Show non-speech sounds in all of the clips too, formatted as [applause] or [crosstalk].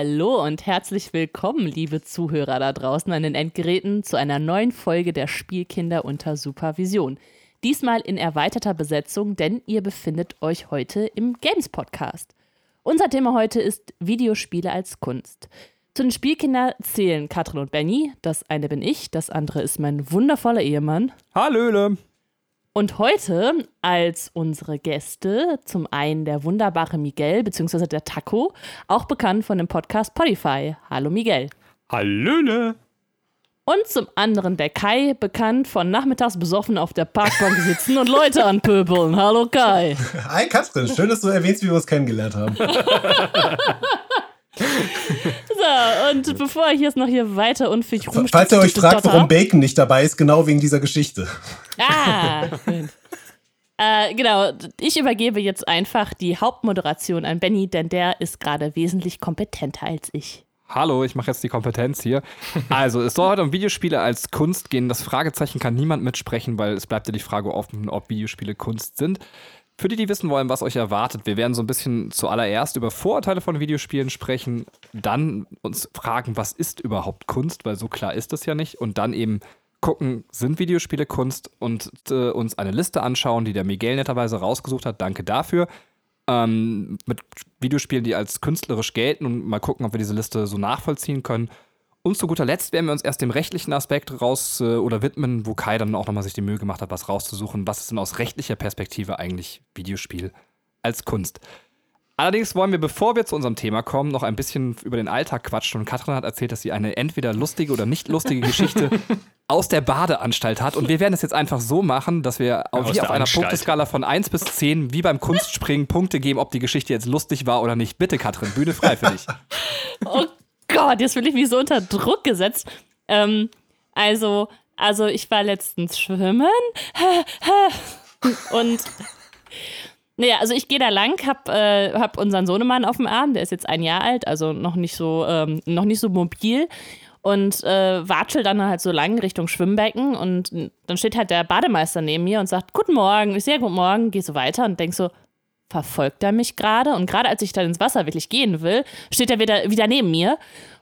Hallo und herzlich willkommen, liebe Zuhörer da draußen an den Endgeräten, zu einer neuen Folge der Spielkinder unter Supervision. Diesmal in erweiterter Besetzung, denn ihr befindet euch heute im Games Podcast. Unser Thema heute ist Videospiele als Kunst. Zu den Spielkindern zählen Katrin und Benny. Das eine bin ich, das andere ist mein wundervoller Ehemann. Hallöle. Und heute als unsere Gäste zum einen der wunderbare Miguel bzw. der Taco, auch bekannt von dem Podcast Podify. Hallo Miguel. Hallöle. Und zum anderen der Kai, bekannt von nachmittags besoffen auf der Parkbank sitzen und Leute anpöbeln. Hallo Kai. Hi Katrin, schön, dass du erwähnst, wie wir uns kennengelernt haben. [laughs] so, und bevor ich jetzt noch hier weiter unfähig rumstehe. Falls ihr euch fragt, warum Bacon nicht dabei ist, genau wegen dieser Geschichte. Ah, äh, genau, ich übergebe jetzt einfach die Hauptmoderation an Benny, denn der ist gerade wesentlich kompetenter als ich. Hallo, ich mache jetzt die Kompetenz hier. Also, es soll heute um Videospiele als Kunst gehen. Das Fragezeichen kann niemand mitsprechen, weil es bleibt ja die Frage offen, ob Videospiele Kunst sind. Für die, die wissen wollen, was euch erwartet, wir werden so ein bisschen zuallererst über Vorurteile von Videospielen sprechen, dann uns fragen, was ist überhaupt Kunst, weil so klar ist das ja nicht, und dann eben gucken, sind Videospiele Kunst und äh, uns eine Liste anschauen, die der Miguel netterweise rausgesucht hat. Danke dafür. Ähm, mit Videospielen, die als künstlerisch gelten und mal gucken, ob wir diese Liste so nachvollziehen können. Und zu guter Letzt werden wir uns erst dem rechtlichen Aspekt raus äh, oder widmen, wo Kai dann auch nochmal sich die Mühe gemacht hat, was rauszusuchen. Was ist denn aus rechtlicher Perspektive eigentlich Videospiel als Kunst? Allerdings wollen wir, bevor wir zu unserem Thema kommen, noch ein bisschen über den Alltag quatschen. Und Katrin hat erzählt, dass sie eine entweder lustige oder nicht lustige Geschichte [laughs] aus der Badeanstalt hat. Und wir werden es jetzt einfach so machen, dass wir auf, wie auf einer Anstalt. Punkteskala von 1 bis 10, wie beim Kunstspringen, Punkte geben, ob die Geschichte jetzt lustig war oder nicht. Bitte, Katrin, Bühne frei für dich. [laughs] Oh Gott, jetzt fühle ich mich so unter Druck gesetzt. Ähm, also, also ich war letztens schwimmen. [laughs] Und naja, also ich gehe da lang, hab, äh, hab unseren Sohnemann auf dem Arm, der ist jetzt ein Jahr alt, also noch nicht so, ähm, noch nicht so mobil. Und äh, watschel dann halt so lang Richtung Schwimmbecken und dann steht halt der Bademeister neben mir und sagt, guten Morgen, ich sehe guten Morgen, geh so weiter und denk so, verfolgt er mich gerade? Und gerade als ich dann ins Wasser wirklich gehen will, steht er wieder, wieder neben mir.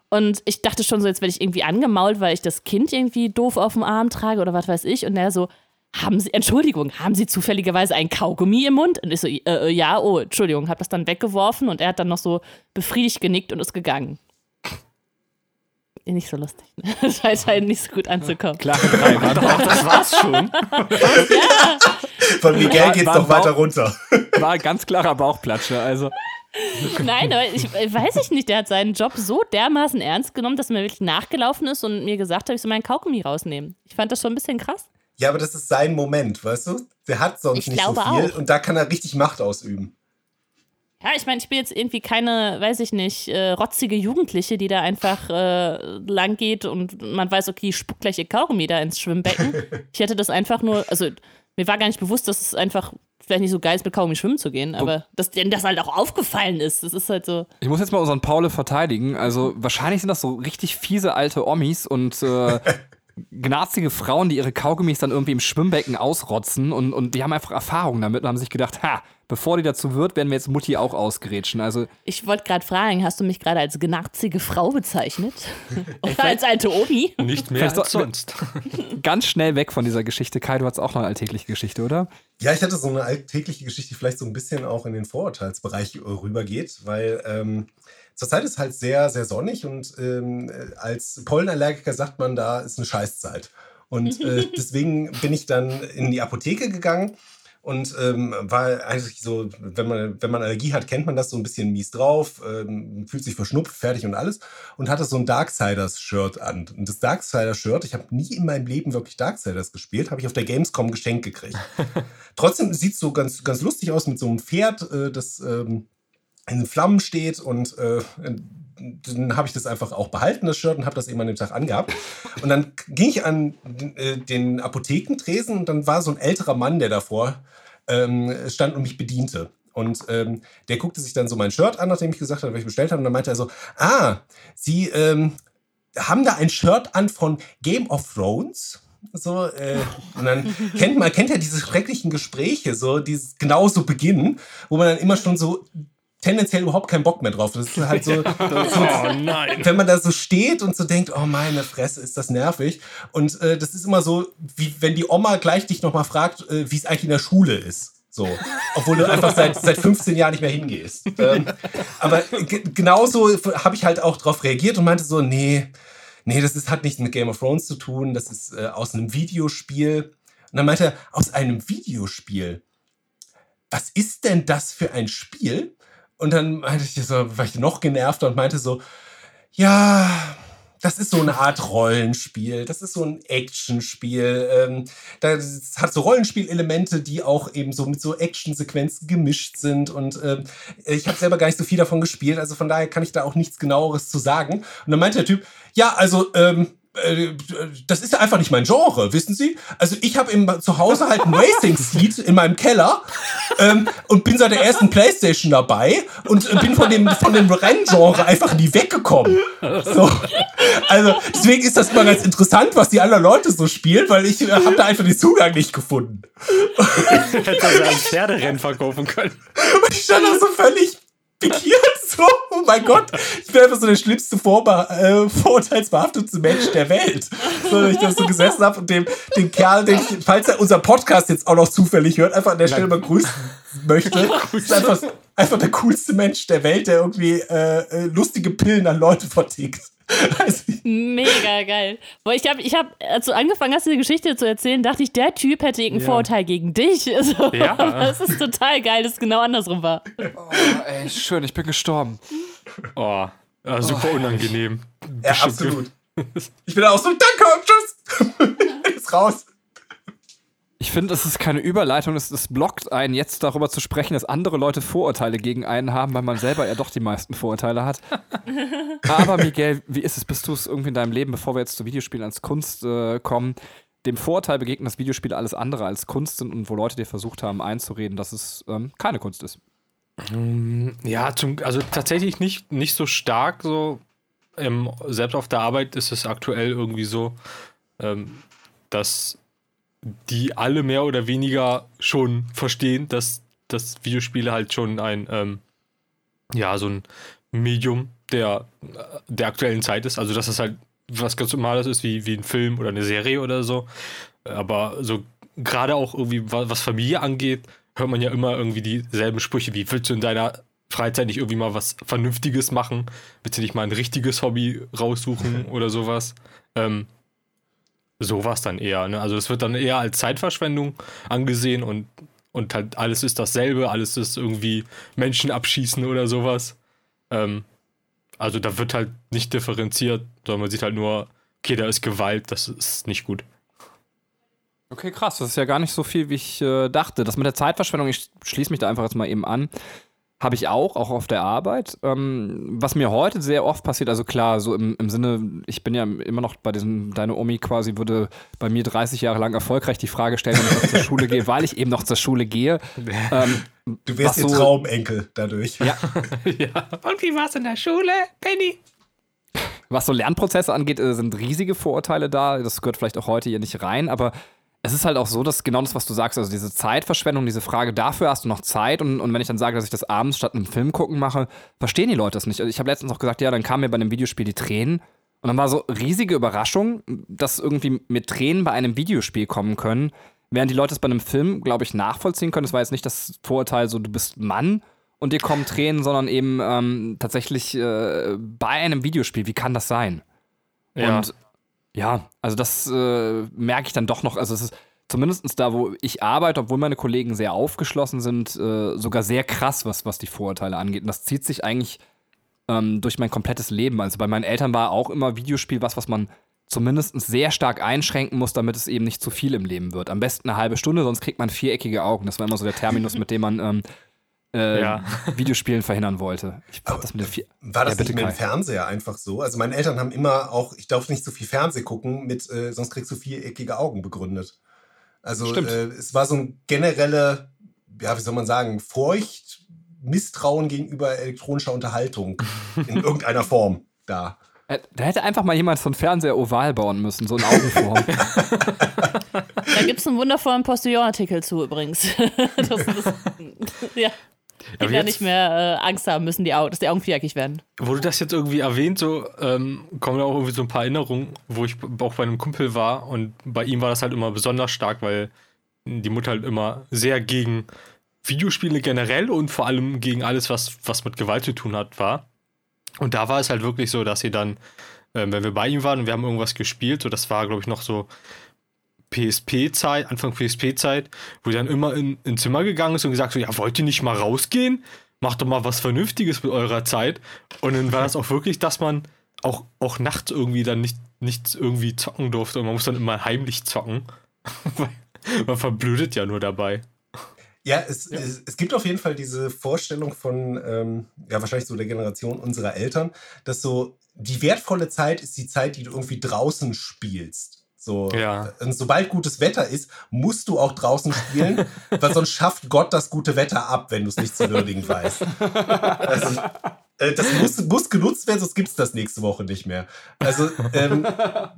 Und ich dachte schon so, jetzt werde ich irgendwie angemault, weil ich das Kind irgendwie doof auf dem Arm trage oder was weiß ich. Und er so, haben Sie, Entschuldigung, haben Sie zufälligerweise ein Kaugummi im Mund? Und ich so, äh, äh ja, oh, Entschuldigung, hab das dann weggeworfen und er hat dann noch so befriedigt genickt und ist gegangen nicht so lustig. Ne? [laughs] Das scheint halt nicht so gut anzukommen. Klare drei, war doch, das war's schon. [laughs] ja. Von Miguel geht's doch weiter runter. [laughs] War ein ganz klarer Bauchplatscher, also. Nein, aber ich weiß ich nicht, der hat seinen Job so dermaßen ernst genommen, dass er mir wirklich nachgelaufen ist und mir gesagt hat, ich soll meinen Kaugummi rausnehmen. Ich fand das schon ein bisschen krass. Ja, aber das ist sein Moment, weißt du? Der hat sonst ich nicht so viel auch. und da kann er richtig Macht ausüben. Ja, ich meine, ich bin jetzt irgendwie keine, weiß ich nicht, äh, rotzige Jugendliche, die da einfach äh, lang geht und man weiß, okay, ich spuck gleich ihr Kaugummi da ins Schwimmbecken. [laughs] ich hätte das einfach nur, also mir war gar nicht bewusst, dass es einfach vielleicht nicht so geil ist, mit Kaugummi schwimmen zu gehen, aber dass denen das halt auch aufgefallen ist, das ist halt so. Ich muss jetzt mal unseren Paule verteidigen. Also wahrscheinlich sind das so richtig fiese alte Omis und äh, [laughs] gnarzige Frauen, die ihre Kaugummis dann irgendwie im Schwimmbecken ausrotzen und, und die haben einfach Erfahrung damit und haben sich gedacht, ha, bevor die dazu wird, werden wir jetzt Mutti auch ausgerätschen. Also ich wollte gerade fragen, hast du mich gerade als gnarzige Frau bezeichnet? [laughs] Oder als alte Omi? Nicht mehr als sonst. [laughs] Ganz schnell weg von dieser Geschichte. Kai, du hast auch noch eine alltägliche Geschichte, oder? Ja, ich hatte so eine alltägliche Geschichte, die vielleicht so ein bisschen auch in den Vorurteilsbereich rübergeht, weil ähm, Zurzeit ist halt sehr, sehr sonnig und ähm, als Pollenallergiker sagt man, da ist eine Scheißzeit. Und äh, [laughs] deswegen bin ich dann in die Apotheke gegangen und ähm, war eigentlich so, wenn man, wenn man Allergie hat, kennt man das so ein bisschen mies drauf, ähm, fühlt sich verschnupft, fertig und alles und hatte so ein Darksiders-Shirt an. Und das Darksiders-Shirt, ich habe nie in meinem Leben wirklich Darksiders gespielt, habe ich auf der Gamescom geschenkt gekriegt. [laughs] Trotzdem sieht es so ganz, ganz lustig aus mit so einem Pferd, äh, das ähm, in Flammen steht und äh, dann habe ich das einfach auch behalten, das Shirt, und habe das eben an dem Tag angehabt. Und dann ging ich an äh, den Apothekentresen und dann war so ein älterer Mann, der davor ähm, stand und mich bediente. Und ähm, der guckte sich dann so mein Shirt an, nachdem ich gesagt habe, was ich bestellt habe. Und dann meinte er so, ah, Sie ähm, haben da ein Shirt an von Game of Thrones? So, äh, und dann kennt man kennt ja diese schrecklichen Gespräche, so, die genauso beginnen, wo man dann immer schon so tendenziell überhaupt keinen Bock mehr drauf. Das ist halt so, [laughs] so oh nein. wenn man da so steht und so denkt, oh meine Fresse, ist das nervig. Und äh, das ist immer so, wie wenn die Oma gleich dich nochmal fragt, äh, wie es eigentlich in der Schule ist. So. Obwohl du einfach seit, seit 15 Jahren nicht mehr hingehst. Ähm, aber genauso habe ich halt auch darauf reagiert und meinte so, nee, nee, das ist, hat nichts mit Game of Thrones zu tun, das ist äh, aus einem Videospiel. Und dann meinte er, aus einem Videospiel? Was ist denn das für ein Spiel? Und dann meinte ich so, war ich noch genervter und meinte so, ja, das ist so eine Art Rollenspiel, das ist so ein Actionspiel. Ähm, das hat so Rollenspielelemente, die auch eben so mit so Actionsequenzen gemischt sind. Und ähm, ich habe selber gar nicht so viel davon gespielt, also von daher kann ich da auch nichts genaueres zu sagen. Und dann meinte der Typ, ja, also ähm, äh, das ist ja einfach nicht mein Genre, wissen Sie? Also ich habe zu Hause halt ein Racing Seat in meinem Keller ähm, und bin seit der ersten Playstation dabei und bin von dem, von dem Renngenre einfach nie weggekommen. So. Also deswegen ist das mal ganz interessant, was die anderen Leute so spielen, weil ich äh, habe da einfach den Zugang nicht gefunden. [laughs] Hätte er ein Pferderennen verkaufen können. Und ich stand da so völlig pikiert so, oh mein Gott, ich bin einfach so der schlimmste Vorbe äh, vorurteilsbehaftete Mensch der Welt. So, ich da so gesessen habe und dem, dem Kerl, den ich, falls er unser Podcast jetzt auch noch zufällig hört, einfach an der Stelle mal grüßen möchte. ist einfach, einfach der coolste Mensch der Welt, der irgendwie äh, äh lustige Pillen an Leute vertickt. Mega geil. Boah, ich habe, ich hab, als du angefangen hast, diese Geschichte zu erzählen, dachte ich, der Typ hätte irgendein ja. Vorurteil gegen dich. [laughs] Also, ja. Das ist total geil, dass es genau andersrum war. Oh, ey, schön, ich bin gestorben. Oh, ja, super oh, unangenehm. Ja, absolut. Ich bin auch so, danke, tschüss. [laughs] Ist raus. Ich finde, es ist keine Überleitung, es, es blockt einen, jetzt darüber zu sprechen, dass andere Leute Vorurteile gegen einen haben, weil man selber ja doch die meisten Vorurteile hat. [laughs] Aber Miguel, wie ist es? Bist du es irgendwie in deinem Leben, bevor wir jetzt zu Videospielen als Kunst äh, kommen, dem Vorurteil begegnen, dass Videospiele alles andere als Kunst sind und wo Leute dir versucht haben einzureden, dass es ähm, keine Kunst ist? Mm, ja, zum, also tatsächlich nicht, nicht so stark so. Ähm, selbst auf der Arbeit ist es aktuell irgendwie so, ähm, dass die alle mehr oder weniger schon verstehen, dass, dass Videospiele halt schon ein, ähm, ja, so ein Medium der, der aktuellen Zeit ist. Also, dass es halt was ganz Normales ist, wie, wie ein Film oder eine Serie oder so. Aber so gerade auch irgendwie, was Familie angeht, hört man ja immer irgendwie dieselben Sprüche wie, willst du in deiner Freizeit nicht irgendwie mal was Vernünftiges machen? Willst du nicht mal ein richtiges Hobby raussuchen [laughs] oder sowas? Ähm, sowas dann eher. Ne? Also es wird dann eher als Zeitverschwendung angesehen und, und halt alles ist dasselbe, alles ist irgendwie Menschen abschießen oder sowas. Ähm, also da wird halt nicht differenziert, sondern man sieht halt nur, okay, da ist Gewalt, das ist nicht gut. Okay, krass, das ist ja gar nicht so viel, wie ich äh, dachte. Das mit der Zeitverschwendung, ich schließe mich da einfach jetzt mal eben an. Habe ich auch, auch auf der Arbeit. Ähm, was mir heute sehr oft passiert, also klar, so im, im Sinne, ich bin ja immer noch bei diesem, deine Omi quasi würde bei mir 30 Jahre lang erfolgreich die Frage stellen, wenn ich noch zur Schule gehe, weil ich eben noch zur Schule gehe. [laughs] Ähm, du wirst ihr so, Traumenkel dadurch. Ja. [laughs] ja. Und wie war es in der Schule, Penny? Was so Lernprozesse angeht, äh, sind riesige Vorurteile da. Das gehört vielleicht auch heute hier nicht rein, aber es ist halt auch so, dass genau das, was du sagst, also diese Zeitverschwendung, diese Frage, dafür hast du noch Zeit und, und wenn ich dann sage, dass ich das abends statt einem Film gucken mache, verstehen die Leute das nicht. Also ich habe letztens auch gesagt, ja, dann kamen mir bei einem Videospiel die Tränen und dann war so riesige Überraschung, dass irgendwie mit Tränen bei einem Videospiel kommen können, während die Leute es bei einem Film, glaube ich, nachvollziehen können. Das war jetzt nicht das Vorurteil, so du bist Mann und dir kommen Tränen, sondern eben ähm, tatsächlich äh, bei einem Videospiel. Wie kann das sein? Ja. Und ja, also das äh, merke ich dann doch noch. Also es ist zumindest da, wo ich arbeite, obwohl meine Kollegen sehr aufgeschlossen sind, äh, sogar sehr krass, was, was die Vorurteile angeht. Und das zieht sich eigentlich ähm, durch mein komplettes Leben. Also bei meinen Eltern war auch immer Videospiel was, was man zumindest sehr stark einschränken muss, damit es eben nicht zu viel im Leben wird. Am besten eine halbe Stunde, sonst kriegt man viereckige Augen. Das war immer so der Terminus, [laughs] mit dem man ähm, äh, ja. [laughs] Videospielen verhindern wollte. Ich, das mit vier, war das ja, nicht mit dem Fernseher einfach so? Also meine Eltern haben immer auch, ich darf nicht so viel Fernseh gucken, mit äh, sonst kriegst du viereckige Augen begründet. Also äh, es war so ein generelle, ja, wie soll man sagen, Furcht, Misstrauen gegenüber elektronischer Unterhaltung [laughs] in irgendeiner Form da. Äh, da hätte einfach mal jemand so einen Fernseher oval bauen müssen, so ein Augenform. [laughs] da gibt es einen wundervollen Postillon-Artikel zu übrigens. das, das, ja. Kinder jetzt- nicht mehr äh, Angst haben müssen, die Augen, dass die Augen viereckig werden. Wo du das jetzt irgendwie erwähnt, so ähm, kommen da auch irgendwie so ein paar Erinnerungen, wo ich auch bei einem Kumpel war und bei ihm war das halt immer besonders stark, weil die Mutter halt immer sehr gegen Videospiele generell und vor allem gegen alles, was, was mit Gewalt zu tun hat, war. Und da war es halt wirklich so, dass sie dann, ähm, wenn wir bei ihm waren und wir haben irgendwas gespielt, so das war, glaube ich, noch so PSP-Zeit, Anfang PSP-Zeit, wo sie dann immer in, in Zimmer gegangen ist und gesagt so, ja, wollt ihr nicht mal rausgehen? Macht doch mal was Vernünftiges mit eurer Zeit. Und dann war das auch wirklich, dass man auch, auch nachts irgendwie dann nicht, nichts irgendwie zocken durfte und man muss dann immer heimlich zocken. [laughs] Weil man verblödet ja nur dabei. Ja, es, Es, es gibt auf jeden Fall diese Vorstellung von, ähm, ja, wahrscheinlich so der Generation unserer Eltern, dass so die wertvolle Zeit ist die Zeit, die du irgendwie draußen spielst. So, Ja. Und sobald gutes Wetter ist, musst du auch draußen spielen, [laughs] weil sonst schafft Gott das gute Wetter ab, wenn du es nicht zu würdigen weißt. Also, äh, das muss, muss genutzt werden, sonst gibt es das nächste Woche nicht mehr. Also, ähm,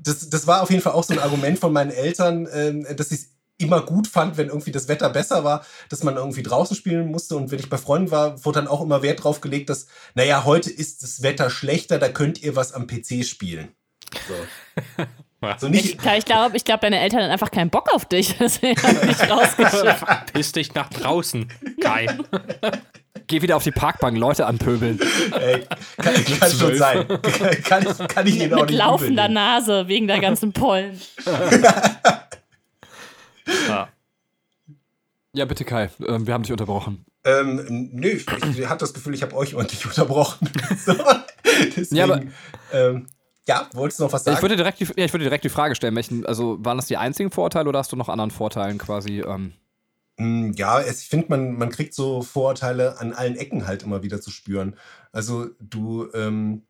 das, das war auf jeden Fall auch so ein Argument von meinen Eltern, ähm, dass ich es immer gut fand, wenn irgendwie das Wetter besser war, dass man irgendwie draußen spielen musste. Und wenn ich bei Freunden war, wurde dann auch immer Wert drauf gelegt, dass, naja, heute ist das Wetter schlechter, da könnt ihr was am PC spielen. So. [laughs] So nicht, Ich, ich glaube, ich glaub, deine Eltern hatten einfach keinen Bock auf dich. Deswegen haben dich rausgeschickt. Piss dich nach draußen, Kai. [laughs] Geh wieder auf die Parkbank, Leute anpöbeln. ey, kann, kann schon sein. Kann ich, kann ich Ihnen auch Mit nicht laufender übel nehmen. Nase wegen der ganzen Pollen. [laughs] Ja. Ja, bitte Kai, ähm, wir haben dich unterbrochen. Ähm, nö, ich, ich hatte das Gefühl, ich habe euch ordentlich unterbrochen. [laughs] so, deswegen, Ja, aber- ähm, ja, wolltest du noch was sagen? Ich würde, direkt die, ja, ich würde direkt die Frage stellen, welchen, also waren das die einzigen Vorteile oder hast du noch anderen Vorteilen quasi? Ähm, Mm, Ja, es, ich finde, man, man kriegt so Vorurteile an allen Ecken halt immer wieder zu spüren. Also du, ähm,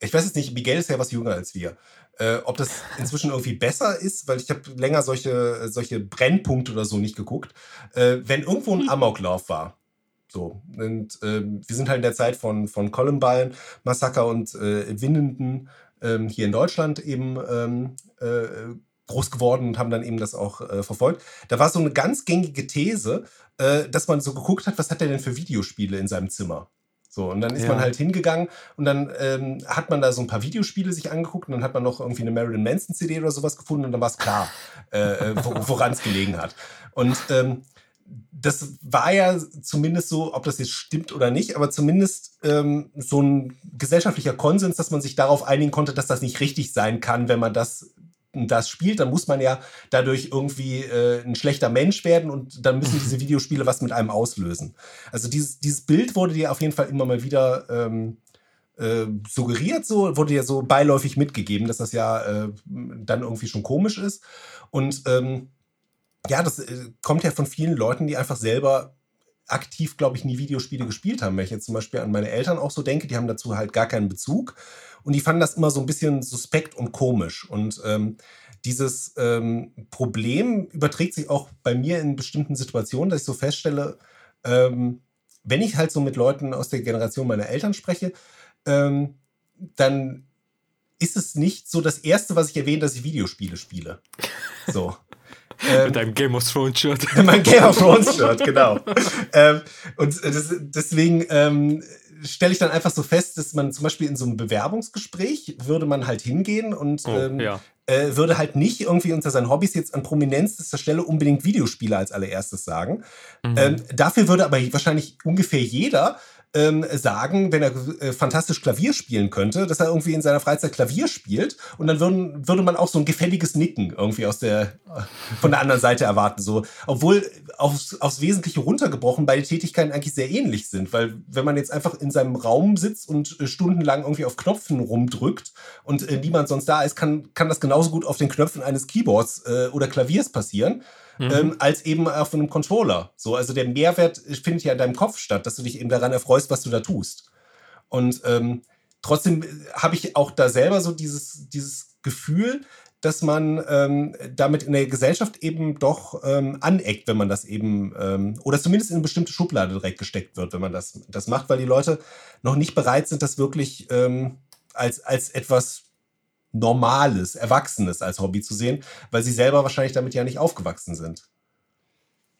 ich weiß jetzt nicht, Miguel ist ja was jünger als wir. Äh, ob das [laughs] inzwischen irgendwie besser ist, weil ich habe länger solche, solche Brennpunkte oder so nicht geguckt. Äh, wenn irgendwo ein Amoklauf war, so, und ähm, wir sind halt in der Zeit von, von Columbine, Massaker und äh, Winnenden ähm, hier in Deutschland eben ähm, äh, groß geworden und haben dann eben das auch äh, verfolgt. Da war so eine ganz gängige These, äh, dass man so geguckt hat, was hat er denn für Videospiele in seinem Zimmer? So, und dann ist Ja. man halt hingegangen und dann ähm, hat man da so ein paar Videospiele sich angeguckt und dann hat man noch irgendwie eine Marilyn Manson CD oder sowas gefunden und dann war es klar, äh, äh, wo- woran es gelegen hat. Und ähm, das war ja zumindest so, ob das jetzt stimmt oder nicht, aber zumindest ähm, so ein gesellschaftlicher Konsens, dass man sich darauf einigen konnte, dass das nicht richtig sein kann, wenn man das das spielt, dann muss man ja dadurch irgendwie äh, ein schlechter Mensch werden und dann müssen diese [laughs] Videospiele was mit einem auslösen. Also dieses, dieses Bild wurde dir auf jeden Fall immer mal wieder ähm, äh, suggeriert, so wurde dir so beiläufig mitgegeben, dass das ja äh, dann irgendwie schon komisch ist. Und ähm, ja, das äh, kommt ja von vielen Leuten, die einfach selber aktiv, glaube ich, nie Videospiele gespielt haben. Wenn ich jetzt zum Beispiel an meine Eltern auch so denke, die haben dazu halt gar keinen Bezug. Und die fanden das immer so ein bisschen suspekt und komisch. Und ähm, dieses ähm, Problem überträgt sich auch bei mir in bestimmten Situationen, dass ich so feststelle, ähm, wenn ich halt so mit Leuten aus der Generation meiner Eltern spreche, ähm, dann ist es nicht so das Erste, was ich erwähne, dass ich Videospiele spiele. So. Ähm, Mit deinem Game of Thrones Shirt. [laughs] mein Game of Thrones Shirt, [laughs] genau. ähm, und das, deswegen ähm, stelle ich dann einfach so fest, dass man zum Beispiel in so einem Bewerbungsgespräch würde man halt hingehen und Oh, ähm, ja. äh, würde halt nicht irgendwie unter seinen Hobbys jetzt an prominenzster Stelle unbedingt Videospiele als allererstes sagen. Mhm. Ähm, dafür würde aber wahrscheinlich ungefähr jeder ähm, sagen, wenn er äh, fantastisch Klavier spielen könnte, dass er irgendwie in seiner Freizeit Klavier spielt und dann würden, würde man auch so ein gefälliges Nicken irgendwie aus der, äh, von der anderen Seite erwarten. So, obwohl aufs, aufs Wesentliche runtergebrochen beide Tätigkeiten eigentlich sehr ähnlich sind, weil wenn man jetzt einfach in seinem Raum sitzt und äh, stundenlang irgendwie auf Knöpfen rumdrückt und äh, niemand sonst da ist, kann, kann das genauso gut auf den Knöpfen eines Keyboards äh, oder Klaviers passieren ähm, als eben auf einem Controller. So, also der Mehrwert findet ja in deinem Kopf statt, dass du dich eben daran erfreust, was du da tust. Und ähm, trotzdem äh, habe ich auch da selber so dieses, dieses Gefühl, dass man ähm, damit in der Gesellschaft eben doch ähm, aneckt, wenn man das eben, ähm, oder zumindest in eine bestimmte Schublade direkt gesteckt wird, wenn man das, das macht, weil die Leute noch nicht bereit sind, das wirklich ähm, als, als etwas Normales, Erwachsenes als Hobby zu sehen, weil sie selber wahrscheinlich damit ja nicht aufgewachsen sind.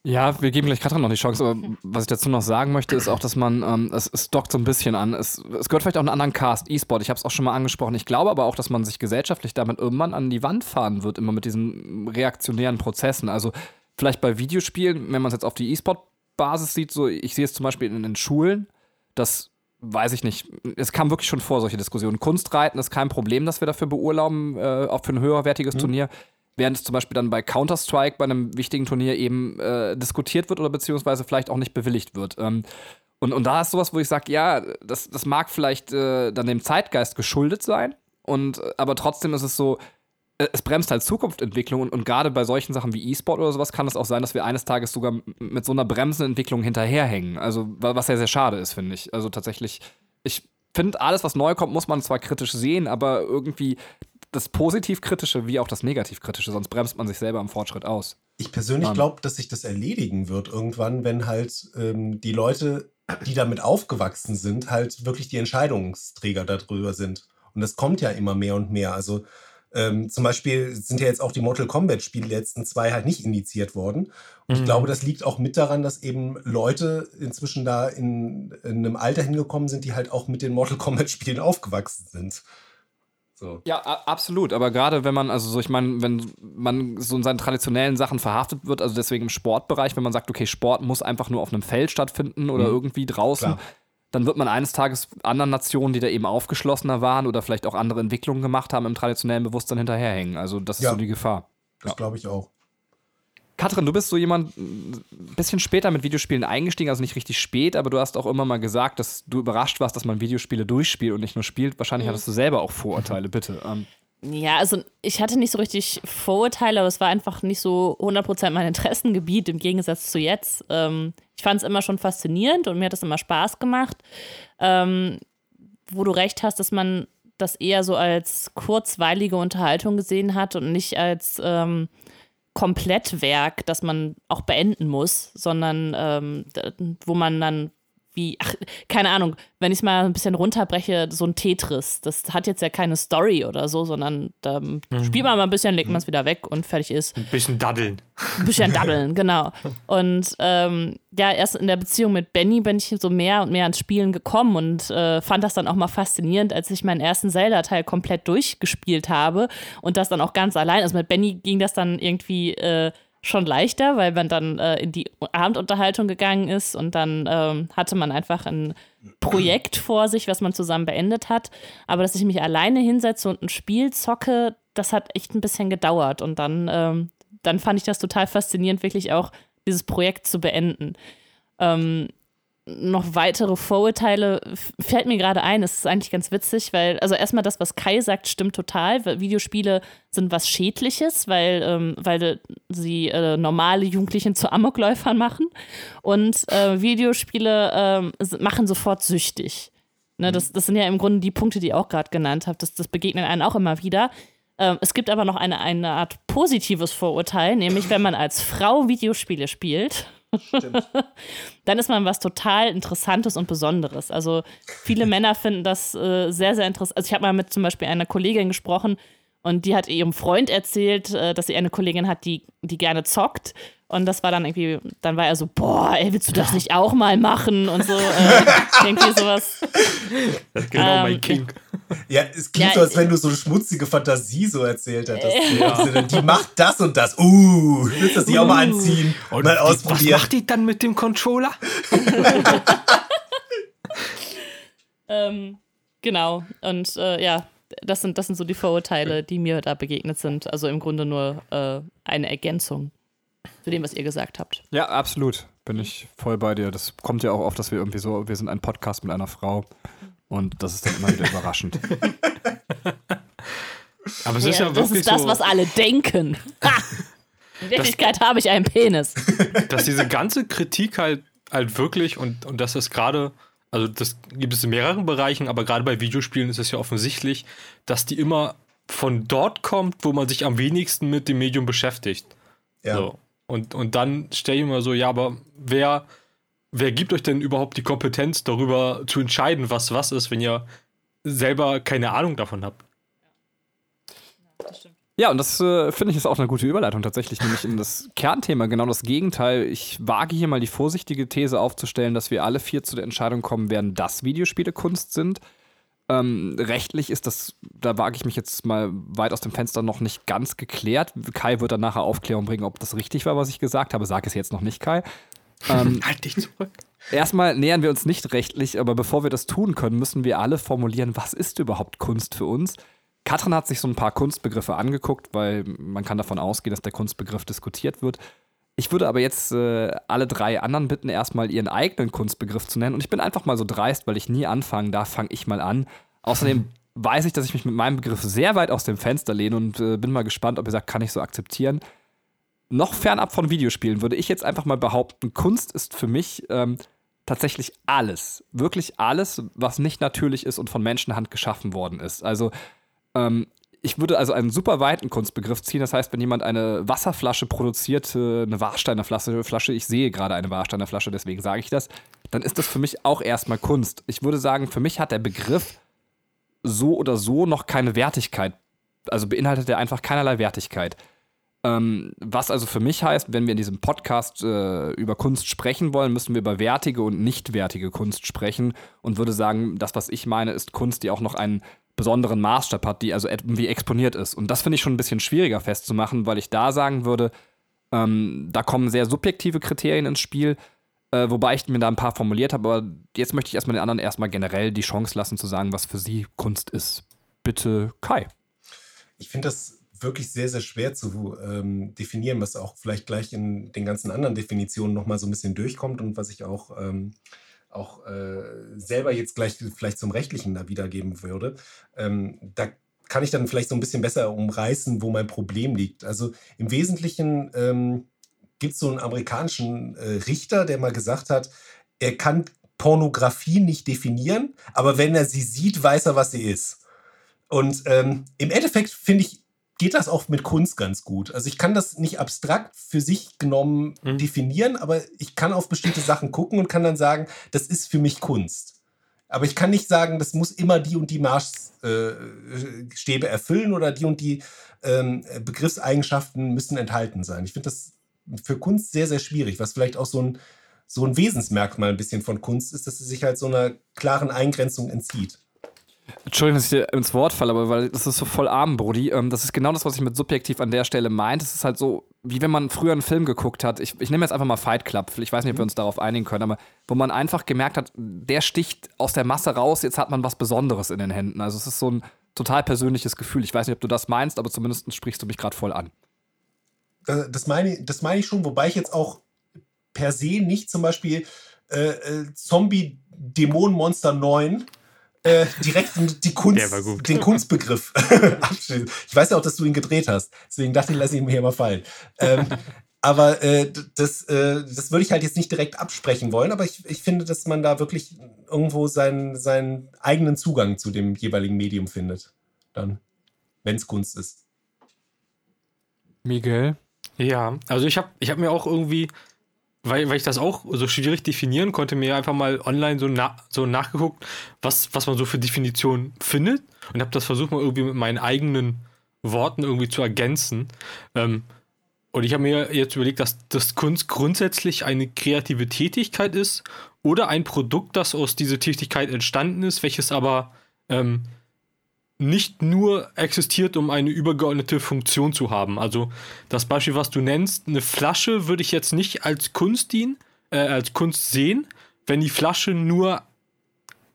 Ja, wir geben gleich Katrin noch die Chance, aber [laughs] was ich dazu noch sagen möchte, ist auch, dass man, ähm, es, es dockt so ein bisschen an. Es, es gehört vielleicht auch einen anderen Cast, E-Sport. Ich habe es auch schon mal angesprochen. Ich glaube aber auch, dass man sich gesellschaftlich damit irgendwann an die Wand fahren wird, immer mit diesen reaktionären Prozessen. Also vielleicht bei Videospielen, wenn man es jetzt auf die E-Sport-Basis sieht, so ich sehe es zum Beispiel in den Schulen, das weiß ich nicht. Es kam wirklich schon vor, solche Diskussionen. Kunstreiten ist kein Problem, dass wir dafür beurlauben, äh, auch für ein höherwertiges mhm. Turnier während es zum Beispiel dann bei Counter-Strike bei einem wichtigen Turnier eben äh, diskutiert wird oder beziehungsweise vielleicht auch nicht bewilligt wird. Ähm, und, und da ist sowas, wo ich sage, ja, das, das mag vielleicht äh, dann dem Zeitgeist geschuldet sein, und, aber trotzdem ist es so, äh, es bremst halt Zukunftsentwicklung und, und gerade bei solchen Sachen wie E-Sport oder sowas kann es auch sein, dass wir eines Tages sogar mit so einer bremsenden Entwicklung hinterherhängen. Also, was ja sehr schade ist, finde ich. Also tatsächlich, ich finde, alles, was neu kommt, muss man zwar kritisch sehen, aber irgendwie das Positiv-Kritische wie auch das Negativ-Kritische, sonst bremst man sich selber am Fortschritt aus. Ich persönlich glaube, dass sich das erledigen wird irgendwann, wenn halt ähm, die Leute, die damit aufgewachsen sind, halt wirklich die Entscheidungsträger darüber sind. Und das kommt ja immer mehr und mehr. Also ähm, zum Beispiel sind ja jetzt auch die Mortal Kombat-Spiele letzten zwei halt nicht initiiert worden. Und mhm. ich glaube, das liegt auch mit daran, dass eben Leute inzwischen da in, in einem Alter hingekommen sind, die halt auch mit den Mortal Kombat-Spielen aufgewachsen sind. So. Ja, absolut. Aber gerade wenn man, also so, ich meine, wenn man so in seinen traditionellen Sachen verhaftet wird, also deswegen im Sportbereich, wenn man sagt, okay, Sport muss einfach nur auf einem Feld stattfinden oder mhm. irgendwie draußen, Klar. Dann wird man eines Tages anderen Nationen, die da eben aufgeschlossener waren oder vielleicht auch andere Entwicklungen gemacht haben, im traditionellen Bewusstsein hinterherhängen. Also das ist ja, so die Gefahr. Das ja. glaube ich auch. Katrin, du bist so jemand ein bisschen später mit Videospielen eingestiegen, also nicht richtig spät, aber du hast auch immer mal gesagt, dass du überrascht warst, dass man Videospiele durchspielt und nicht nur spielt. Wahrscheinlich mhm. hattest du selber auch Vorurteile, bitte. Ähm. Ja, also ich hatte nicht so richtig Vorurteile, aber es war einfach nicht so 100% mein Interessengebiet im Gegensatz zu jetzt. Ähm, ich fand es immer schon faszinierend und mir hat es immer Spaß gemacht. Ähm, wo du recht hast, dass man das eher so als kurzweilige Unterhaltung gesehen hat und nicht als ähm, Komplettwerk, das man auch beenden muss, sondern ähm, wo man dann wie, ach, keine Ahnung, wenn ich es mal ein bisschen runterbreche, so ein Tetris, das hat jetzt ja keine Story oder so, sondern da mhm. spielt man mal ein bisschen, legt man es wieder weg und fertig ist. Ein bisschen daddeln. Ein bisschen daddeln, genau. Und ähm, ja, erst in der Beziehung mit Benny bin ich so mehr und mehr ans Spielen gekommen und äh, fand das dann auch mal faszinierend, als ich meinen ersten Zelda-Teil komplett durchgespielt habe und das dann auch ganz allein. Also mit Benny ging das dann irgendwie äh, schon leichter, weil man dann äh, in die Abendunterhaltung gegangen ist und dann ähm, hatte man einfach ein Projekt vor sich, was man zusammen beendet hat. Aber dass ich mich alleine hinsetze und ein Spiel zocke, das hat echt ein bisschen gedauert. Und dann, ähm, dann fand ich das total faszinierend, wirklich auch dieses Projekt zu beenden. Ähm, noch weitere Vorurteile fällt mir gerade ein. Es ist eigentlich ganz witzig, weil, also erstmal das, was Kai sagt, stimmt total. Videospiele sind was Schädliches, weil, ähm, weil sie äh, normale Jugendlichen zu Amokläufern machen. Und äh, Videospiele äh, machen sofort süchtig. Ne, das, das sind ja im Grunde die Punkte, die ich auch gerade genannt habe. Das, das begegnet einem auch immer wieder. Ähm, es gibt aber noch eine, eine Art positives Vorurteil, nämlich wenn man als Frau Videospiele spielt [laughs] dann ist man was total Interessantes und Besonderes. Also viele Männer finden das äh, sehr, sehr interessant. Also ich habe mal mit zum Beispiel einer Kollegin gesprochen und die hat ihrem Freund erzählt, äh, dass sie eine Kollegin hat, die, die gerne zockt. Und das war dann irgendwie, dann war er so, boah, ey, willst du das nicht auch mal machen? Und so, äh, [laughs] irgendwie sowas. Das ist genau ähm, mein King. Ja, es klingt ja, so, als wenn du so eine schmutzige Fantasie so erzählt hättest. Ja. Die macht das und das. Uh, willst du das nicht uh. auch mal uh. anziehen? Und mal ausprobieren. Was macht die dann mit dem Controller? [laughs] ähm, genau. Und äh, ja, das sind, das sind so die Vorurteile, die mir da begegnet sind. Also im Grunde nur äh, eine Ergänzung zu dem, was ihr gesagt habt. Ja, absolut. Bin ich voll bei dir. Das kommt ja auch oft, dass wir irgendwie so, wir sind ein Podcast mit einer Frau und das ist dann immer wieder überraschend. [laughs] Aber es ist ja, ja wirklich Das ist das, so, was alle denken. [laughs] In Wirklichkeit habe ich einen Penis. Dass diese ganze Kritik halt, halt wirklich und, und dass es gerade also das gibt es in mehreren Bereichen, aber gerade bei Videospielen ist es ja offensichtlich, dass die immer von dort kommt, wo man sich am wenigsten mit dem Medium beschäftigt. Ja. So. Und, und dann stelle ich mir so, ja, aber wer, wer gibt euch denn überhaupt die Kompetenz darüber zu entscheiden, was was ist, wenn ihr selber keine Ahnung davon habt? Ja, das stimmt. Ja, und das äh, finde ich ist auch eine gute Überleitung tatsächlich, nämlich in das [laughs] Kernthema, genau das Gegenteil. Ich wage hier mal die vorsichtige These aufzustellen, dass wir alle vier zu der Entscheidung kommen werden, dass Videospiele Kunst sind. Ähm, rechtlich ist das, da wage ich mich jetzt mal weit aus dem Fenster noch nicht ganz geklärt. Kai wird dann nachher Aufklärung bringen, ob das richtig war, was ich gesagt habe. Sag es jetzt noch nicht, Kai. Ähm, [laughs] halt dich zurück. Erstmal nähern wir uns nicht rechtlich, aber bevor wir das tun können, müssen wir alle formulieren, was ist überhaupt Kunst für uns? Katrin hat sich so ein paar Kunstbegriffe angeguckt, weil man kann davon ausgehen, dass der Kunstbegriff diskutiert wird. Ich würde aber jetzt äh, alle drei anderen bitten, erstmal ihren eigenen Kunstbegriff zu nennen. Und ich bin einfach mal so dreist, weil ich nie anfangen darf, fange ich mal an. Außerdem [laughs] weiß ich, dass ich mich mit meinem Begriff sehr weit aus dem Fenster lehne und äh, bin mal gespannt, ob ihr sagt, kann ich so akzeptieren. Noch fernab von Videospielen würde ich jetzt einfach mal behaupten, Kunst ist für mich ähm, tatsächlich alles. Wirklich alles, was nicht natürlich ist und von Menschenhand geschaffen worden ist. Also ähm, ich würde also einen super weiten Kunstbegriff ziehen. Das heißt, wenn jemand eine Wasserflasche produziert, äh, eine Warsteiner Flasche, ich sehe gerade eine Warsteiner Flasche, deswegen sage ich das, dann ist das für mich auch erstmal Kunst. Ich würde sagen, für mich hat der Begriff so oder so noch keine Wertigkeit. Also beinhaltet er einfach keinerlei Wertigkeit. Ähm, was also für mich heißt, wenn wir in diesem Podcast äh, über Kunst sprechen wollen, müssen wir über wertige und nichtwertige Kunst sprechen und würde sagen, das, was ich meine, ist Kunst, die auch noch einen besonderen Maßstab hat, die also irgendwie exponiert ist. Und das finde ich schon ein bisschen schwieriger festzumachen, weil ich da sagen würde, ähm, da kommen sehr subjektive Kriterien ins Spiel, äh, wobei ich mir da ein paar formuliert habe, aber jetzt möchte ich erstmal den anderen erstmal generell die Chance lassen zu sagen, was für sie Kunst ist. Bitte, Kai. Ich finde das wirklich sehr, sehr schwer zu ähm, definieren, was auch vielleicht gleich in den ganzen anderen Definitionen nochmal so ein bisschen durchkommt und was ich auch ähm, auch äh, selber jetzt gleich vielleicht zum Rechtlichen da wiedergeben würde, ähm, da kann ich dann vielleicht so ein bisschen besser umreißen, wo mein Problem liegt. Also im Wesentlichen ähm, gibt es so einen amerikanischen äh, Richter, der mal gesagt hat, er kann Pornografie nicht definieren, aber wenn er sie sieht, weiß er, was sie ist. Und ähm, im Endeffekt finde ich, geht das auch mit Kunst ganz gut. Also ich kann das nicht abstrakt für sich genommen mhm. definieren, aber ich kann auf bestimmte Sachen gucken und kann dann sagen, das ist für mich Kunst. Aber ich kann nicht sagen, das muss immer die und die Maßstäbe erfüllen oder die und die ähm, Begriffseigenschaften müssen enthalten sein. Ich finde das für Kunst sehr, sehr schwierig, was vielleicht auch so ein, so ein Wesensmerkmal ein bisschen von Kunst ist, dass sie sich halt so einer klaren Eingrenzung entzieht. Entschuldigung, dass ich dir ins Wort falle, aber weil das ist so voll arm, Brody. Ähm, das ist genau das, was ich mit subjektiv an der Stelle meint. Es ist halt so, wie wenn man früher einen Film geguckt hat. Ich, ich nehme jetzt einfach mal Fight Club. Ich weiß nicht, ob wir uns darauf einigen können, aber wo man einfach gemerkt hat, der sticht aus der Masse raus, jetzt hat man was Besonderes in den Händen. Also es ist so ein total persönliches Gefühl. Ich weiß nicht, ob du das meinst, aber zumindest sprichst du mich gerade voll an. Das meine, das meine ich schon, wobei ich jetzt auch per se nicht zum Beispiel äh, äh, Zombie Dämon Monster 9 äh, direkt die Kunst, den Kunstbegriff [laughs] abschließen. Ich weiß ja auch, dass du ihn gedreht hast. Deswegen dachte ich, lass ihn mir hier mal fallen. Ähm, [laughs] aber äh, das, äh, das würde ich halt jetzt nicht direkt absprechen wollen, aber ich, ich finde, dass man da wirklich irgendwo seinen, seinen eigenen Zugang zu dem jeweiligen Medium findet. Dann, wenn es Kunst ist. Miguel? Ja, also ich habe ich hab mir auch irgendwie weil, weil ich das auch so schwierig definieren konnte, mir einfach mal online so, na, so nachgeguckt, was, was man so für Definitionen findet und habe das versucht mal irgendwie mit meinen eigenen Worten irgendwie zu ergänzen. Ähm, und ich habe mir jetzt überlegt, dass das Kunst grundsätzlich eine kreative Tätigkeit ist oder ein Produkt, das aus dieser Tätigkeit entstanden ist, welches aber ähm, nicht nur existiert, um eine übergeordnete Funktion zu haben. Also das Beispiel, was du nennst, eine Flasche würde ich jetzt nicht als Kunst dienen, äh, als Kunst sehen, wenn die Flasche nur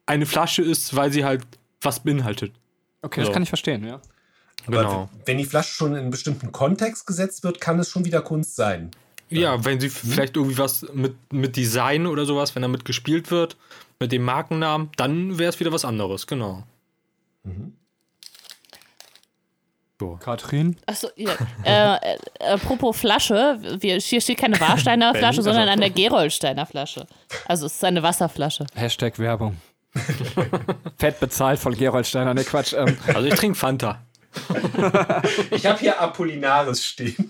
eine Flasche ist, weil sie halt was beinhaltet. Okay, so. das kann ich verstehen, ja. Genau. wenn die Flasche schon in einen bestimmten Kontext gesetzt wird, kann es schon wieder Kunst sein. Ja, wenn sie mhm. vielleicht irgendwie was mit, mit Design oder sowas, wenn damit gespielt wird, mit dem Markennamen, dann wäre es wieder was anderes, genau. Mhm. So. Katrin? Achso, ja. äh, äh, apropos Flasche, wir, hier steht keine Warsteiner Flasche, sondern eine Geroldsteiner Flasche. Also es ist eine Wasserflasche. Hashtag Werbung. [laughs] Fett bezahlt von Geroldsteiner, ne Quatsch. Ähm. Also ich trinke Fanta. [laughs] ich habe hier Apollinaris stehen.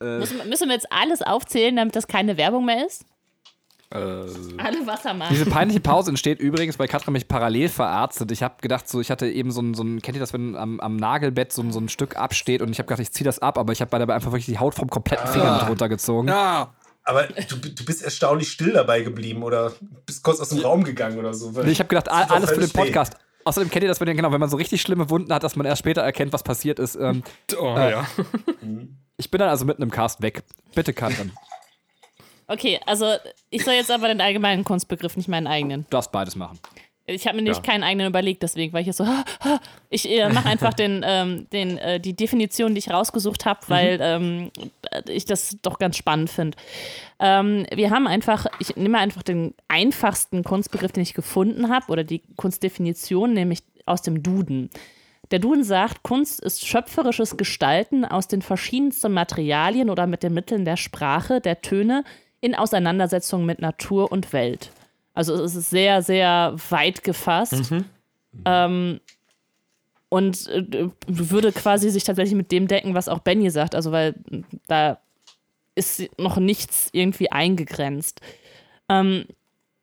müssen, müssen wir jetzt alles aufzählen, damit das keine Werbung mehr ist? Äh, Alle Wassermarken. Diese peinliche Pause entsteht übrigens, weil Katrin mich parallel verarztet. Ich habe gedacht, so, ich hatte eben so ein, so ein kennt ihr das, wenn am, am Nagelbett so ein, so ein Stück absteht und ich habe gedacht, ich ziehe das ab, aber ich habe dabei einfach wirklich die Haut vom kompletten Finger mit runtergezogen. ja. Aber du, du bist erstaunlich still dabei geblieben oder bist kurz aus dem Raum gegangen oder so. Nee, Ich habe gedacht, alles für den. Podcast. Außerdem kennt ihr das, wenn, genau, wenn man so richtig schlimme Wunden hat, dass man erst später erkennt, was passiert ist. Ähm, Oh, Äh. ja. ich bin dann also mitten im Cast weg. Bitte, Katrin. Okay, also ich soll jetzt aber den allgemeinen Kunstbegriff, nicht meinen eigenen. Du darfst beides machen. Ich habe mir nämlich Ja. keinen eigenen überlegt, deswegen war ich jetzt so, ich äh, mache einfach den, ähm, den, äh, die Definition, die ich rausgesucht habe, weil ähm, ich das doch ganz spannend finde. Ähm, wir haben einfach, ich nehme einfach den einfachsten Kunstbegriff, den ich gefunden habe, oder die Kunstdefinition, nämlich aus dem Duden. Der Duden sagt, Kunst ist schöpferisches Gestalten aus den verschiedensten Materialien oder mit den Mitteln der Sprache, der Töne in Auseinandersetzung mit Natur und Welt. Also es ist sehr, sehr weit gefasst. Ähm, und äh, würde quasi sich tatsächlich mit dem decken, was auch Benny sagt. Also weil da ist noch nichts irgendwie eingegrenzt. Ähm,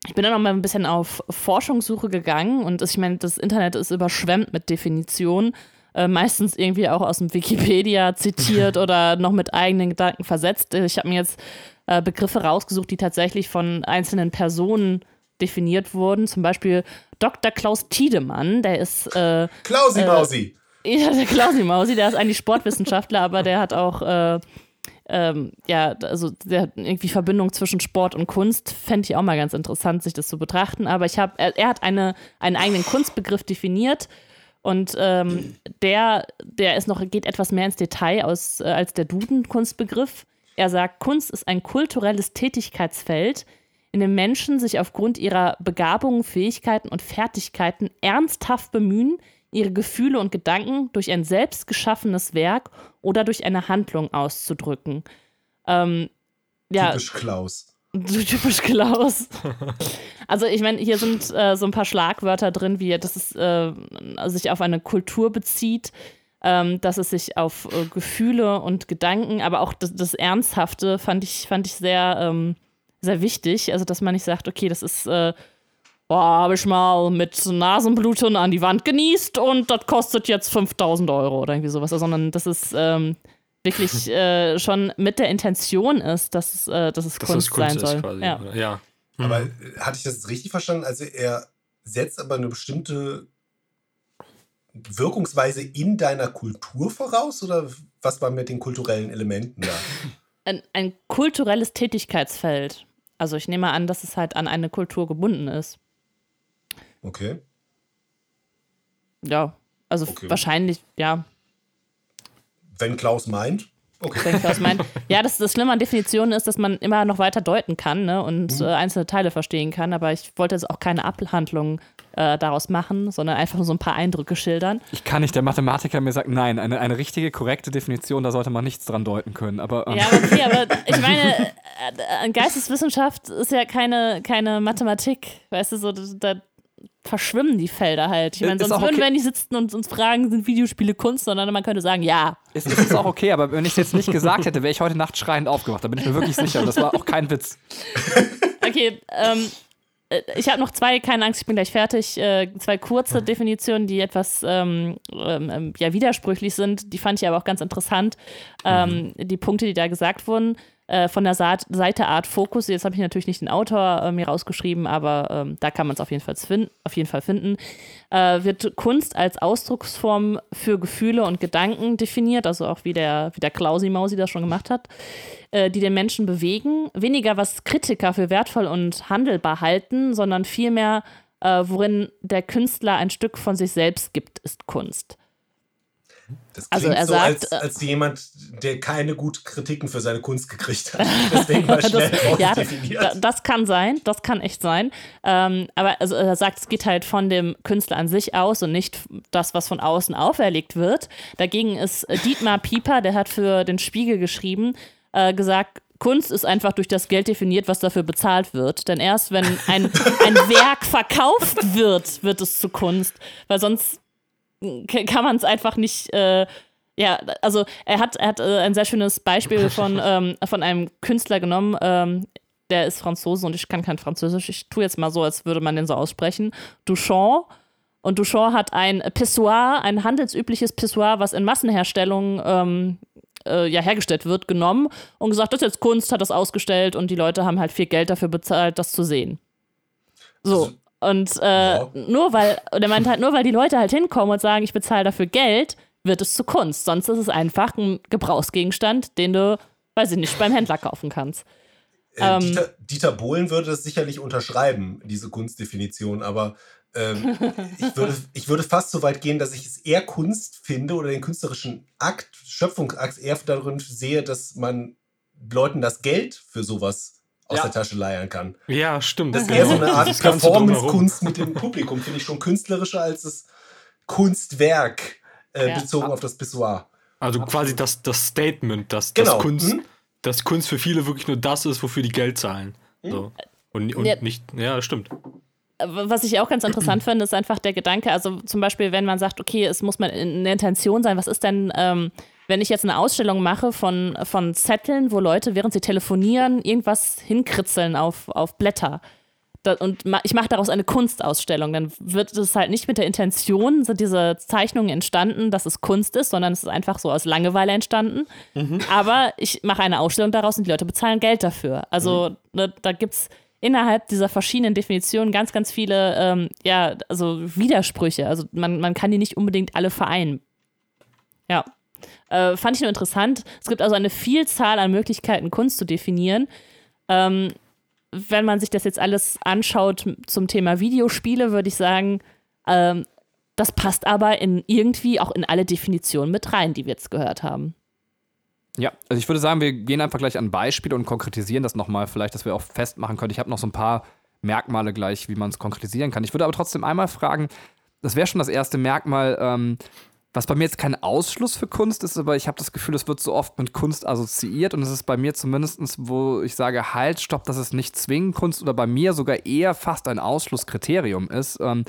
ich bin dann noch mal ein bisschen auf Forschungssuche gegangen und ich meine, das Internet ist überschwemmt mit Definitionen. Äh, meistens irgendwie auch aus dem Wikipedia zitiert [laughs] oder noch mit eigenen Gedanken versetzt. Ich habe mir jetzt äh, Begriffe rausgesucht, die tatsächlich von einzelnen Personen definiert wurden. Zum Beispiel Dr. Klaus Tiedemann, der ist äh, Klausi Mausi. [laughs] ja, der Klausi Mausi, der ist eigentlich Sportwissenschaftler, aber der hat auch, äh, ähm, ja, also der hat irgendwie Verbindung zwischen Sport und Kunst. Fände ich auch mal ganz interessant, sich das zu betrachten. Aber ich habe, er, er hat eine, einen eigenen Kunstbegriff definiert und ähm, der, der ist noch, geht etwas mehr ins Detail aus, äh, als der Duden-Kunstbegriff. Er sagt, Kunst ist ein kulturelles Tätigkeitsfeld, in dem Menschen sich aufgrund ihrer Begabungen, Fähigkeiten und Fertigkeiten ernsthaft bemühen, ihre Gefühle und Gedanken durch ein selbst geschaffenes Werk oder durch eine Handlung auszudrücken. Ähm, ja, Typisch Klaus. [laughs] typisch Klaus. Also ich meine, hier sind äh, so ein paar Schlagwörter drin, wie dass es äh, sich auf eine Kultur bezieht, ähm, dass es sich auf äh, Gefühle und Gedanken, aber auch das, das Ernsthafte fand ich, fand ich sehr, ähm, sehr wichtig. Also dass man nicht sagt, okay, das ist, äh, boah, habe ich mal mit Nasenbluten an die Wand genießt und das kostet jetzt 5000 Euro oder irgendwie sowas, sondern dass es ähm, wirklich [laughs] äh, schon mit der Intention ist, dass, es, äh, dass es Dass Kunst, das Kunst sein soll. ist quasi. ja. ja. Aber äh, hatte ich das richtig verstanden? Also er setzt aber eine bestimmte Wirkungsweise in deiner Kultur voraus oder was war mit den kulturellen Elementen da? [laughs] ein, ein kulturelles Tätigkeitsfeld. Also ich nehme an, dass es halt an eine Kultur gebunden ist. Okay. Ja, also Okay. wahrscheinlich, ja, Wenn Klaus meint. Okay. ich, was meint. [laughs] Ja, das, das Schlimme an Definitionen ist, dass man immer noch weiter deuten kann ne, und äh, einzelne Teile verstehen kann. Aber ich wollte jetzt auch keine Abhandlung äh, daraus machen, sondern einfach nur so ein paar Eindrücke schildern. Ich kann nicht, der Mathematiker mir sagt, nein, eine, eine richtige, korrekte Definition, da sollte man nichts dran deuten können. Aber ähm, Ja, aber okay, aber ich [laughs] meine, äh, äh, Geisteswissenschaft ist ja keine, keine Mathematik. Weißt du, so, da, verschwimmen die Felder halt. Ich meine, Ist sonst würden okay. wir nicht sitzen und uns fragen, sind Videospiele Kunst, sondern man könnte sagen, ja. ist, ist es auch okay, aber wenn ich es jetzt nicht gesagt hätte, wäre ich heute Nacht schreiend aufgewacht. Da bin ich mir wirklich sicher. Und das war auch kein Witz. Okay, ähm, äh, ich habe noch zwei, keine Angst, ich bin gleich fertig, äh, zwei kurze Definitionen, die etwas ähm, ähm, ähm, ja, widersprüchlich sind. Die fand ich aber auch ganz interessant. Ähm, Die Punkte, die da gesagt wurden, äh, von der Saat, Seite Art Fokus, jetzt habe ich natürlich nicht den Autor äh, mir rausgeschrieben, aber ähm, da kann man es auf jeden Fall finden, äh, wird Kunst als Ausdrucksform für Gefühle und Gedanken definiert, also auch wie der, wie der Klausi Mausi das schon gemacht hat äh, die den Menschen bewegen. Weniger, was Kritiker für wertvoll und handelbar halten, sondern vielmehr, äh, worin der Künstler ein Stück von sich selbst gibt, ist Kunst. Das Also er so, sagt, als, als jemand, der keine guten Kritiken für seine Kunst gekriegt hat. [laughs] Deswegen mal schnell Das, ja, das, kann sein, das kann echt sein. Ähm, aber also er sagt, es geht halt von dem Künstler an sich aus und nicht das, was von außen auferlegt wird. Dagegen ist äh, Dietmar Pieper, der hat für den Spiegel geschrieben, äh, gesagt, Kunst ist einfach durch das Geld definiert, was dafür bezahlt wird. Denn erst wenn ein, ein [laughs] Werk verkauft wird, wird es zu Kunst. Weil sonst kann man es einfach nicht. Äh, ja, also er hat, er hat äh, ein sehr schönes Beispiel [laughs] von, ähm, von einem Künstler genommen. Ähm, der ist Franzose und ich kann kein Französisch. Ich tue jetzt mal so, als würde man den so aussprechen. Duchamp. Und Duchamp hat ein Pissoir, ein handelsübliches Pissoir, was in Massenherstellung ähm, äh, ja, hergestellt wird, genommen und gesagt, das ist jetzt Kunst, hat das ausgestellt und die Leute haben halt viel Geld dafür bezahlt, das zu sehen. So. Also, Und äh, Ja. nur weil, und er meint halt, nur weil die Leute halt hinkommen und sagen, ich bezahle dafür Geld, wird es zu Kunst. Sonst ist es einfach ein Gebrauchsgegenstand, den du, weiß ich nicht, beim Händler kaufen kannst. Äh, Ähm. Dieter, Dieter Bohlen würde das sicherlich unterschreiben, diese Kunstdefinition, aber ähm, [laughs] ich, würde, ich würde fast so weit gehen, dass ich es eher Kunst finde oder den künstlerischen Akt, Schöpfungsakt eher darin sehe, dass man Leuten das Geld für sowas aus Ja. der Tasche leiern kann. Ja, stimmt. Das ist eher so eine Art Das. Performance-Kunst mit dem Publikum, finde ich schon künstlerischer als das Kunstwerk äh, Ja. bezogen auf das Pissoir. Also quasi das, das Statement, dass, Genau. dass, Kunst, Mhm. dass Kunst für viele wirklich nur das ist, wofür die Geld zahlen. So. Und, und Ja. nicht, ja, das stimmt. Was ich auch ganz interessant finde, ist einfach der Gedanke, also zum Beispiel, wenn man sagt, okay, es muss mal eine Intention sein, was ist denn, ähm, wenn ich jetzt eine Ausstellung mache von, von Zetteln, wo Leute, während sie telefonieren, irgendwas hinkritzeln auf, auf Blätter. Und ich mache daraus eine Kunstausstellung, dann wird es halt nicht mit der Intention, sind diese Zeichnungen entstanden, dass es Kunst ist, sondern es ist einfach so aus Langeweile entstanden. Aber ich mache eine Ausstellung daraus und die Leute bezahlen Geld dafür. Also ne, da gibt es innerhalb dieser verschiedenen Definitionen ganz, ganz viele ähm, ja, also Widersprüche. Also man, man kann die nicht unbedingt alle vereinen. Ja. Äh, fand ich nur interessant. Es gibt also eine Vielzahl an Möglichkeiten, Kunst zu definieren. Ähm, wenn man sich das jetzt alles anschaut zum Thema Videospiele, würde ich sagen, ähm, das passt aber in irgendwie auch in alle Definitionen mit rein, die wir jetzt gehört haben. Ja, also ich würde sagen, wir gehen einfach gleich an Beispiele und konkretisieren das nochmal, vielleicht, dass wir auch festmachen können. Ich habe noch so ein paar Merkmale gleich, wie man es konkretisieren kann. Ich würde aber trotzdem einmal fragen, das wäre schon das erste Merkmal, ähm, was bei mir jetzt kein Ausschluss für Kunst ist, aber ich habe das Gefühl, es wird so oft mit Kunst assoziiert und es ist bei mir zumindest, wo ich sage, halt, stopp, dass es nicht zwingend Kunst oder bei mir sogar eher fast ein Ausschlusskriterium ist. Ähm,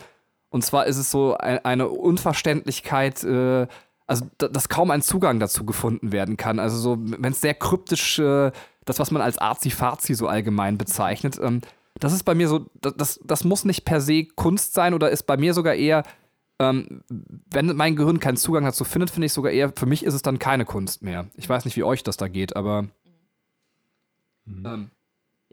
und zwar ist es so ein, eine Unverständlichkeit, äh, also da- dass kaum ein Zugang dazu gefunden werden kann. Also so, wenn es sehr kryptisch, äh, das, was man als Arzi-Fazi so allgemein bezeichnet, ähm, das ist bei mir so, das, das, das muss nicht per se Kunst sein oder ist bei mir sogar eher, ähm, wenn mein Gehirn keinen Zugang dazu findet, finde ich sogar eher, für mich ist es dann keine Kunst mehr. Ich weiß nicht, wie euch das da geht, aber ähm,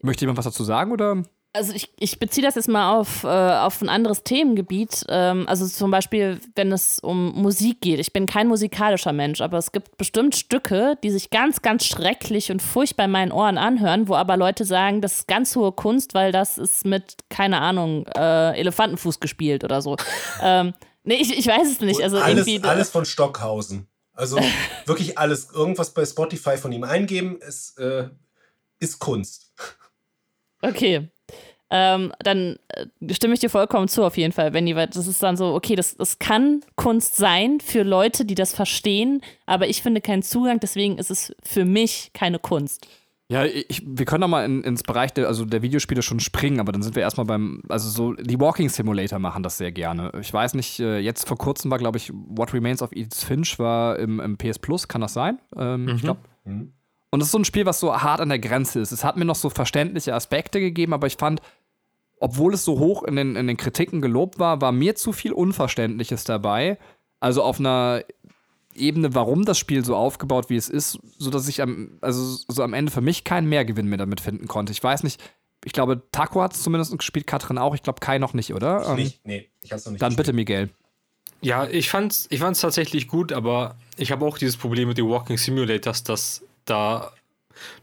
möchte jemand was dazu sagen oder? Also ich, ich beziehe das jetzt mal auf, äh, auf ein anderes Themengebiet. Ähm, also zum Beispiel, wenn es um Musik geht. Ich bin kein musikalischer Mensch, aber es gibt bestimmt Stücke, die sich ganz, ganz schrecklich und furchtbar in meinen Ohren anhören, wo aber Leute sagen, das ist ganz hohe Kunst, weil das ist mit, keine Ahnung, äh, Elefantenfuß gespielt oder so. [laughs] ähm, nee, ich, ich weiß es nicht. Also alles, irgendwie. alles von Stockhausen. Also [laughs] wirklich alles. Irgendwas bei Spotify von ihm eingeben, ist, äh, ist Kunst. Okay. Ähm, dann äh, stimme ich dir vollkommen zu, auf jeden Fall, Benny, weil das ist dann so, okay, das, das kann Kunst sein für Leute, die das verstehen, aber ich finde keinen Zugang, deswegen ist es für mich keine Kunst. Ja, ich, wir können doch mal in, ins Bereich der, also der Videospiele schon springen, aber dann sind wir erstmal beim, also so, die Walking Simulator machen das sehr gerne. Ich weiß nicht, äh, jetzt vor kurzem war, glaube ich, What Remains of Edith Finch war im, im PS Plus, kann das sein? Ähm, Ich glaube. Mhm. Und es ist so ein Spiel, was so hart an der Grenze ist. Es hat mir noch so verständliche Aspekte gegeben, aber ich fand, obwohl es so hoch in den, in den Kritiken gelobt war, war mir zu viel Unverständliches dabei. Also auf einer Ebene, warum das Spiel so aufgebaut, wie es ist, sodass ich am, also so am Ende für mich keinen Mehrgewinn mehr damit finden konnte. Ich weiß nicht, ich glaube, Taco hat es zumindest gespielt, Katrin auch. Ich glaube, Kai noch nicht, oder? Ähm, nicht, nee, ich hab's noch nicht Dann gespielt. bitte, Miguel. Ja, ich fand's, ich fand's tatsächlich gut, aber ich habe auch dieses Problem mit den Walking Simulators, dass da,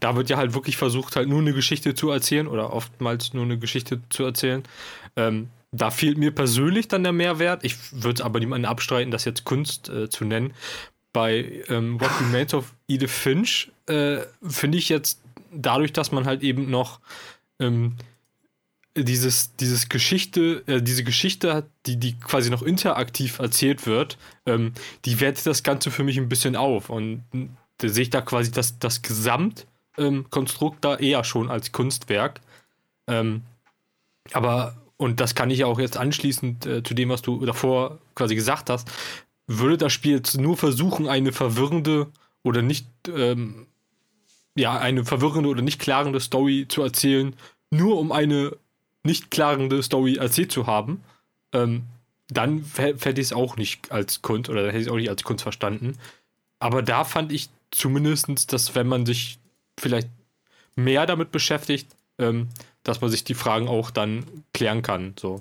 da wird ja halt wirklich versucht, halt nur eine Geschichte zu erzählen oder oftmals nur eine Geschichte zu erzählen. Ähm, da fehlt mir persönlich dann der Mehrwert. Ich würde aber niemanden abstreiten, das jetzt Kunst äh, zu nennen. Bei ähm, What Remains of Edith Finch äh, finde ich jetzt dadurch, dass man halt eben noch ähm, dieses, dieses Geschichte, äh, diese Geschichte die, die quasi noch interaktiv erzählt wird, ähm, die wertet das Ganze für mich ein bisschen auf. Und mh, da sehe ich da quasi das, das Gesamtkonstrukt ähm, da eher schon als Kunstwerk. Ähm, aber, und das kann ich ja auch jetzt anschließend äh, zu dem, was du davor quasi gesagt hast, würde das Spiel jetzt nur versuchen, eine verwirrende oder nicht ähm, ja, eine verwirrende oder nicht klärende Story zu erzählen, nur um eine nicht klärende Story erzählt zu haben, ähm, dann hätte ich es auch nicht als Kunst oder hätte ich es auch nicht als Kunst verstanden. Aber da fand ich zumindest, dass wenn man sich vielleicht mehr damit beschäftigt, ähm, dass man sich die Fragen auch dann klären kann, so.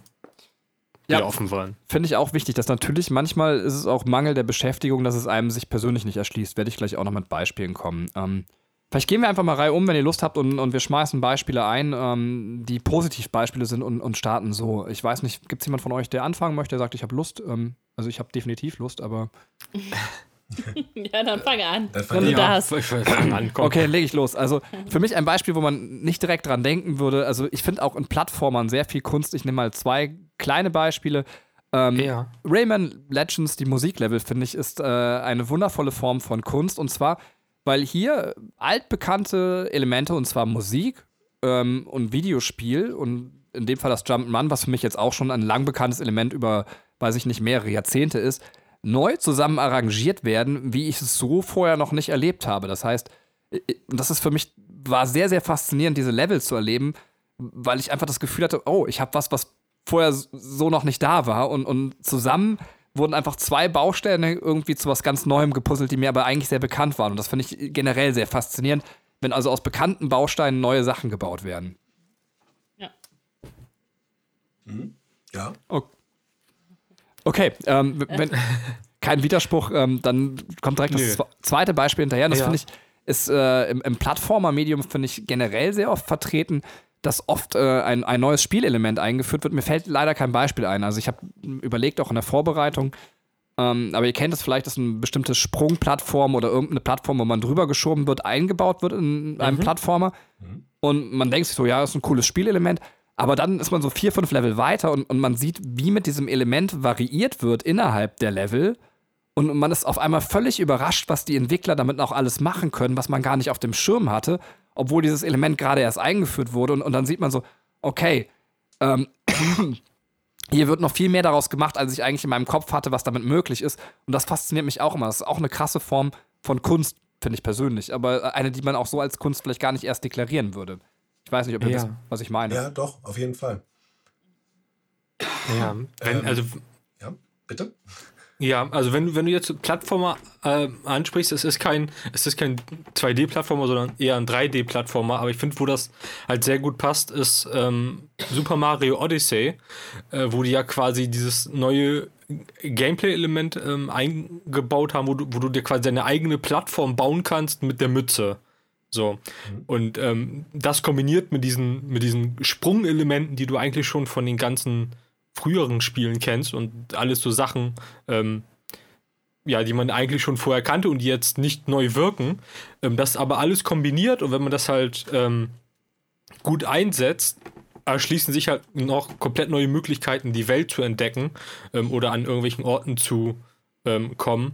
Die Ja. offen waren. Finde ich auch wichtig, dass natürlich manchmal ist es auch Mangel der Beschäftigung, dass es einem sich persönlich nicht erschließt. Werde ich gleich auch noch mit Beispielen kommen. Ähm, vielleicht gehen wir einfach mal Reihe um, wenn ihr Lust habt und, und wir schmeißen Beispiele ein, ähm, die Positivbeispiele sind und, und starten so. Ich weiß nicht, gibt es jemand von euch, der anfangen möchte, der sagt, ich habe Lust? Ähm, also ich habe definitiv Lust, aber. [laughs] [laughs] Ja, dann fang an. Dann Wenn du ich, da hast. ich fang an, komm. Okay, dann lege ich los. Also für mich ein Beispiel, wo man nicht direkt dran denken würde. Also ich finde auch in Plattformern sehr viel Kunst. Ich nehme mal zwei kleine Beispiele. Ähm, Ja. Rayman Legends, die Musiklevel, finde ich, ist äh, eine wundervolle Form von Kunst. Und zwar, weil hier altbekannte Elemente, und zwar Musik ähm, und Videospiel und in dem Fall das Jump'n'Run, was für mich jetzt auch schon ein lang bekanntes Element über, weiß ich nicht, mehrere Jahrzehnte ist, neu zusammen arrangiert werden, wie ich es so vorher noch nicht erlebt habe. Das heißt, i- i- das ist für mich, war sehr, sehr faszinierend, diese Level zu erleben, weil ich einfach das Gefühl hatte, oh, ich habe was, was vorher so noch nicht da war und, und zusammen wurden einfach zwei Bausteine irgendwie zu was ganz Neuem gepuzzelt, die mir aber eigentlich sehr bekannt waren. Und das finde ich generell sehr faszinierend, wenn also aus bekannten Bausteinen neue Sachen gebaut werden. Ja. ja. Okay, ähm, w- wenn kein Widerspruch, ähm, dann kommt direkt Nö. das zwe- zweite Beispiel hinterher. Und Das Ja. finde ich, ist äh, im, im Plattformer-Medium, finde ich, generell sehr oft vertreten, dass oft äh, ein, ein neues Spielelement eingeführt wird. Mir fällt leider kein Beispiel ein. Also ich habe überlegt auch in der Vorbereitung, ähm, aber ihr kennt es vielleicht, dass eine bestimmte Sprungplattform oder irgendeine Plattform, wo man drüber geschoben wird, eingebaut wird in einem Plattformer. Und man denkt sich so, ja, das ist ein cooles Spielelement. Aber dann ist man so vier, fünf Level weiter und, und man sieht, wie mit diesem Element variiert wird innerhalb der Level. Und man ist auf einmal völlig überrascht, was die Entwickler damit auch alles machen können, was man gar nicht auf dem Schirm hatte, obwohl dieses Element gerade erst eingeführt wurde. Und, und dann sieht man so, okay, ähm, [clears throat] hier wird noch viel mehr daraus gemacht, als ich eigentlich in meinem Kopf hatte, was damit möglich ist. Und das fasziniert mich auch immer. Das ist auch eine krasse Form von Kunst, finde ich persönlich. Aber eine, die man auch so als Kunst vielleicht gar nicht erst deklarieren würde. Ich weiß nicht, ob ihr Ja. wisst, was ich meine. Ja, doch, auf jeden Fall. Ja, wenn, Ähm. also Ja, bitte? Ja, also wenn, du- wenn du jetzt Plattformer äh, ansprichst, es ist kein, es ist kein 2D-Plattformer, sondern eher ein 3D-Plattformer, aber ich finde, wo das halt sehr gut passt, ist ähm, Super Mario Odyssey, äh, wo die ja quasi dieses neue Gameplay-Element ähm, eingebaut haben, wo du, wo du dir quasi deine eigene Plattform bauen kannst mit der Mütze. So. Und ähm, das kombiniert mit diesen, mit diesen Sprungelementen, die du eigentlich schon von den ganzen früheren Spielen kennst und alles so Sachen, ähm, ja, die man eigentlich schon vorher kannte und die jetzt nicht neu wirken. Ähm, das aber alles kombiniert und wenn man das halt ähm, gut einsetzt, erschließen sich halt noch komplett neue Möglichkeiten, die Welt zu entdecken ähm, oder an irgendwelchen Orten zu ähm, kommen,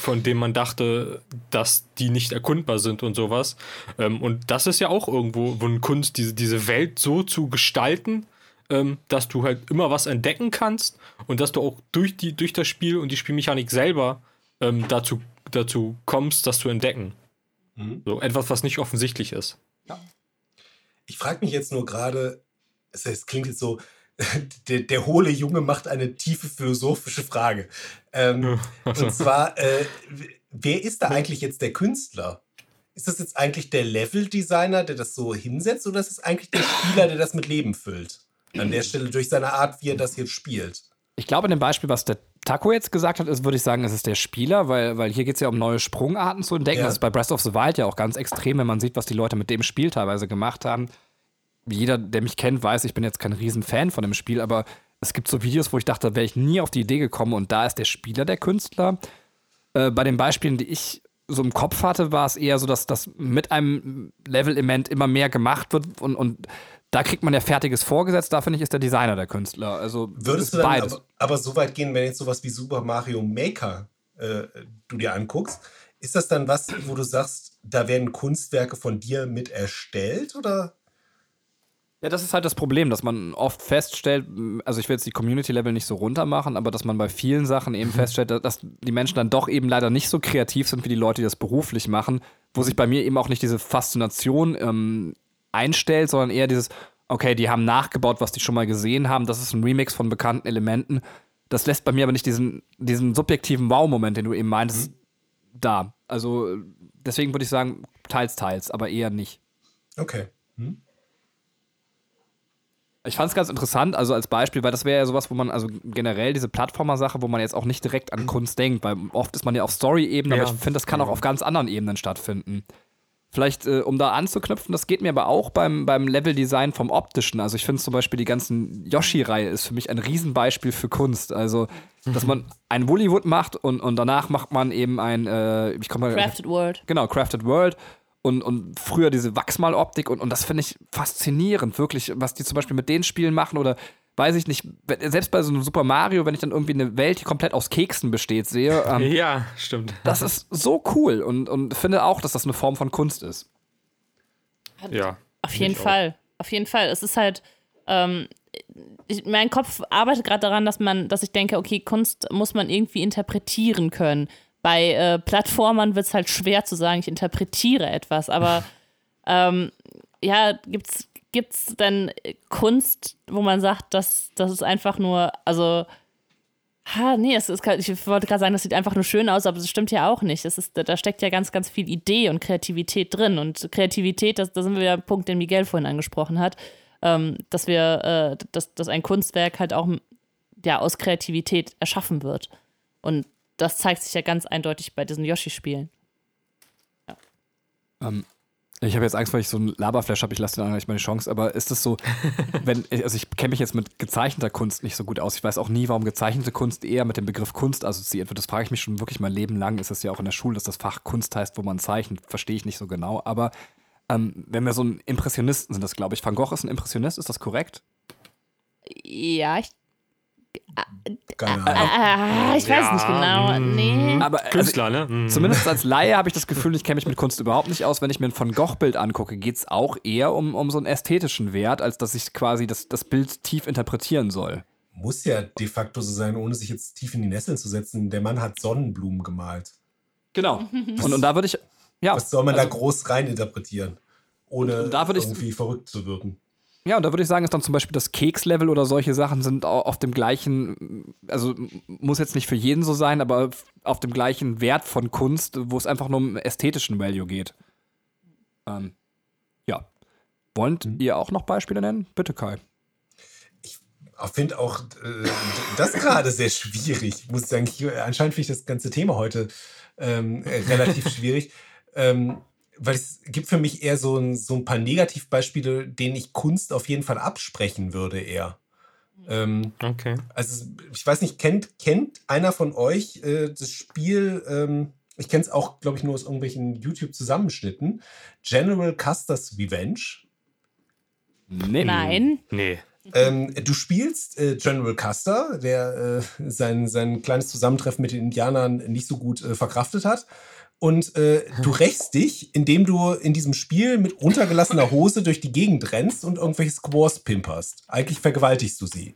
von denen man dachte, dass die nicht erkundbar sind und sowas. Ähm, und das ist ja auch irgendwo wo eine Kunst, diese, diese Welt so zu gestalten, ähm, dass du halt immer was entdecken kannst und dass du auch durch, die, durch das Spiel und die Spielmechanik selber ähm, dazu, dazu kommst, das zu entdecken. Mhm. So etwas, was nicht offensichtlich ist. Ich frage mich jetzt nur gerade, es, es klingt jetzt so, [laughs] der, der hohle Junge macht eine tiefe philosophische Frage. Ähm, Und [laughs] zwar, äh, wer ist da eigentlich jetzt der Künstler? Ist das jetzt eigentlich der Level-Designer, der das so hinsetzt, oder ist es eigentlich der Spieler, der das mit Leben füllt? An der Stelle durch seine Art, wie er das jetzt spielt. Ich glaube, in dem Beispiel, was der Taco jetzt gesagt hat, ist, würde ich sagen, es ist der Spieler, weil, weil hier geht es ja um neue Sprungarten zu entdecken. Ja. Das ist bei Breath of the Wild ja auch ganz extrem, wenn man sieht, was die Leute mit dem Spiel teilweise gemacht haben. Jeder, der mich kennt, weiß, ich bin jetzt kein Riesenfan von dem Spiel, aber es gibt so Videos, wo ich dachte, da wäre ich nie auf die Idee gekommen und da ist der Spieler der Künstler. Äh, bei den Beispielen, die ich so im Kopf hatte, war es eher so, dass das mit einem Level-Element immer mehr gemacht wird und, und da kriegt man ja Fertiges vorgesetzt. Da finde ich, ist der Designer der Künstler. Also Würdest du dann beides. aber, aber so weit gehen, wenn jetzt sowas wie Super Mario Maker äh, du dir anguckst, ist das dann was, wo du sagst, da werden Kunstwerke von dir mit erstellt oder? Ja, das ist halt das Problem, dass man oft feststellt, also ich will jetzt die Community-Level nicht so runter machen, aber dass man bei vielen Sachen eben feststellt, dass die Menschen dann doch eben leider nicht so kreativ sind wie die Leute, die das beruflich machen, wo sich bei mir eben auch nicht diese Faszination ähm, einstellt, sondern eher dieses, okay, die haben nachgebaut, was die schon mal gesehen haben, das ist ein Remix von bekannten Elementen. Das lässt bei mir aber nicht diesen, diesen subjektiven Wow-Moment, den du eben meintest, mhm. da. Also deswegen würde ich sagen, teils, teils, aber eher nicht. Okay. Hm? Ich fand es ganz interessant, also als Beispiel, weil das wäre ja sowas, wo man, also generell diese Plattformer-Sache, wo man jetzt auch nicht direkt an. Kunst denkt, weil oft ist man ja auf Story-Ebene, ja. aber ich finde, das kann auch auf ganz anderen Ebenen stattfinden. Vielleicht, äh, um da anzuknüpfen, das geht mir aber auch beim, beim Level-Design vom Optischen. Also ich finde zum Beispiel die ganzen Yoshi-Reihe ist für mich ein Riesenbeispiel für Kunst. Also, dass man ein Woollywood macht und, und danach macht man eben ein, äh, ich komme mal. Crafted World. Genau, Crafted World und, und früher diese Wachsmaloptik und, und das finde ich faszinierend, wirklich, was die zum Beispiel mit den Spielen machen oder weiß ich nicht, selbst bei so einem Super Mario, wenn ich dann irgendwie eine Welt, die komplett aus Keksen besteht, sehe. [laughs] Ähm, ja, stimmt. Das ist so cool und, und finde auch, dass das eine Form von Kunst ist. Ja. Auf jeden Fall. Auf jeden Fall. Es ist halt, ähm, ich, mein Kopf arbeitet gerade daran, dass man, dass ich denke, okay, Kunst muss man irgendwie interpretieren können. Bei äh, Plattformern wird es halt schwer zu sagen, ich interpretiere etwas, aber [laughs] ähm, ja, gibt's gibt's denn Kunst, wo man sagt, dass das ist einfach nur, also Ha, nee, es ist, ich wollte gerade sagen, das sieht einfach nur schön aus, aber das stimmt ja auch nicht. Es ist, da steckt ja ganz, ganz viel Idee und Kreativität drin. Und Kreativität, das, da sind wir ja Punkt, den Miguel vorhin angesprochen hat, ähm, dass wir, äh, dass, dass ein Kunstwerk halt auch ja, aus Kreativität erschaffen wird. Und das zeigt sich ja ganz eindeutig bei diesen Yoshi-Spielen. Ja. Ähm, ich habe jetzt Angst, weil ich so einen Laberflash habe, ich lasse den anderen nicht meine Chance, aber ist es so, [laughs] wenn, also ich kenne mich jetzt mit gezeichneter Kunst nicht so gut aus. Ich weiß auch nie, warum gezeichnete Kunst eher mit dem Begriff Kunst assoziiert wird. Das frage ich mich schon wirklich mein Leben lang. Ist es ja auch in der Schule, dass das Fach Kunst heißt, wo man zeichnet. Verstehe ich nicht so genau. Aber ähm, wenn wir so ein Impressionisten sind, das glaube ich. Van Gogh ist ein Impressionist, ist das korrekt? Ja, ich keine Ahnung. Ah, ich weiß ja, nicht genau. Mm. Nee. Aber also, Künstler, ne? Mm. Zumindest als Laie habe ich das Gefühl, ich kenne mich mit Kunst überhaupt nicht aus. Wenn ich mir ein Van Gogh-Bild angucke, geht es auch eher um, um so einen ästhetischen Wert, als dass ich quasi das, das Bild tief interpretieren soll. Muss ja de facto so sein, ohne sich jetzt tief in die Nesseln zu setzen. Der Mann hat Sonnenblumen gemalt. Genau. [laughs] und, und da würde ich. Ja, Was soll man also, da groß reininterpretieren? Ohne irgendwie verrückt zu wirken. Ja, und da würde ich sagen, ist dann zum Beispiel das Kekslevel oder solche Sachen sind auf dem gleichen, also muss jetzt nicht für jeden so sein, aber auf dem gleichen Wert von Kunst, wo es einfach nur um ästhetischen Value geht. Ähm, ja. Wollt mhm. ihr auch noch Beispiele nennen? Bitte, Kai. Ich finde auch äh, das gerade sehr schwierig, muss ich sagen. Ich, anscheinend finde ich das ganze Thema heute ähm, relativ [laughs] schwierig. Ähm, weil es gibt für mich eher so ein, so ein paar Negativbeispiele, denen ich Kunst auf jeden Fall absprechen würde, eher. Ähm, okay. Also, ich weiß nicht, kennt, kennt einer von euch äh, das Spiel, ähm, ich kenne es auch, glaube ich, nur aus irgendwelchen YouTube-Zusammenschnitten, General Custer's Revenge? Nee. Nein. Nee. Ähm, du spielst äh, General Custer, der äh, sein, sein kleines Zusammentreffen mit den Indianern nicht so gut äh, verkraftet hat und äh, du [laughs] rächst dich, indem du in diesem Spiel mit runtergelassener Hose durch die Gegend rennst und irgendwelche Squaws pimperst. Eigentlich vergewaltigst du sie.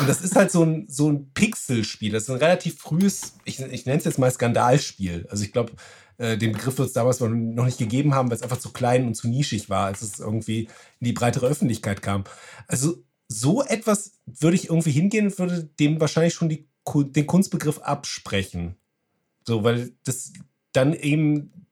Und das ist halt so ein, so ein Pixelspiel. Das ist ein relativ frühes, ich, ich nenne es jetzt mal Skandalspiel. Also ich glaube, äh, den Begriff wird es damals noch nicht gegeben haben, weil es einfach zu klein und zu nischig war, als es irgendwie in die breitere Öffentlichkeit kam. Also so etwas würde ich irgendwie hingehen und würde dem wahrscheinlich schon die, den Kunstbegriff absprechen. So, weil das dann eben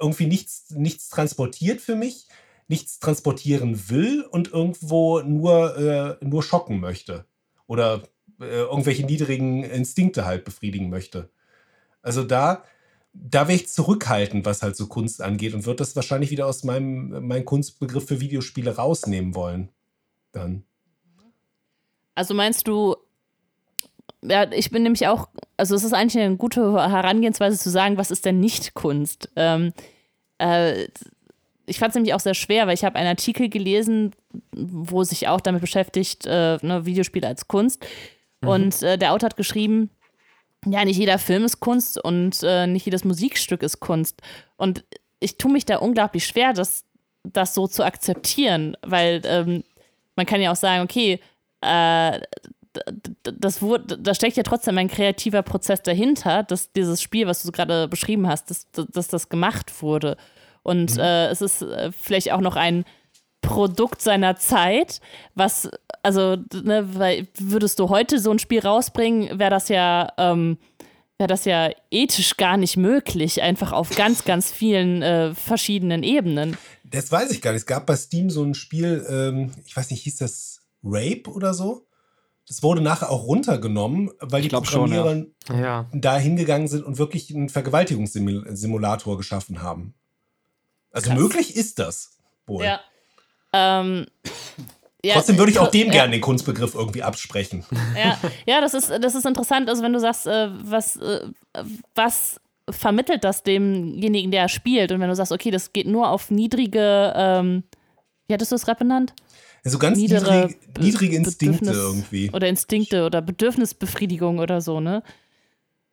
irgendwie nichts, nichts transportiert für mich, nichts transportieren will und irgendwo nur, äh, nur schocken möchte. Oder äh, irgendwelche niedrigen Instinkte halt befriedigen möchte. Also da, da wäre ich zurückhaltend, was halt so Kunst angeht und würde das wahrscheinlich wieder aus meinem, meinem Kunstbegriff für Videospiele rausnehmen wollen. Dann. Also meinst du, ja, ich bin nämlich auch, also es ist eigentlich eine gute Herangehensweise zu sagen, was ist denn nicht Kunst? Ähm, äh, ich fand es nämlich auch sehr schwer, weil ich habe einen Artikel gelesen, wo sich auch damit beschäftigt, äh, ne, Videospiele als Kunst. Mhm. Und äh, der Autor hat geschrieben, ja, nicht jeder Film ist Kunst und äh, nicht jedes Musikstück ist Kunst. Und ich tue mich da unglaublich schwer, das, das so zu akzeptieren, weil ähm, man kann ja auch sagen, okay, äh, das wurde, da steckt ja trotzdem ein kreativer Prozess dahinter, dass dieses Spiel, was du gerade beschrieben hast, dass, dass das gemacht wurde. Und mhm. äh, es ist äh, vielleicht auch noch ein Produkt seiner Zeit, was, also, ne, weil würdest du heute so ein Spiel rausbringen, wäre das ja, ähm, wäre das ja ethisch gar nicht möglich, einfach auf ganz, ganz vielen äh, verschiedenen Ebenen. Das weiß ich gar nicht. Es gab bei Steam so ein Spiel, ähm, ich weiß nicht, hieß das Rape oder so? Das wurde nachher auch runtergenommen, weil ich die Programmierer schon, ja. Ja. da hingegangen sind und wirklich einen Vergewaltigungssimulator geschaffen haben. Also Krass. möglich ist das wohl. Ja. Ähm, ja, Trotzdem würde ich auch dem ja. gerne den Kunstbegriff irgendwie absprechen. Ja, ja das, ist, das ist interessant. Also, wenn du sagst, äh, was, äh, was vermittelt das demjenigen, der spielt? Und wenn du sagst, okay, das geht nur auf niedrige, ähm, wie hattest du es gerade benannt? So ganz niedrige, niedrige Instinkte Bedürfnis irgendwie. Oder Instinkte oder Bedürfnisbefriedigung oder so, ne?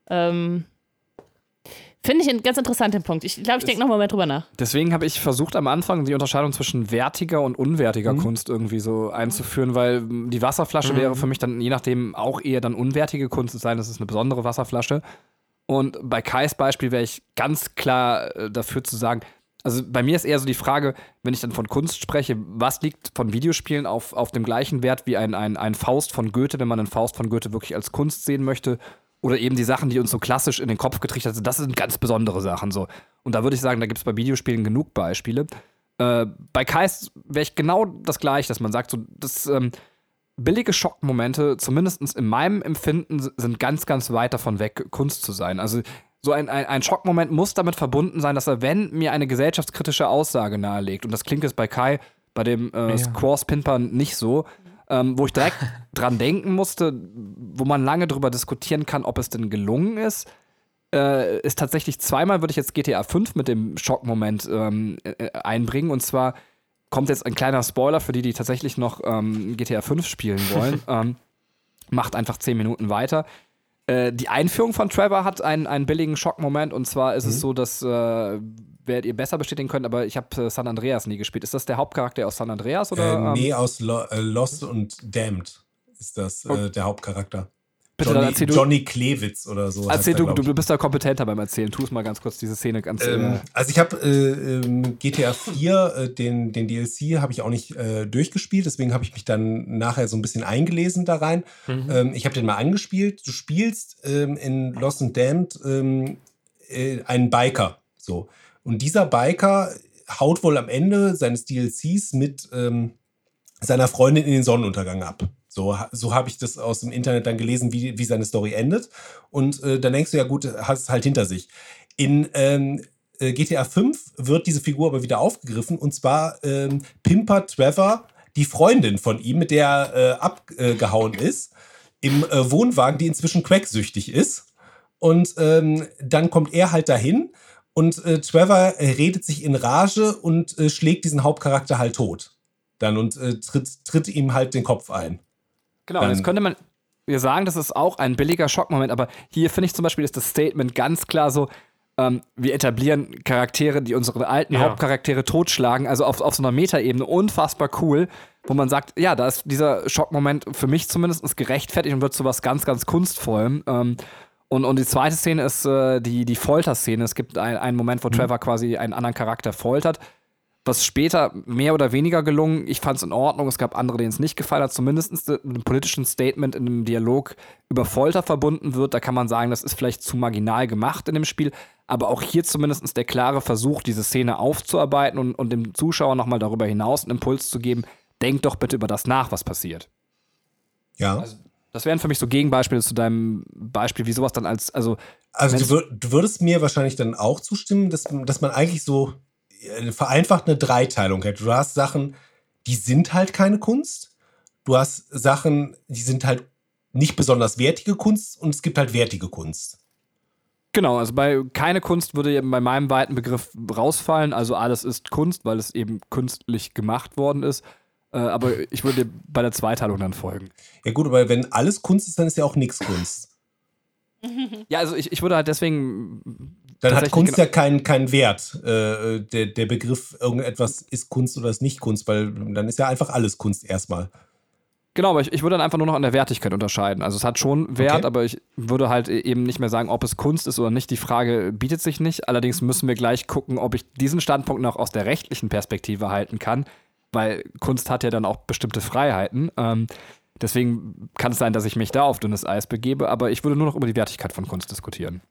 Ähm, Finde ich einen ganz interessanten Punkt. Ich glaube, ich denke nochmal mehr drüber nach. Deswegen habe ich versucht, am Anfang die Unterscheidung zwischen wertiger und unwertiger mhm. Kunst irgendwie so einzuführen, weil die Wasserflasche mhm. wäre für mich dann je nachdem auch eher dann unwertige Kunst, es sei denn, es ist eine besondere Wasserflasche. Und bei Kais Beispiel wäre ich ganz klar äh, dafür zu sagen, also bei mir ist eher so die Frage, wenn ich dann von Kunst spreche, was liegt von Videospielen auf, auf dem gleichen Wert wie ein, ein, ein Faust von Goethe, wenn man einen Faust von Goethe wirklich als Kunst sehen möchte? Oder eben die Sachen, die uns so klassisch in den Kopf getrichtert sind, das sind ganz besondere Sachen so. Und da würde ich sagen, da gibt es bei Videospielen genug Beispiele. Äh, bei Kais wäre ich genau das gleiche, dass man sagt, so, das ähm, billige Schockmomente, zumindest in meinem Empfinden, sind ganz, ganz weit davon weg, Kunst zu sein. Also so ein, ein, ein Schockmoment muss damit verbunden sein, dass er, wenn mir eine gesellschaftskritische Aussage nahelegt, und das klingt jetzt bei Kai bei dem äh, ja. Squaws-Pimpern nicht so, ähm, wo ich direkt [laughs] dran denken musste, wo man lange drüber diskutieren kann, ob es denn gelungen ist. Äh, ist tatsächlich zweimal würde ich jetzt GTA 5 mit dem Schockmoment ähm, äh, einbringen. Und zwar kommt jetzt ein kleiner Spoiler für die, die tatsächlich noch ähm, GTA 5 spielen wollen. [laughs] ähm, macht einfach 10 Minuten weiter. Äh, die Einführung von Trevor hat einen, einen billigen Schockmoment. Und zwar ist mhm. es so, dass äh, werdet ihr besser bestätigen können, aber ich habe äh, San Andreas nie gespielt. Ist das der Hauptcharakter aus San Andreas? Oder, äh, nee, ähm? aus Lo äh, Lost und Damned ist das äh, der Hauptcharakter. Bitte, Johnny, erzähl du, Johnny Klewitz oder so. Erzähl du, du bist da kompetenter beim Erzählen. Tu es mal ganz kurz, diese Szene ganz. Ähm, also ich habe äh, ähm, GTA 4, äh, den, den DLC, habe ich auch nicht äh, durchgespielt, deswegen habe ich mich dann nachher so ein bisschen eingelesen da rein. Mhm. Ähm, ich habe den mal angespielt. Du spielst ähm, in Lost and Damned ähm, äh, einen Biker. So. Und dieser Biker haut wohl am Ende seines DLCs mit ähm, seiner Freundin in den Sonnenuntergang ab. So, so habe ich das aus dem Internet dann gelesen, wie, wie seine Story endet. Und äh, dann denkst du, ja gut, hast es halt hinter sich. In ähm, äh, GTA 5 wird diese Figur aber wieder aufgegriffen und zwar ähm, Pimper Trevor, die Freundin von ihm, mit der er äh, abgehauen ist, im äh, Wohnwagen, die inzwischen cracksüchtig ist. Und ähm, dann kommt er halt dahin und äh, Trevor äh, redet sich in Rage und äh, schlägt diesen Hauptcharakter halt tot. Dann und tritt, tritt ihm halt den Kopf ein. Genau, Dann, jetzt könnte man ja sagen, das ist auch ein billiger Schockmoment, aber hier finde ich zum Beispiel ist das Statement ganz klar so, ähm, wir etablieren Charaktere, die unsere alten ja. Hauptcharaktere totschlagen, also auf, auf so einer Metaebene unfassbar cool, wo man sagt, ja, da ist dieser Schockmoment für mich zumindest gerechtfertigt und wird zu was ganz, ganz Kunstvollem. Ähm, und, und die zweite Szene ist äh, die, die Folterszene. Es gibt ein, einen Moment, wo mhm. Trevor quasi einen anderen Charakter foltert. Was später mehr oder weniger gelungen. Ich fand es in Ordnung. Es gab andere, denen es nicht gefallen hat. Zumindest mit einem politischen Statement in einem Dialog über Folter verbunden wird. Da kann man sagen, das ist vielleicht zu marginal gemacht in dem Spiel. Aber auch hier zumindest der klare Versuch, diese Szene aufzuarbeiten und, und dem Zuschauer nochmal darüber hinaus einen Impuls zu geben. Denkt doch bitte über das nach, was passiert. Ja. Also, das wären für mich so Gegenbeispiele zu deinem Beispiel, wie sowas dann als, also. Also du, du, würdest mir wahrscheinlich dann auch zustimmen, dass, dass man eigentlich so vereinfacht eine Dreiteilung hätte. Du hast Sachen, die sind halt keine Kunst. Du hast Sachen, die sind halt nicht besonders wertige Kunst und es gibt halt wertige Kunst. Genau, also bei keine Kunst würde bei meinem weiten Begriff rausfallen. Also alles ist Kunst, weil es eben künstlich gemacht worden ist. Äh, aber ich würde bei der Zweiteilung dann folgen. Ja, gut, aber wenn alles Kunst ist, dann ist ja auch nichts Kunst. [laughs] Ja, also ich, ich würde halt deswegen. Dann hat Kunst ja keinen kein Wert. Äh, der, der Begriff, irgendetwas ist Kunst oder ist nicht Kunst, weil dann ist ja einfach alles Kunst erstmal. Genau, aber ich, ich würde dann einfach nur noch an der Wertigkeit unterscheiden. Also es hat schon Wert, Okay. aber ich würde halt e- eben nicht mehr sagen, ob es Kunst ist oder nicht. Die Frage bietet sich nicht. Allerdings müssen wir gleich gucken, ob ich diesen Standpunkt noch aus der rechtlichen Perspektive halten kann, weil Kunst hat ja dann auch bestimmte Freiheiten. Ähm, deswegen kann es sein, dass ich mich da auf dünnes Eis begebe, aber ich würde nur noch über die Wertigkeit von Kunst diskutieren.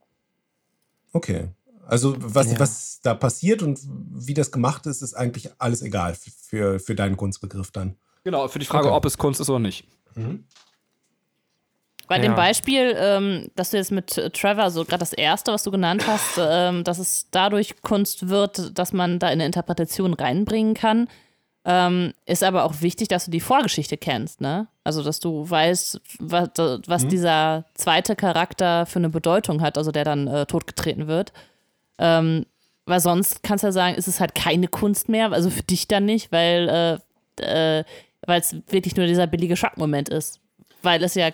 Okay. Also was, Ja. was da passiert und wie das gemacht ist, ist eigentlich alles egal für, für deinen Kunstbegriff dann. Genau, für die Frage, Okay. ob es Kunst ist oder nicht. Bei dem Ja. Beispiel, ähm, dass du jetzt mit Trevor, so gerade das erste, was du genannt hast, ähm, dass es dadurch Kunst wird, dass man da in eine Interpretation reinbringen kann, ähm, ist aber auch wichtig, dass du die Vorgeschichte kennst, ne? Also, dass du weißt, was, was dieser zweite Charakter für eine Bedeutung hat, also der dann äh, totgetreten wird. Ähm, weil sonst kannst du ja sagen, ist es halt keine Kunst mehr, also für dich dann nicht, weil äh, äh, es wirklich nur dieser billige Schockmoment ist. Weil es ja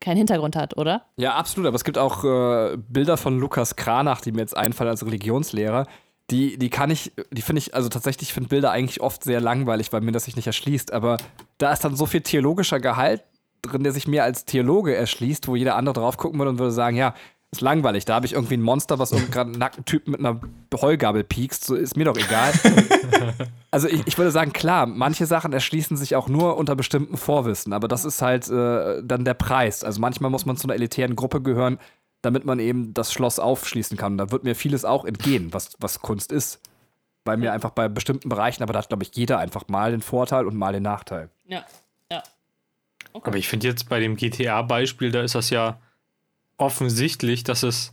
keinen Hintergrund hat, oder? Ja, absolut. Aber es gibt auch äh, Bilder von Lukas Kranach, die mir jetzt einfallen als Religionslehrer. Die, die kann ich, die finde ich, also tatsächlich finde Bilder eigentlich oft sehr langweilig, weil mir das sich nicht erschließt. Aber da ist dann so viel theologischer Gehalt drin, der sich mir als Theologe erschließt, wo jeder andere drauf gucken würde und würde sagen, ja, ist langweilig. Da habe ich irgendwie ein Monster, was gerade einen nackten Typen mit einer Heugabel piekst. So ist mir doch egal. [laughs] Also ich, ich würde sagen, klar, manche Sachen erschließen sich auch nur unter bestimmten Vorwissen, aber das ist halt äh, dann der Preis. Also manchmal muss man zu einer elitären Gruppe gehören, damit man eben das Schloss aufschließen kann. Da wird mir vieles auch entgehen, was, was Kunst ist. Bei mir einfach bei bestimmten Bereichen, aber da hat, glaube ich, jeder einfach mal den Vorteil und mal den Nachteil. Ja, ja. Aber ich finde jetzt bei dem GTA-Beispiel, da ist das ja offensichtlich, dass es.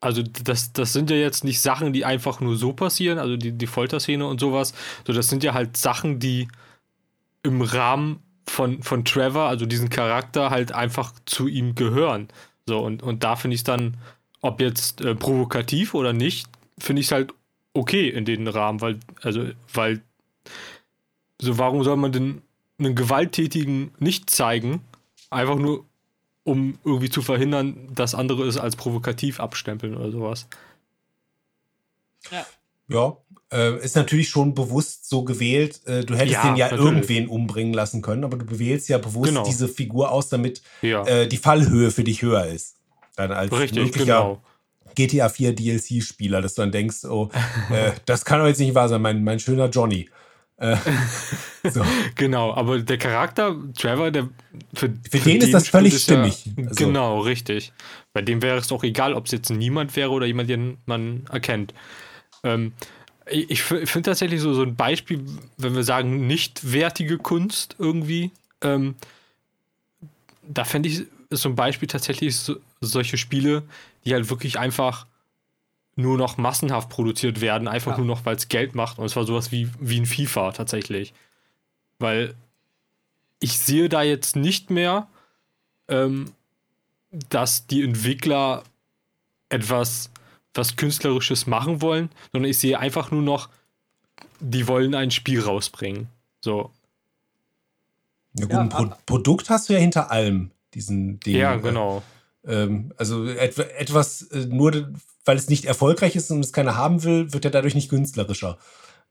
Also, das, das sind ja jetzt nicht Sachen, die einfach nur so passieren, also die, die Folterszene und sowas. So, das sind ja halt Sachen, die im Rahmen von, von Trevor, also diesen Charakter, halt einfach zu ihm gehören. So, und, und da finde ich es dann, ob jetzt äh, provokativ oder nicht, finde ich es halt okay in den Rahmen, weil, also, weil, so, warum soll man denn einen Gewalttätigen nicht zeigen, einfach nur, um irgendwie zu verhindern, dass andere es als provokativ abstempeln oder sowas. Ja, äh, ist natürlich schon bewusst so gewählt. Äh, du hättest Ja, den ja natürlich. irgendwen umbringen lassen können, aber du wählst ja bewusst Genau. diese Figur aus, damit Ja, äh, die Fallhöhe für dich höher ist. Dann als richtig, möglicher genau. GTA 4 DLC-Spieler, dass du dann denkst, oh, äh, das kann doch jetzt nicht wahr sein, mein, mein schöner Johnny. Äh, [laughs] so. Genau, aber der Charakter, Trevor, der für, Für den ist das völlig stimmig. Also- Genau, richtig. Bei dem wäre es doch egal, ob es jetzt niemand wäre oder jemand, den man erkennt. Ähm, ich finde tatsächlich so, so ein Beispiel, wenn wir sagen, nicht wertige Kunst irgendwie, ähm, da fände ich so ein Beispiel tatsächlich so, solche Spiele, die halt wirklich einfach nur noch massenhaft produziert werden, einfach Ja. nur noch, weil es Geld macht. Und es war sowas wie, wie ein FIFA tatsächlich. Weil ich sehe da jetzt nicht mehr, ähm, dass die Entwickler etwas was Künstlerisches machen wollen, sondern ich sehe einfach nur noch, die wollen ein Spiel rausbringen. So. Ja, gut, Ja, ein Pro Produkt hast du ja hinter allem, diesen Ding. Ja, genau. Ähm, also et etwas, äh, nur weil es nicht erfolgreich ist und es keiner haben will, wird er dadurch nicht künstlerischer.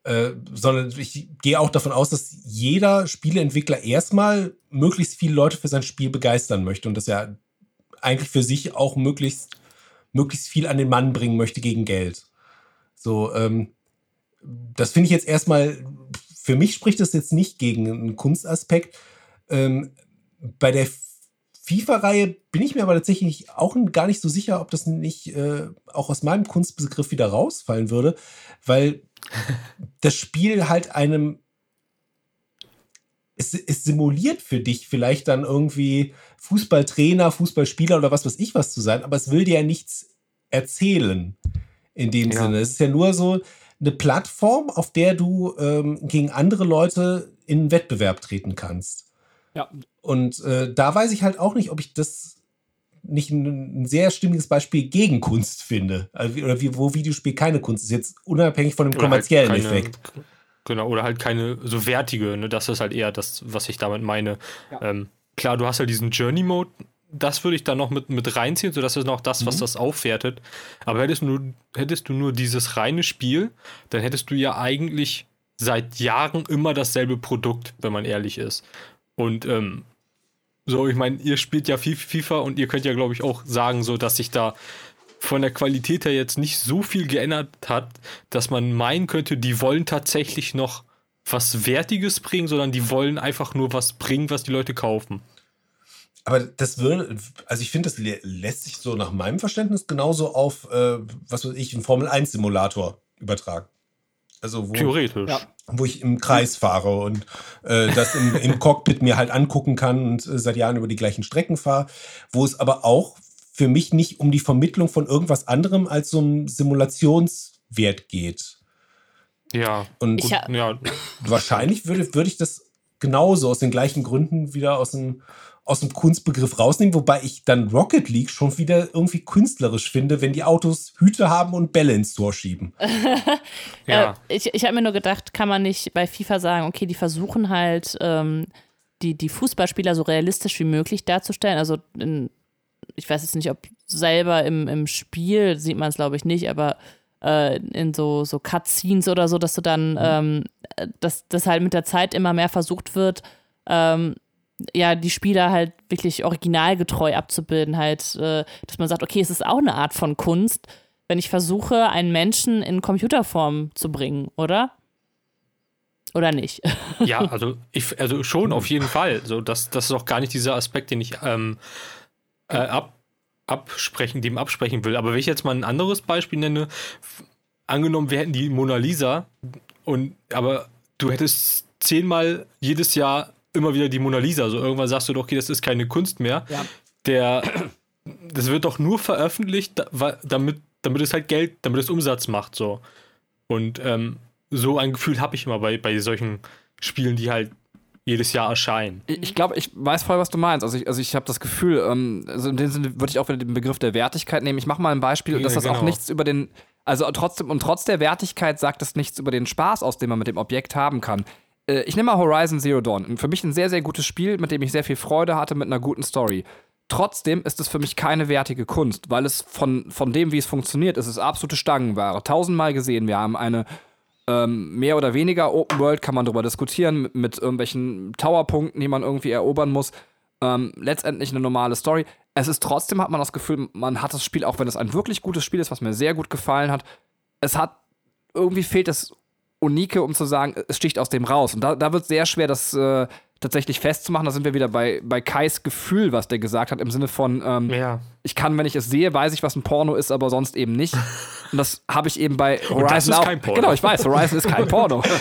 Äh, sondern ich gehe auch davon aus, dass jeder Spieleentwickler erstmal möglichst viele Leute für sein Spiel begeistern möchte und dass er eigentlich für sich auch möglichst, möglichst viel an den Mann bringen möchte gegen Geld. So, ähm, das finde ich jetzt erstmal, für mich spricht das jetzt nicht gegen einen Kunstaspekt. Ähm, bei der FIFA-Reihe bin ich mir aber tatsächlich auch gar nicht so sicher, ob das nicht äh, auch aus meinem Kunstbegriff wieder rausfallen würde, weil [laughs] das Spiel halt einem es, es simuliert für dich vielleicht dann irgendwie Fußballtrainer, Fußballspieler oder was weiß ich was zu sein, aber es will dir ja nichts erzählen in dem Ja. Sinne. Es ist ja nur so eine Plattform, auf der du ähm, gegen andere Leute in einen Wettbewerb treten kannst. Ja, Und äh, da weiß ich halt auch nicht, ob ich das nicht ein, ein sehr stimmiges Beispiel gegen Kunst finde. Also, oder wie, wo Videospiel keine Kunst ist, jetzt unabhängig von dem Oder halt kommerziellen keine- Effekt. Genau, oder halt keine so wertige, ne? Das ist halt eher das, was ich damit meine. Ähm, klar, du hast ja diesen Journey-Mode, das würde ich dann noch mit, mit reinziehen, so das ist noch das, was das aufwertet. Aber hättest du, nur, hättest du nur dieses reine Spiel, dann hättest du ja eigentlich seit Jahren immer dasselbe Produkt, wenn man ehrlich ist. Und ähm, so, ich meine, ihr spielt ja FIFA und ihr könnt ja, glaube ich, auch sagen, so, dass sich da von der Qualität her jetzt nicht so viel geändert hat, dass man meinen könnte, die wollen tatsächlich noch was Wertiges bringen, sondern die wollen einfach nur was bringen, was die Leute kaufen. Aber das würde, also ich finde, das lässt sich so nach meinem Verständnis genauso auf, äh, was weiß ich, einen Formel-1-Simulator übertragen. Also wo, Theoretisch. Ja. Wo ich im Kreis fahre und äh, das im, im, Cockpit mir halt angucken kann und äh, seit Jahren über die gleichen Strecken fahre. Wo es aber auch für mich nicht um die Vermittlung von irgendwas anderem als so einem Simulationswert geht. Ja. Und ich ja. wahrscheinlich würde, würde ich das genauso aus den gleichen Gründen wieder aus dem, aus dem Kunstbegriff rausnehmen, wobei ich dann Rocket League schon wieder irgendwie künstlerisch finde, wenn die Autos Hüte haben und Bälle ins Tor schieben. [laughs] ja. Äh, ich ich habe mir nur gedacht, kann man nicht bei FIFA sagen, okay, die versuchen halt, ähm, die, die Fußballspieler so realistisch wie möglich darzustellen. Also in, ich weiß jetzt nicht, ob selber im, im Spiel sieht man es, glaube ich, nicht, aber äh, in so, so Cutscenes oder so, dass du dann, mhm. ähm, dass das halt mit der Zeit immer mehr versucht wird, ähm, ja, die Spieler halt wirklich originalgetreu abzubilden, halt, äh, dass man sagt, okay, es ist auch eine Art von Kunst, wenn ich versuche, einen Menschen in Computerform zu bringen, oder? Oder nicht? [laughs] Ja, also, ich, also schon auf jeden Fall. So, das, das ist auch gar nicht dieser Aspekt, den ich ähm, äh, ab, absprechen, dem absprechen will. Aber wenn ich jetzt mal ein anderes Beispiel nenne, angenommen, wir hätten die Mona Lisa und aber du hättest zehnmal jedes Jahr immer wieder die Mona Lisa. So irgendwann sagst du doch, okay, das ist keine Kunst mehr. Ja. Der, das wird doch nur veröffentlicht, damit, damit es halt Geld, damit es Umsatz macht. So. Und ähm, so ein Gefühl habe ich immer bei, bei solchen Spielen, die halt jedes Jahr erscheinen. Ich glaube, ich weiß voll, was du meinst. Also ich, also ich habe das Gefühl, ähm, also in dem Sinne würde ich auch wieder den Begriff der Wertigkeit nehmen. Ich mache mal ein Beispiel, dass das genau. auch nichts über den, also trotzdem, und trotz der Wertigkeit sagt es nichts über den Spaß aus, den man mit dem Objekt haben kann. Äh, ich nehme mal Horizon Zero Dawn. Für mich ein sehr, sehr gutes Spiel, mit dem ich sehr viel Freude hatte, mit einer guten Story. Trotzdem ist es für mich keine wertige Kunst, weil es von, von dem, wie es funktioniert, ist es absolute Stangenware. Tausendmal gesehen, wir haben eine ähm, mehr oder weniger Open World, kann man darüber diskutieren, mit, mit irgendwelchen Towerpunkten, die man irgendwie erobern muss. Ähm, letztendlich eine normale Story. Es ist trotzdem, hat man das Gefühl, man hat das Spiel, auch wenn es ein wirklich gutes Spiel ist, was mir sehr gut gefallen hat, es hat, irgendwie fehlt es Unike, um zu sagen, es sticht aus dem raus. Und da, da wird sehr schwer, das äh, tatsächlich festzumachen. Da sind wir wieder bei, bei Kais Gefühl, was der gesagt hat, im Sinne von, ähm, ja. ich kann, wenn ich es sehe, weiß ich, was ein Porno ist, aber sonst eben nicht. [laughs] Und das habe ich eben bei Horizon Und das ist auch. Kein Porno. Genau, ich weiß, Horizon ist kein Porno. [laughs]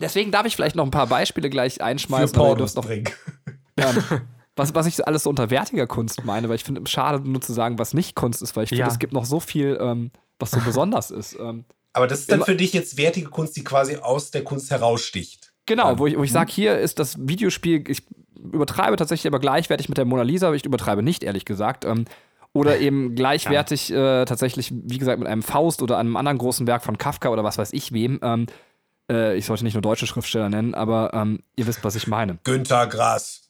Deswegen darf ich vielleicht noch ein paar Beispiele gleich einschmeißen. Für Pornos noch. Ja, [laughs] was, was ich alles so unter wertiger Kunst meine, weil ich finde es schade, nur zu sagen, was nicht Kunst ist, weil ich finde, ja. es gibt noch so viel ähm, was so besonders ist. Ähm, Aber das ist dann für dich jetzt wertige Kunst, die quasi aus der Kunst heraussticht. Genau, wo ich, wo ich sage, hier ist das Videospiel, ich übertreibe tatsächlich aber gleichwertig mit der Mona Lisa, aber ich übertreibe nicht, ehrlich gesagt. Ähm, oder eben [laughs] gleichwertig ja. äh, tatsächlich, wie gesagt, mit einem Faust oder einem anderen großen Werk von Kafka oder was weiß ich wem. Ähm, äh, ich sollte nicht nur deutsche Schriftsteller nennen, aber ähm, ihr wisst, was ich meine. Günter Grass.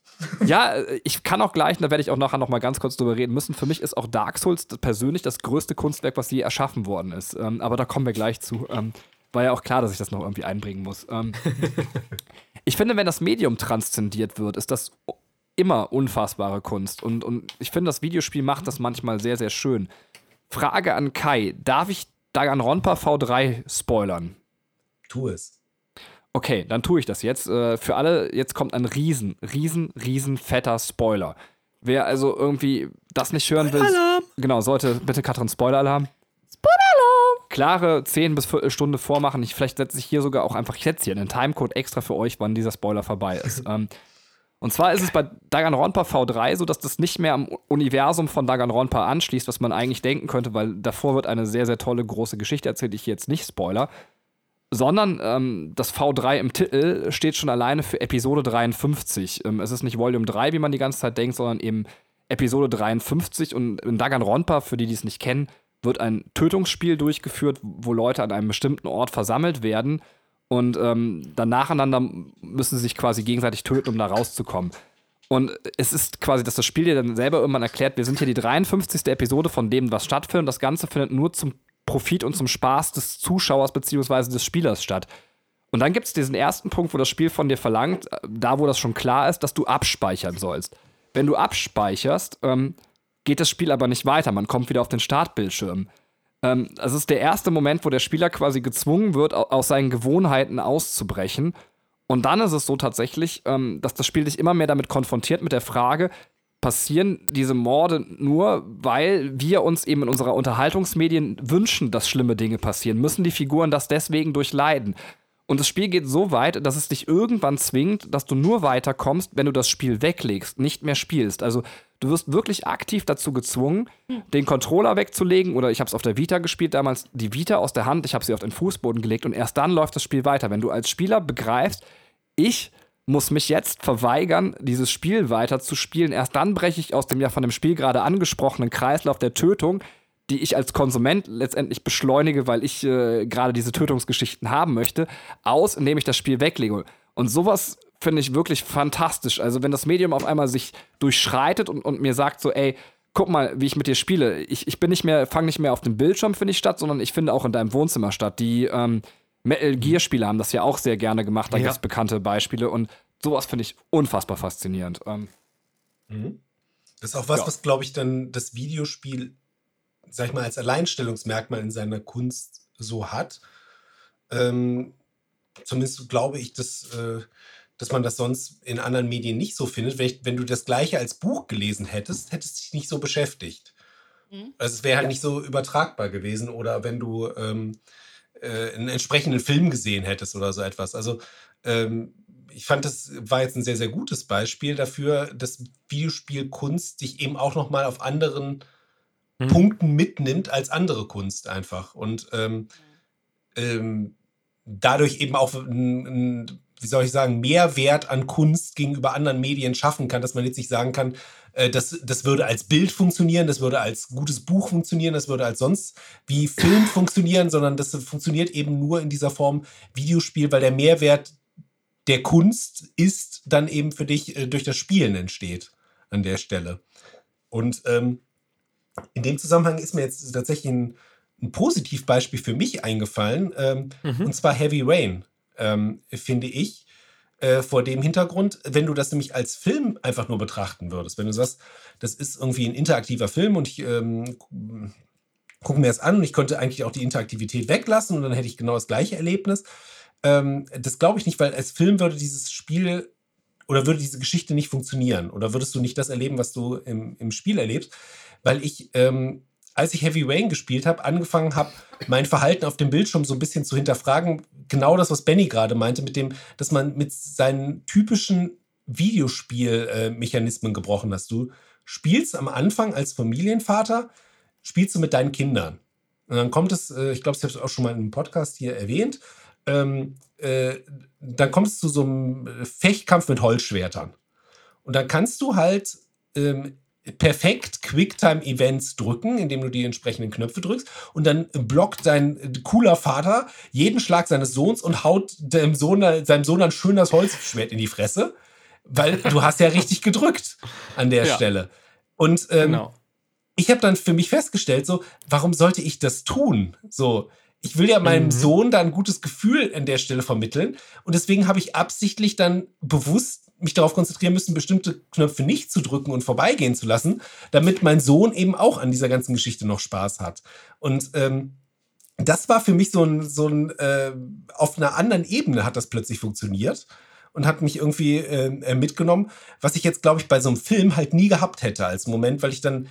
Ja, ich kann auch gleich, da werde ich auch nachher noch mal ganz kurz drüber reden müssen. Für mich ist auch Dark Souls persönlich das größte Kunstwerk, was je erschaffen worden ist. Ähm, aber da kommen wir gleich zu. Ähm, war ja auch klar, dass ich das noch irgendwie einbringen muss. Ähm, [laughs] ich finde, wenn das Medium transzendiert wird, ist das immer unfassbare Kunst. Und, und ich finde, das Videospiel macht das manchmal sehr, sehr schön. Frage an Kai: Darf ich Danganronpa V3 spoilern? Tu es. Okay, dann tue ich das jetzt. Äh, für alle, jetzt kommt ein riesen, riesen, riesen fetter Spoiler. Wer also irgendwie das nicht hören will, genau, sollte bitte Katrin Spoiler-Alarm. Spoiler-Alarm! Klare 10 bis Viertelstunde vormachen. Ich, vielleicht setze ich hier sogar auch einfach, setze hier einen Timecode extra für euch, wann dieser Spoiler vorbei ist. [laughs] ähm, und zwar ist es bei Danganronpa V3 so, dass das nicht mehr am Universum von Danganronpa anschließt, was man eigentlich denken könnte, weil davor wird eine sehr, sehr tolle große Geschichte erzählt, die ich jetzt nicht spoiler sondern ähm, das V3 im Titel steht schon alleine für Episode 53. Ähm, es ist nicht Volume 3, wie man die ganze Zeit denkt, sondern eben Episode 53 und in Danganronpa, für die, die es nicht kennen, wird ein Tötungsspiel durchgeführt, wo Leute an einem bestimmten Ort versammelt werden und ähm, dann nacheinander müssen sie sich quasi gegenseitig töten, um da rauszukommen. Und es ist quasi, dass das Spiel dir dann selber irgendwann erklärt, wir sind hier die 53. Episode von dem, was stattfindet. Das Ganze findet nur zum Profit und zum Spaß des Zuschauers bzw. des Spielers statt. Und dann gibt es diesen ersten Punkt, wo das Spiel von dir verlangt, äh, da wo das schon klar ist, dass du abspeichern sollst. Wenn du abspeicherst, ähm, geht das Spiel aber nicht weiter. Man kommt wieder auf den Startbildschirm. Ähm, das ist der erste Moment, wo der Spieler quasi gezwungen wird, aus seinen Gewohnheiten auszubrechen. Und dann ist es so tatsächlich, ähm, dass das Spiel dich immer mehr damit konfrontiert mit der Frage, passieren diese Morde nur, weil wir uns eben in unserer Unterhaltungsmedien wünschen, dass schlimme Dinge passieren? Müssen die Figuren das deswegen durchleiden? Und das Spiel geht so weit, dass es dich irgendwann zwingt, dass du nur weiterkommst, wenn du das Spiel weglegst, nicht mehr spielst. Also du wirst wirklich aktiv dazu gezwungen, den Controller wegzulegen. Oder ich habe es auf der Vita gespielt damals, die Vita aus der Hand, ich habe sie auf den Fußboden gelegt und erst dann läuft das Spiel weiter. Wenn du als Spieler begreifst, ich muss mich jetzt verweigern, dieses Spiel weiter zu spielen. Erst dann breche ich aus dem ja von dem Spiel gerade angesprochenen Kreislauf der Tötung, die ich als Konsument letztendlich beschleunige, weil ich äh, gerade diese Tötungsgeschichten haben möchte, aus, indem ich das Spiel weglege. Und sowas finde ich wirklich fantastisch. Also wenn das Medium auf einmal sich durchschreitet und, und mir sagt so, ey, guck mal, wie ich mit dir spiele. Ich, ich bin nicht mehr, fange nicht mehr auf dem Bildschirm, finde ich, statt, sondern ich finde auch in deinem Wohnzimmer statt. Die ähm, Metal Gear Spiele haben das ja auch sehr gerne gemacht. Da ja. gibt es bekannte Beispiele und sowas finde ich unfassbar faszinierend. Ähm, mhm. Das ist auch was, ja. was glaube ich dann das Videospiel, sag ich mal, als Alleinstellungsmerkmal in seiner Kunst so hat. Ähm, zumindest glaube ich, dass, äh, dass man das sonst in anderen Medien nicht so findet. Wenn, ich, wenn du das gleiche als Buch gelesen hättest, hättest du dich nicht so beschäftigt. Mhm. Also es wäre halt ja. nicht so übertragbar gewesen. Oder wenn du ähm, äh, einen entsprechenden Film gesehen hättest oder so etwas. Also ähm, ich fand, das war jetzt ein sehr, sehr gutes Beispiel dafür, dass Videospielkunst dich eben auch nochmal auf anderen mhm. Punkten mitnimmt als andere Kunst einfach. Und ähm, ähm, dadurch eben auch ein, ein, wie soll ich sagen, Mehrwert an Kunst gegenüber anderen Medien schaffen kann, dass man jetzt nicht sagen kann, äh, das, das würde als Bild funktionieren, das würde als gutes Buch funktionieren, das würde als sonst wie Film [laughs] funktionieren, sondern das funktioniert eben nur in dieser Form Videospiel, weil der Mehrwert der Kunst ist dann eben für dich äh, durch das Spielen entsteht an der Stelle. Und ähm, in dem Zusammenhang ist mir jetzt tatsächlich ein, ein Positivbeispiel für mich eingefallen, ähm, mhm. und zwar Heavy Rain, ähm, finde ich. Äh, vor dem Hintergrund, wenn du das nämlich als Film einfach nur betrachten würdest, wenn du sagst, das ist irgendwie ein interaktiver Film und ich ähm, gucke mir das an und ich könnte eigentlich auch die Interaktivität weglassen und dann hätte ich genau das gleiche Erlebnis. Ähm, das glaube ich nicht, weil als Film würde dieses Spiel oder würde diese Geschichte nicht funktionieren oder würdest du nicht das erleben, was du im, im Spiel erlebst, weil ich ähm, als ich Heavy Rain gespielt habe, angefangen habe, mein Verhalten auf dem Bildschirm so ein bisschen zu hinterfragen. Genau das, was Benny gerade meinte, mit dem, dass man mit seinen typischen Videospielmechanismen gebrochen hast. Du spielst am Anfang als Familienvater, spielst du mit deinen Kindern. Und dann kommt es, äh, ich glaube, ich habe es auch schon mal einem Podcast hier erwähnt, ähm, äh, dann kommst du zu so einem Fechtkampf mit Holzschwertern. Und dann kannst du halt ähm, perfekt Quicktime-Events drücken, indem du die entsprechenden Knöpfe drückst. Und dann blockt dein cooler Vater jeden Schlag seines Sohns und haut dem Sohn, seinem Sohn ein schönes Holzschwert in die Fresse. Weil du hast ja richtig gedrückt an der ja. Stelle. Und ähm, genau. ich habe dann für mich festgestellt, so, warum sollte ich das tun? So, ich will ja meinem mhm. Sohn da ein gutes Gefühl an der Stelle vermitteln. Und deswegen habe ich absichtlich dann bewusst mich darauf konzentrieren müssen, bestimmte Knöpfe nicht zu drücken und vorbeigehen zu lassen, damit mein Sohn eben auch an dieser ganzen Geschichte noch Spaß hat. Und ähm, das war für mich so ein, so ein äh, auf einer anderen Ebene hat das plötzlich funktioniert und hat mich irgendwie äh, mitgenommen, was ich jetzt, glaube ich, bei so einem Film halt nie gehabt hätte als Moment, weil ich dann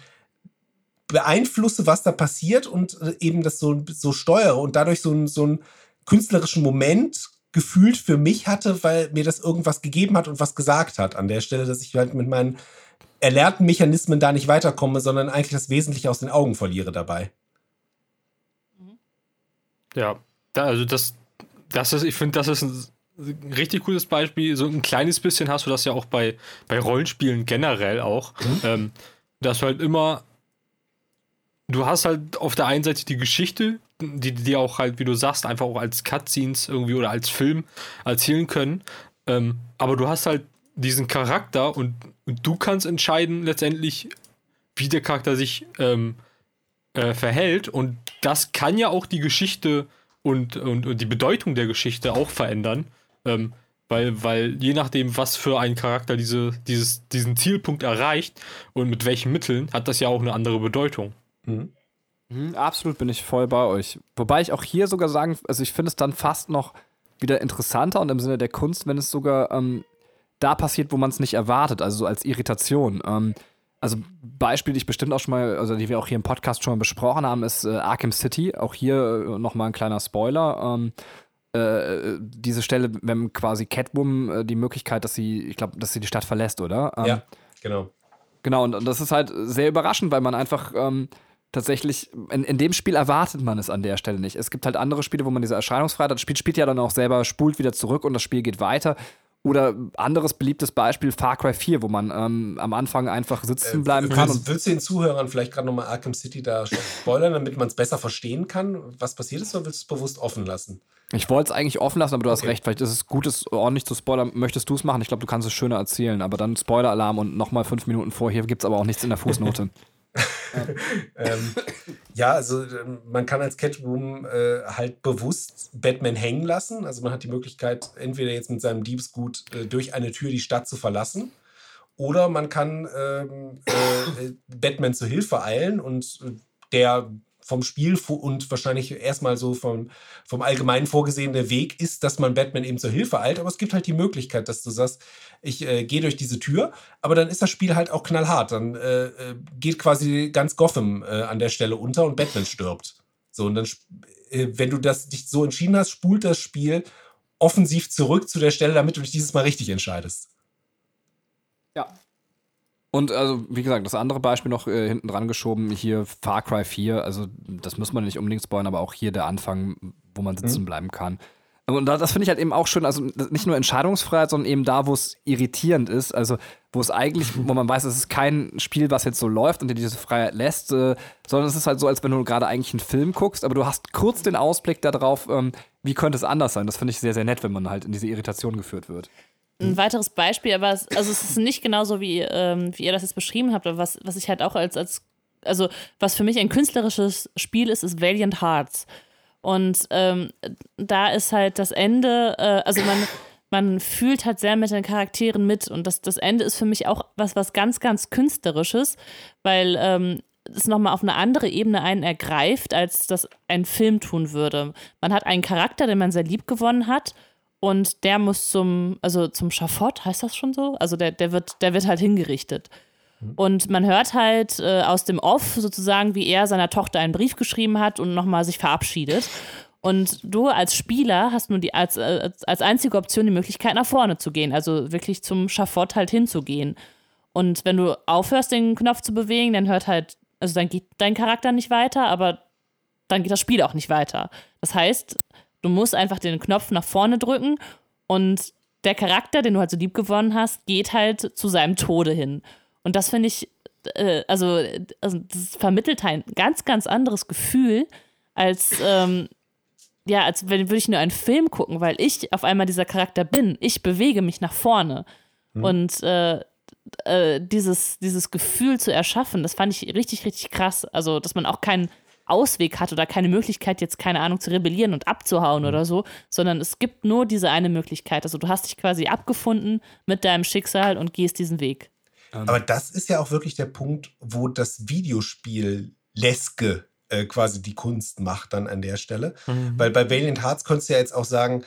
beeinflusse, was da passiert und äh, eben das so, so steuere und dadurch so, ein, so einen künstlerischen Moment gefühlt für mich hatte, weil mir das irgendwas gegeben hat und was gesagt hat an der Stelle, dass ich halt mit meinen erlernten Mechanismen da nicht weiterkomme, sondern eigentlich das Wesentliche aus den Augen verliere dabei. Ja, da, also das, das ist, ich finde, das ist ein richtig cooles Beispiel. So ein kleines bisschen hast du das ja auch bei, bei Rollenspielen generell auch. Mhm. Ähm, dass du halt immer, du hast halt auf der einen Seite die Geschichte, die die auch halt, wie du sagst, einfach auch als Cutscenes irgendwie oder als Film erzählen können. Ähm, aber du hast halt diesen Charakter und, und, du kannst entscheiden letztendlich, wie der Charakter sich ähm, äh, verhält. Und das kann ja auch die Geschichte und, und, und die Bedeutung der Geschichte auch verändern. Ähm, weil, weil je nachdem, was für ein Charakter diese, dieses, diesen Zielpunkt erreicht und mit welchen Mitteln, hat das ja auch eine andere Bedeutung. Mhm. Mhm, absolut bin ich voll bei euch. Wobei ich auch hier sogar sagen, also ich finde es dann fast noch wieder interessanter und im Sinne der Kunst, wenn es sogar ähm, da passiert, wo man es nicht erwartet, also so als Irritation. Ähm, also Beispiel, die ich bestimmt auch schon mal, also die wir auch hier im Podcast schon mal besprochen haben, ist äh, Arkham City. Auch hier äh, nochmal ein kleiner Spoiler. Ähm, äh, diese Stelle, wenn quasi Catwoman äh, die Möglichkeit, dass sie, ich glaube, dass sie die Stadt verlässt, oder? Ähm, ja, genau. Genau, und, und, das ist halt sehr überraschend, weil man einfach ähm, tatsächlich, in, in dem Spiel erwartet man es an der Stelle nicht. Es gibt halt andere Spiele, wo man diese Erscheinungsfreiheit hat. Das Spiel spielt ja dann auch selber, spult wieder zurück und das Spiel geht weiter. Oder anderes beliebtes Beispiel Far Cry 4, wo man ähm, am Anfang einfach sitzen äh, bleiben äh, kann. Willst, willst du den Zuhörern vielleicht gerade nochmal Arkham City da spoilern, damit man es besser verstehen kann, was passiert ist, oder willst du es bewusst offen lassen? Ich wollte es eigentlich offen lassen, aber du hast recht. Vielleicht ist es gut, es ordentlich zu spoilern. Möchtest du es machen? Ich glaube, du kannst es schöner erzählen. Aber dann Spoiler-Alarm und nochmal fünf Minuten vorher gibt es aber auch nichts in der Fußnote. [laughs] [laughs] ähm, ja, also ähm, man kann als Catwoman äh, halt bewusst Batman hängen lassen. Also man hat die Möglichkeit, entweder jetzt mit seinem Diebsgut äh, durch eine Tür die Stadt zu verlassen. Oder man kann ähm, äh, Batman zu Hilfe eilen und äh, der vom Spiel und wahrscheinlich erstmal so vom, vom allgemeinen vorgesehene Weg ist, dass man Batman eben zur Hilfe eilt. Aber es gibt halt die Möglichkeit, dass du sagst, ich äh, gehe durch diese Tür, aber dann ist das Spiel halt auch knallhart. Dann äh, äh geht quasi ganz Gotham äh, an der Stelle unter und Batman stirbt. So, und dann, äh, wenn du das dich so entschieden hast, spult das Spiel offensiv zurück zu der Stelle, damit du dich dieses Mal richtig entscheidest. Und also, wie gesagt, das andere Beispiel noch äh, hinten dran geschoben, hier Far Cry 4, also das muss man nicht unbedingt spoilern, aber auch hier der Anfang, wo man sitzen mhm. bleiben kann. Und das finde ich halt eben auch schön, also nicht nur Entscheidungsfreiheit, sondern eben da, wo es irritierend ist, also wo es eigentlich, [laughs] wo man weiß, es ist kein Spiel, was jetzt so läuft und dir diese Freiheit lässt, äh, sondern es ist halt so, als wenn du gerade eigentlich einen Film guckst, aber du hast kurz den Ausblick darauf, ähm, wie könnte es anders sein. Das finde ich sehr, sehr nett, wenn man halt in diese Irritation geführt wird. Ein weiteres Beispiel, aber es, also es ist nicht genauso, wie, ähm, wie ihr das jetzt beschrieben habt, aber was, was ich halt auch als, als, also was für mich ein künstlerisches Spiel ist, ist Valiant Hearts. Und ähm, da ist halt das Ende, äh, also man, man fühlt halt sehr mit den Charakteren mit. Und das, das Ende ist für mich auch was, was ganz, ganz Künstlerisches, weil ähm, es nochmal auf eine andere Ebene einen ergreift, als das ein Film tun würde. Man hat einen Charakter, den man sehr lieb gewonnen hat und der muss zum, also zum Schafott, heißt das schon so? Also der, der, wird, der wird halt hingerichtet. Mhm. Und man hört halt äh, aus dem Off sozusagen, wie er seiner Tochter einen Brief geschrieben hat und nochmal sich verabschiedet. Und du als Spieler hast nur die als, als, als einzige Option die Möglichkeit, nach vorne zu gehen, also wirklich zum Schafott halt hinzugehen. Und wenn du aufhörst, den Knopf zu bewegen, dann hört halt, also dann geht dein Charakter nicht weiter, aber dann geht das Spiel auch nicht weiter. Das heißt, Du musst einfach den Knopf nach vorne drücken und der Charakter, den du halt so lieb gewonnen hast, geht halt zu seinem Tode hin. Und das finde ich, äh, also, also, das vermittelt ein ganz, ganz anderes Gefühl, als, ähm, ja, als wenn würde ich nur einen Film gucken, weil ich auf einmal dieser Charakter bin. Ich bewege mich nach vorne. Mhm. Und äh, äh, dieses, dieses Gefühl zu erschaffen, das fand ich richtig, richtig krass. Also, dass man auch keinen Ausweg hat oder keine Möglichkeit, jetzt keine Ahnung, zu rebellieren und abzuhauen mhm. oder so, sondern es gibt nur diese eine Möglichkeit. Also du hast dich quasi abgefunden mit deinem Schicksal und gehst diesen Weg. Ähm. Aber das ist ja auch wirklich der Punkt, wo das Videospiel Leske äh, quasi die Kunst macht dann an der Stelle. Mhm. Weil bei Valiant Hearts könntest du ja jetzt auch sagen,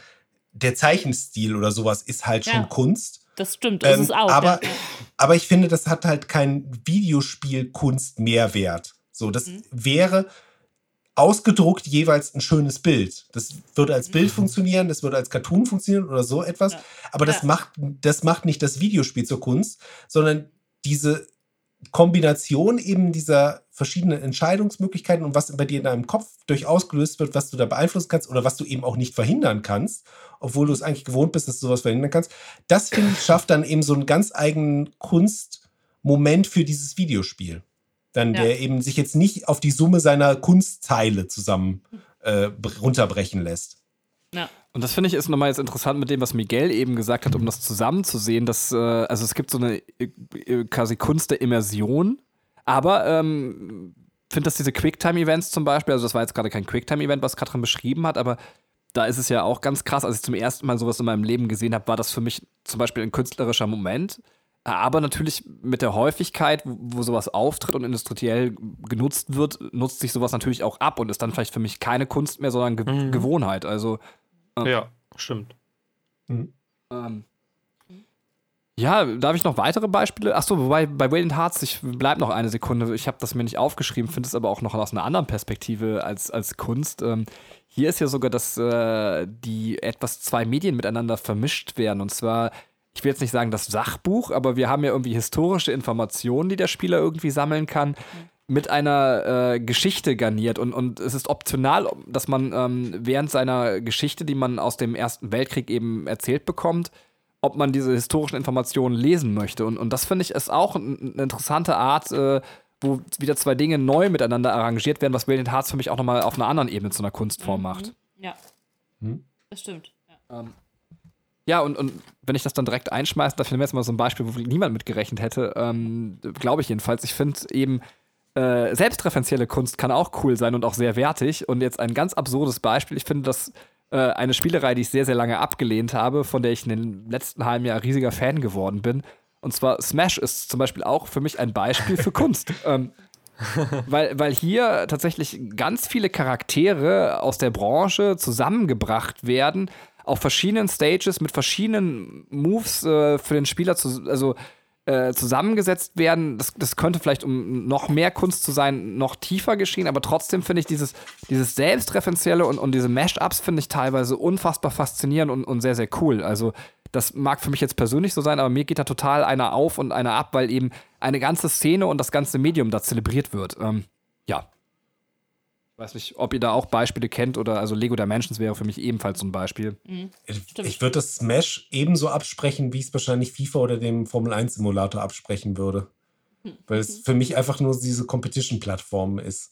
der Zeichenstil oder sowas ist halt schon ja. Kunst. Das stimmt, das ähm, ist auch. Aber, ja. aber ich finde, das hat halt kein Videospiel-Kunst-Mehrwert. So, das mhm. wäre ausgedruckt jeweils ein schönes Bild. Das würde als Bild mhm. funktionieren, das würde als Cartoon funktionieren oder so etwas. Ja. Aber das, ja. macht, das macht nicht das Videospiel zur Kunst, sondern diese Kombination eben dieser verschiedenen Entscheidungsmöglichkeiten und was bei dir in deinem Kopf durchaus gelöst wird, was du da beeinflussen kannst oder was du eben auch nicht verhindern kannst, obwohl du es eigentlich gewohnt bist, dass du sowas verhindern kannst. Das, finde ich, schafft dann eben so einen ganz eigenen Kunstmoment für dieses Videospiel dann ja. der eben sich jetzt nicht auf die Summe seiner Kunstteile zusammen äh, runterbrechen lässt. Ja. Und das finde ich ist nochmal jetzt interessant mit dem, was Miguel eben gesagt hat, um das zusammenzusehen, dass, äh, also es gibt so eine äh, quasi Kunst der Immersion, aber ähm, finde, dass diese Quicktime-Events zum Beispiel, also das war jetzt gerade kein Quicktime-Event, was Katrin beschrieben hat, aber da ist es ja auch ganz krass, als ich zum ersten Mal sowas in meinem Leben gesehen habe, war das für mich zum Beispiel ein künstlerischer Moment. Aber natürlich mit der Häufigkeit, wo, sowas auftritt und industriell genutzt wird, nutzt sich sowas natürlich auch ab und ist dann vielleicht für mich keine Kunst mehr, sondern Ge Mhm. Gewohnheit. Also Ja, stimmt. ähm, ja, darf ich noch weitere Beispiele? Achso, wobei bei Valiant Hearts, ich bleib noch eine Sekunde, ich habe das mir nicht aufgeschrieben, finde es aber auch noch aus einer anderen Perspektive als, als Kunst. Ähm, hier ist ja sogar, dass äh, die etwas zwei Medien miteinander vermischt werden. Und zwar, ich will jetzt nicht sagen das Sachbuch, aber wir haben ja irgendwie historische Informationen, die der Spieler irgendwie sammeln kann, mit einer äh, Geschichte garniert. Und, und es ist optional, dass man ähm, während seiner Geschichte, die man aus dem Ersten Weltkrieg eben erzählt bekommt, ob man diese historischen Informationen lesen möchte. Und, und das finde ich ist auch ein- eine interessante Art, äh, wo wieder zwei Dinge neu miteinander arrangiert werden, was Valiant Hearts für mich auch nochmal auf einer anderen Ebene zu einer Kunstform macht. Ja. Hm? Das stimmt. Ja. Ja, und, und wenn ich das dann direkt einschmeiße, da finden wir jetzt mal so ein Beispiel, wo niemand mit gerechnet hätte, ähm, glaube ich jedenfalls. Ich finde eben, äh, selbstreferenzielle Kunst kann auch cool sein und auch sehr wertig. Und jetzt ein ganz absurdes Beispiel. Ich finde, dass äh, eine Spielerei, die ich sehr, sehr lange abgelehnt habe, von der ich in den letzten halben Jahr riesiger Fan geworden bin. Und zwar Smash ist zum Beispiel auch für mich ein Beispiel für Kunst. [laughs] Ähm, weil, weil hier tatsächlich ganz viele Charaktere aus der Branche zusammengebracht werden, auf verschiedenen Stages mit verschiedenen Moves äh, für den Spieler zu, also, äh, zusammengesetzt werden. Das, das könnte vielleicht, um noch mehr Kunst zu sein, noch tiefer geschehen, aber trotzdem finde ich dieses, dieses Selbstreferenzielle und, und diese Mashups finde ich teilweise unfassbar faszinierend und, und sehr, sehr cool. Also das mag für mich jetzt persönlich so sein, aber mir geht da total einer auf und einer ab, weil eben eine ganze Szene und das ganze Medium da zelebriert wird. Ähm, ja. Ich weiß nicht, ob ihr da auch Beispiele kennt oder also Lego Dimensions wäre für mich ebenfalls so ein Beispiel. Ich, Stimmt. ich würde das Smash ebenso absprechen, wie ich es wahrscheinlich FIFA oder dem Formel 1 Simulator absprechen würde. Weil es für mich einfach nur diese Competition-Plattform ist.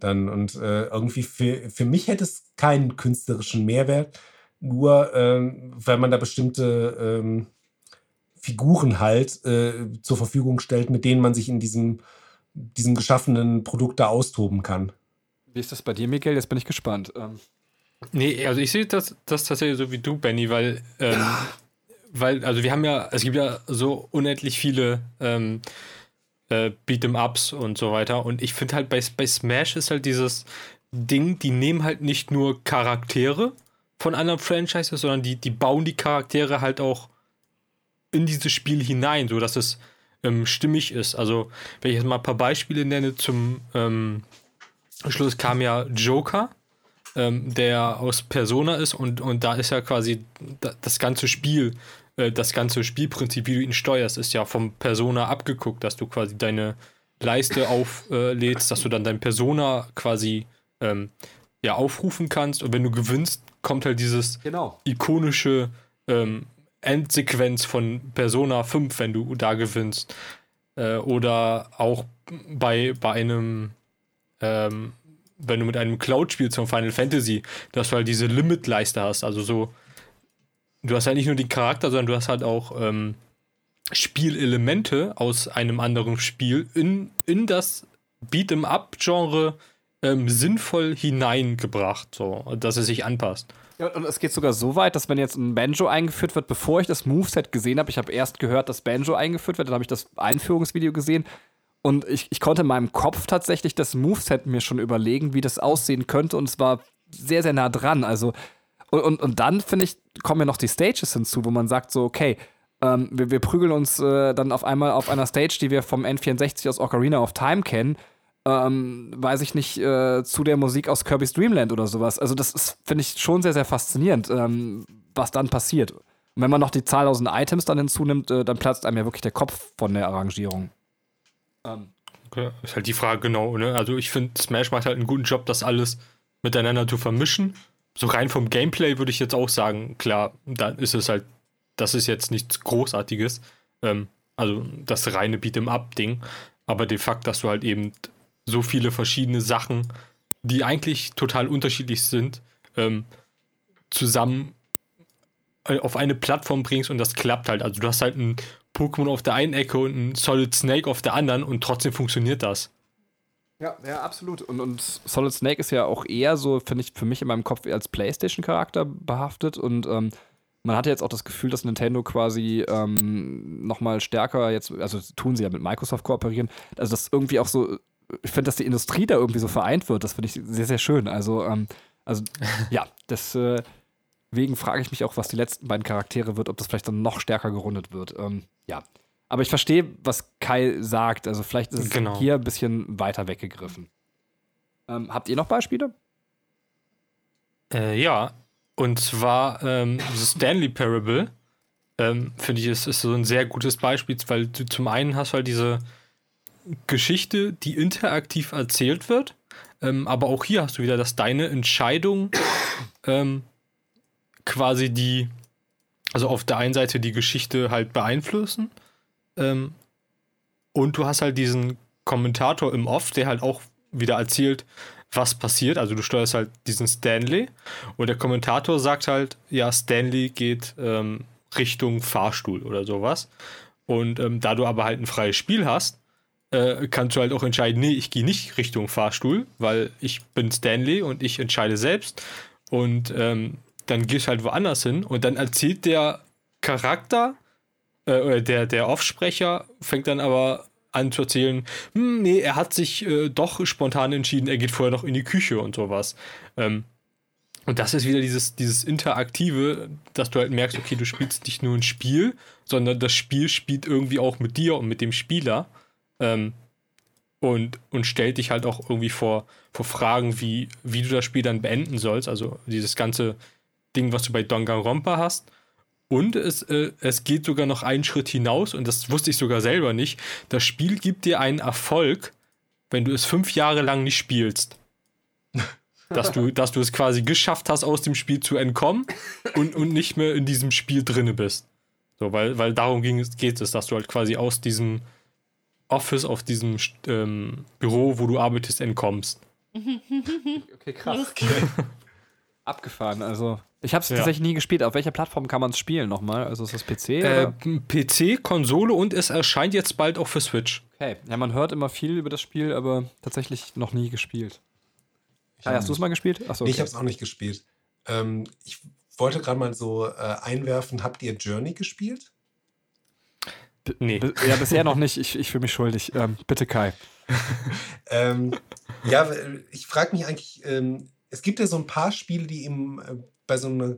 Dann und äh, irgendwie für, für mich hätte es keinen künstlerischen Mehrwert, nur ähm, weil man da bestimmte ähm, Figuren halt äh, zur Verfügung stellt, mit denen man sich in diesem, diesem geschaffenen Produkt da austoben kann. Wie ist das bei dir, Miguel? Jetzt bin ich gespannt. Ähm, Nee, also ich sehe das, das tatsächlich so wie du, Benny, weil, ähm, weil, also wir haben ja, es gibt ja so unendlich viele ähm, äh, Beat'em-Ups und so weiter. Und ich finde halt bei, bei Smash ist halt dieses Ding, die nehmen halt nicht nur Charaktere von anderen Franchises, sondern die, die bauen die Charaktere halt auch in dieses Spiel hinein, sodass es ähm, stimmig ist. Also, wenn ich jetzt mal ein paar Beispiele nenne, zum ähm, Schluss kam ja Joker ähm, der aus Persona ist und, und da ist ja quasi da, das ganze Spiel, äh, das ganze Spielprinzip, wie du ihn steuerst, ist ja vom Persona abgeguckt, dass du quasi deine Leiste auflädst, dass du dann dein Persona quasi ähm, ja, aufrufen kannst und wenn du gewinnst, kommt halt dieses genau. ikonische ähm, Endsequenz von Persona 5, wenn du da gewinnst. Äh, oder auch bei, bei einem, ähm, wenn du mit einem Cloud spielst von Final Fantasy, dass du halt diese Limit-Leiste hast. Also so, du hast halt nicht nur den Charakter, sondern du hast halt auch ähm, Spielelemente aus einem anderen Spiel in, in das Beat'em-up-Genre ähm, sinnvoll hineingebracht, so, dass es sich anpasst. Ja, und es geht sogar so weit, dass wenn jetzt ein Banjo eingeführt wird, bevor ich das Moveset gesehen habe, ich habe erst gehört, dass Banjo eingeführt wird, dann habe ich das Einführungsvideo gesehen und ich, ich konnte in meinem Kopf tatsächlich das Moveset mir schon überlegen, wie das aussehen könnte und es war sehr, sehr nah dran. Also, und, und, und dann, finde ich, kommen ja noch die Stages hinzu, wo man sagt so, okay, ähm, wir, wir prügeln uns äh, dann auf einmal auf einer Stage, die wir vom N64 aus Ocarina of Time kennen, ähm, weiß ich nicht, äh, zu der Musik aus Kirby's Dreamland oder sowas. Also das finde ich, schon sehr, sehr faszinierend, ähm, was dann passiert. Und wenn man noch die zahllosen Items dann hinzunimmt, äh, dann platzt einem ja wirklich der Kopf von der Arrangierung. Ähm, Okay. Ist halt die Frage genau, ne? Also ich finde, Smash macht halt einen guten Job, das alles miteinander zu vermischen. So rein vom Gameplay würde ich jetzt auch sagen, klar, da ist es halt, das ist jetzt nichts Großartiges. Ähm, also das reine Beat'em-up-Ding. Aber de facto, dass du halt eben so viele verschiedene Sachen, die eigentlich total unterschiedlich sind, ähm, zusammen äh, auf eine Plattform bringst und das klappt halt. Also du hast halt ein Pokémon auf der einen Ecke und ein Solid Snake auf der anderen und trotzdem funktioniert das. Ja, ja, absolut. Und, und Solid Snake ist ja auch eher so, finde ich, für mich in meinem Kopf eher als PlayStation-Charakter behaftet. Und ähm, man hatte jetzt auch das Gefühl, dass Nintendo quasi ähm, nochmal stärker jetzt, also tun sie ja mit Microsoft kooperieren, also das irgendwie auch so, ich finde, dass die Industrie da irgendwie so vereint wird. Das finde ich sehr, sehr schön. Also, ähm, also [laughs] ja, deswegen äh, frage ich mich auch, was die letzten beiden Charaktere wird, ob das vielleicht dann noch stärker gerundet wird. Ähm, ja. Aber ich verstehe, was Kai sagt. Also vielleicht ist es Genau. hier ein bisschen weiter weggegriffen. Ähm, habt ihr noch Beispiele? Äh, ja, und zwar ähm, The Stanley Parable. Ähm, Finde ich, ist, ist so ein sehr gutes Beispiel, weil du zum einen hast halt diese Geschichte, die interaktiv erzählt wird, ähm, aber auch hier hast du wieder, dass deine Entscheidung ähm, quasi die, also auf der einen Seite die Geschichte halt beeinflussen ähm, und du hast halt diesen Kommentator im Off, der halt auch wieder erzählt, was passiert. Also du steuerst halt diesen Stanley und der Kommentator sagt halt, ja, Stanley geht ähm, Richtung Fahrstuhl oder sowas. Und ähm, da du aber halt ein freies Spiel hast, äh, kannst du halt auch entscheiden, nee, ich gehe nicht Richtung Fahrstuhl, weil ich bin Stanley und ich entscheide selbst. Und ähm, dann gehst du halt woanders hin und dann erzählt der Charakter, äh, der, der Offsprecher fängt dann aber an zu erzählen, hm, nee, er hat sich äh, doch spontan entschieden, er geht vorher noch in die Küche und sowas. Ähm, und das ist wieder dieses, dieses Interaktive, dass du halt merkst, okay, du spielst nicht nur ein Spiel, sondern das Spiel spielt irgendwie auch mit dir und mit dem Spieler. Ähm, und, und stellt dich halt auch irgendwie vor, vor Fragen, wie, wie du das Spiel dann beenden sollst. Also dieses ganze Ding, was du bei Danganronpa hast. Und es, äh, es geht sogar noch einen Schritt hinaus, und das wusste ich sogar selber nicht. Das Spiel gibt dir einen Erfolg, wenn du es fünf Jahre lang nicht spielst. [laughs] dass, du, dass du es quasi geschafft hast, aus dem Spiel zu entkommen und, und nicht mehr in diesem Spiel drinne bist. So, weil, weil darum ging es, geht es, dass du halt quasi aus diesem Office, auf diesem ähm, Büro, wo du arbeitest, entkommst. [laughs] Okay, krass. Abgefahren. Also, ich habe es Ja. tatsächlich nie gespielt. Auf welcher Plattform kann man es spielen nochmal? Also ist das PC? Äh, oder? PC, Konsole und es erscheint jetzt bald auch für Switch. Okay. Ja, man hört immer viel über das Spiel, aber tatsächlich noch nie gespielt. Ah, hast du es mal gespielt? Achso, Nee, okay. ich habe es auch nicht gespielt. Ähm, ich wollte gerade mal so äh, einwerfen, habt ihr Journey gespielt? Nee. Bi- Ja, bisher noch nicht. Ich, ich fühle mich schuldig. Ähm, bitte, Kai. [laughs] Ähm, ja, ich frage mich eigentlich, ähm, es gibt ja so ein paar Spiele, die eben äh, bei so einer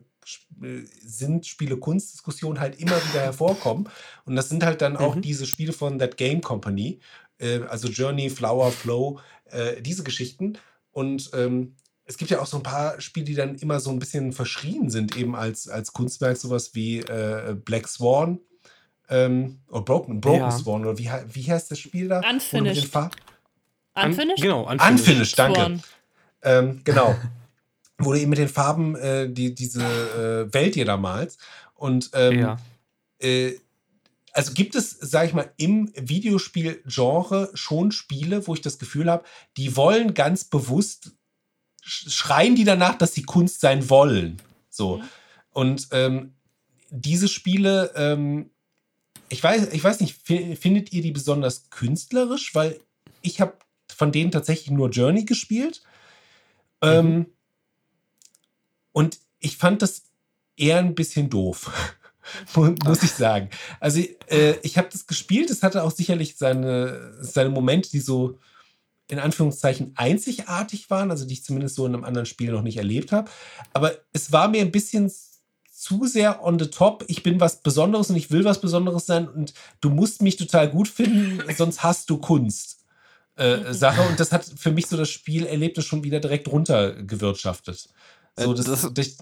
äh, sind Spiele-Kunst-Diskussion halt immer wieder hervorkommen. Und das sind halt dann auch Mhm. diese Spiele von That Game Company, äh, also Journey, Flower, Flow, äh, diese Geschichten. Und ähm, es gibt ja auch so ein paar Spiele, die dann immer so ein bisschen verschrien sind, eben als, als Kunstwerk, sowas wie äh, Black Swan. Ähm, oder Broken, Broken Ja. Swan, oder wie, wie heißt das Spiel da? Unfinished. Unfinished? Genau, Unfinished, danke. Sworn. Ähm, genau. [laughs] Wo du eben mit den Farben äh, die, diese äh, Welt da malst. Und ähm, Ja. äh, also gibt es, sag ich mal, im Videospiel-Genre schon Spiele, wo ich das Gefühl habe, die wollen ganz bewusst, sch- schreien die danach, dass sie Kunst sein wollen. So. Und ähm, diese Spiele, ähm, ich weiß, ich weiß nicht, fi- findet ihr die besonders künstlerisch? Weil ich habe von denen tatsächlich nur Journey gespielt. Ähm, und ich fand das eher ein bisschen doof. [laughs] Mu- muss ich sagen. Also äh, ich habe das gespielt, es hatte auch sicherlich seine, seine Momente, die so in Anführungszeichen einzigartig waren, also die ich zumindest so in einem anderen Spiel noch nicht erlebt habe. Aber es war mir ein bisschen zu sehr on the top. Ich bin was Besonderes und ich will was Besonderes sein und du musst mich total gut finden, [laughs] sonst hast du Kunst. Äh, Sache und das hat für mich so das Spiel Erlebnis schon wieder direkt runtergewirtschaftet. So, das, das- das,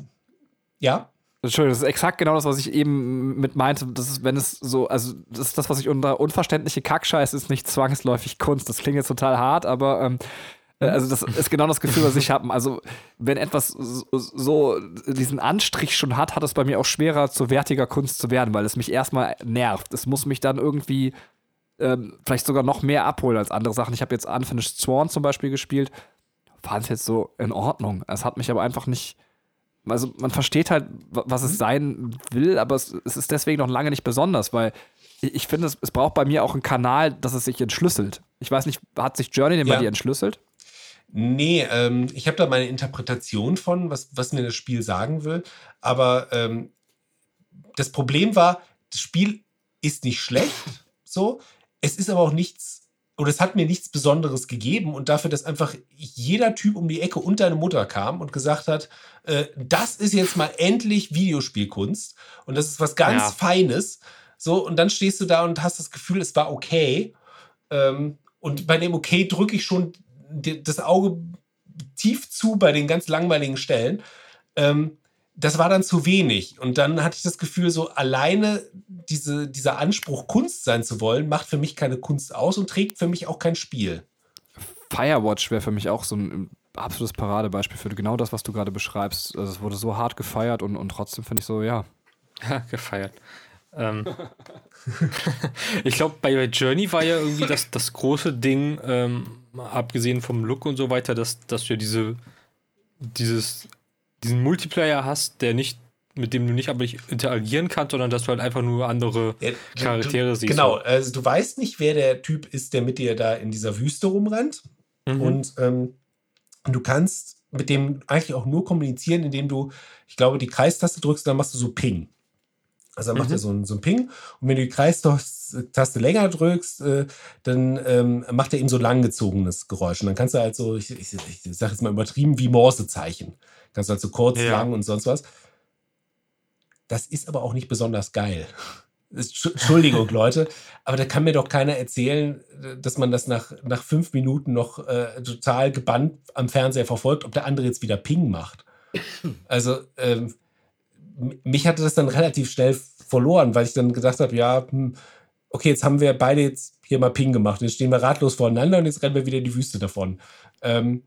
ja, Entschuldigung, das ist exakt genau das, was ich eben mit meinte. Das ist, wenn es so, also das ist das, was ich unter unverständliche Kackscheiß ist nicht zwangsläufig Kunst. Das klingt jetzt total hart, aber ähm, äh, also das ist genau das Gefühl, was ich habe. Also wenn etwas so, so diesen Anstrich schon hat, hat es bei mir auch schwerer, zu wertiger Kunst zu werden, weil es mich erstmal nervt. Es muss mich dann irgendwie ähm, vielleicht sogar noch mehr abholen als andere Sachen. Ich habe jetzt Unfinished Sworn zum Beispiel gespielt. Fand es jetzt so in Ordnung. Es hat mich aber einfach nicht also man versteht halt, wa- was es sein will, aber es, es ist deswegen noch lange nicht besonders, weil ich, ich finde, es, es braucht bei mir auch einen Kanal, dass es sich entschlüsselt. Ich weiß nicht, hat sich Journey denn Ja. bei dir entschlüsselt? Nee, ähm, ich habe da meine Interpretation von, was, was mir das Spiel sagen will. Aber ähm, das Problem war, das Spiel ist nicht schlecht, so. Es ist aber auch nichts, oder es hat mir nichts Besonderes gegeben. Und dafür, dass einfach jeder Typ um die Ecke und deine Mutter kam und gesagt hat, äh, das ist jetzt mal endlich Videospielkunst. Und das ist was ganz Ja. Feines. So, und dann stehst du da und hast das Gefühl, es war okay. Ähm, und bei dem Okay drücke ich schon das Auge tief zu bei den ganz langweiligen Stellen. Ähm, das war dann zu wenig. Und dann hatte ich das Gefühl, so alleine diese, dieser Anspruch, Kunst sein zu wollen, macht für mich keine Kunst aus und trägt für mich auch kein Spiel. Firewatch wäre für mich auch so ein absolutes Paradebeispiel für genau das, was du gerade beschreibst. Also es wurde so hart gefeiert und, und trotzdem finde ich so, ja. [laughs] Ja, gefeiert. Ähm, [laughs] ich glaube, bei bei Journey war ja irgendwie das, das große Ding, ähm, abgesehen vom Look und so weiter, dass, dass du ja diese, dieses, diesen Multiplayer hast, der nicht, mit dem du nicht aber nicht interagieren kannst, sondern dass du halt einfach nur andere Ja, Charaktere du, siehst. Genau, also du weißt nicht, wer der Typ ist, der mit dir da in dieser Wüste rumrennt. Mhm. Und ähm, du kannst mit dem eigentlich auch nur kommunizieren, indem du, ich glaube, die Kreistaste drückst, dann machst du so Ping. Also dann macht Mhm. er so ein, so ein Ping. Und wenn du die Kreistaste länger drückst, äh, dann ähm, macht er eben so langgezogenes Geräusch. Und dann kannst du halt so, ich, ich, ich sag jetzt mal übertrieben, wie Morsezeichen. Kannst du halt so kurz, Ja. lang und sonst was. Das ist aber auch nicht besonders geil. [laughs] Entsch- Entschuldigung, [laughs] Leute, aber da kann mir doch keiner erzählen, dass man das nach, nach fünf Minuten noch äh, total gebannt am Fernseher verfolgt, ob der andere jetzt wieder Ping macht. [laughs] Also, ähm, mich hatte das dann relativ schnell verloren, weil ich dann gedacht habe, ja, hm, okay, jetzt haben wir beide jetzt hier mal Ping gemacht. Jetzt stehen wir ratlos voreinander und jetzt rennen wir wieder in die Wüste davon. Ähm,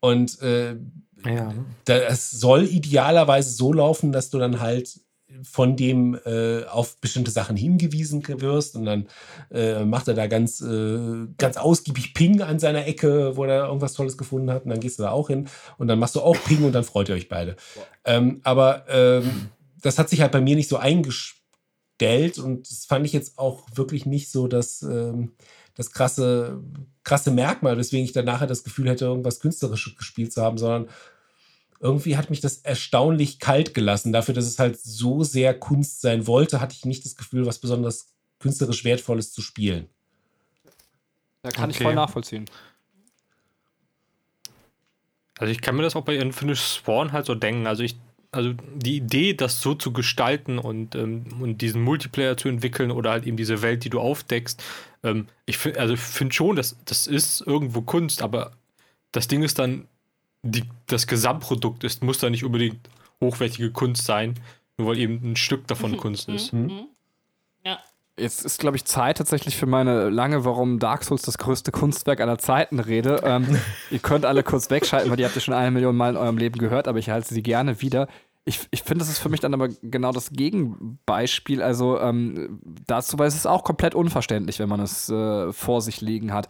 und äh, ja. das soll idealerweise so laufen, dass du dann halt von dem äh, auf bestimmte Sachen hingewiesen wirst und dann äh, macht er da ganz, äh, ganz ausgiebig Ping an seiner Ecke, wo er irgendwas Tolles gefunden hat und dann gehst du da auch hin und dann machst du auch Ping und dann freut ihr euch beide. Ähm, aber ähm, das hat sich halt bei mir nicht so eingestellt und das fand ich jetzt auch wirklich nicht so das, ähm, das krasse, krasse Merkmal, weswegen ich dann nachher das Gefühl hätte, irgendwas Künstlerisches gespielt zu haben, sondern irgendwie hat mich das erstaunlich kalt gelassen. Dafür, dass es halt so sehr Kunst sein wollte, hatte ich nicht das Gefühl, was besonders künstlerisch Wertvolles zu spielen. Da kann ich Okay. voll nachvollziehen. Also ich kann mir das auch bei Infinite Spawn halt so denken. Also ich, also die Idee, das so zu gestalten und, ähm, und diesen Multiplayer zu entwickeln oder halt eben diese Welt, die du aufdeckst, ähm, ich finde, also ich finde schon, dass das ist irgendwo Kunst, aber das Ding ist dann, die, das Gesamtprodukt ist, muss da nicht unbedingt hochwertige Kunst sein, nur weil eben ein Stück davon Kunst ist. Mhm. Ja. Jetzt ist, glaube ich, Zeit tatsächlich für meine lange, warum Dark Souls das größte Kunstwerk aller Zeiten rede. Ähm, [laughs] ihr könnt alle kurz wegschalten, weil die habt ihr schon eine Million Mal in eurem Leben gehört, aber ich halte sie gerne wieder. Ich, ich finde, das ist für mich dann aber genau das Gegenbeispiel. Also ähm, dazu, weil es ist auch komplett unverständlich, wenn man es äh, vor sich liegen hat.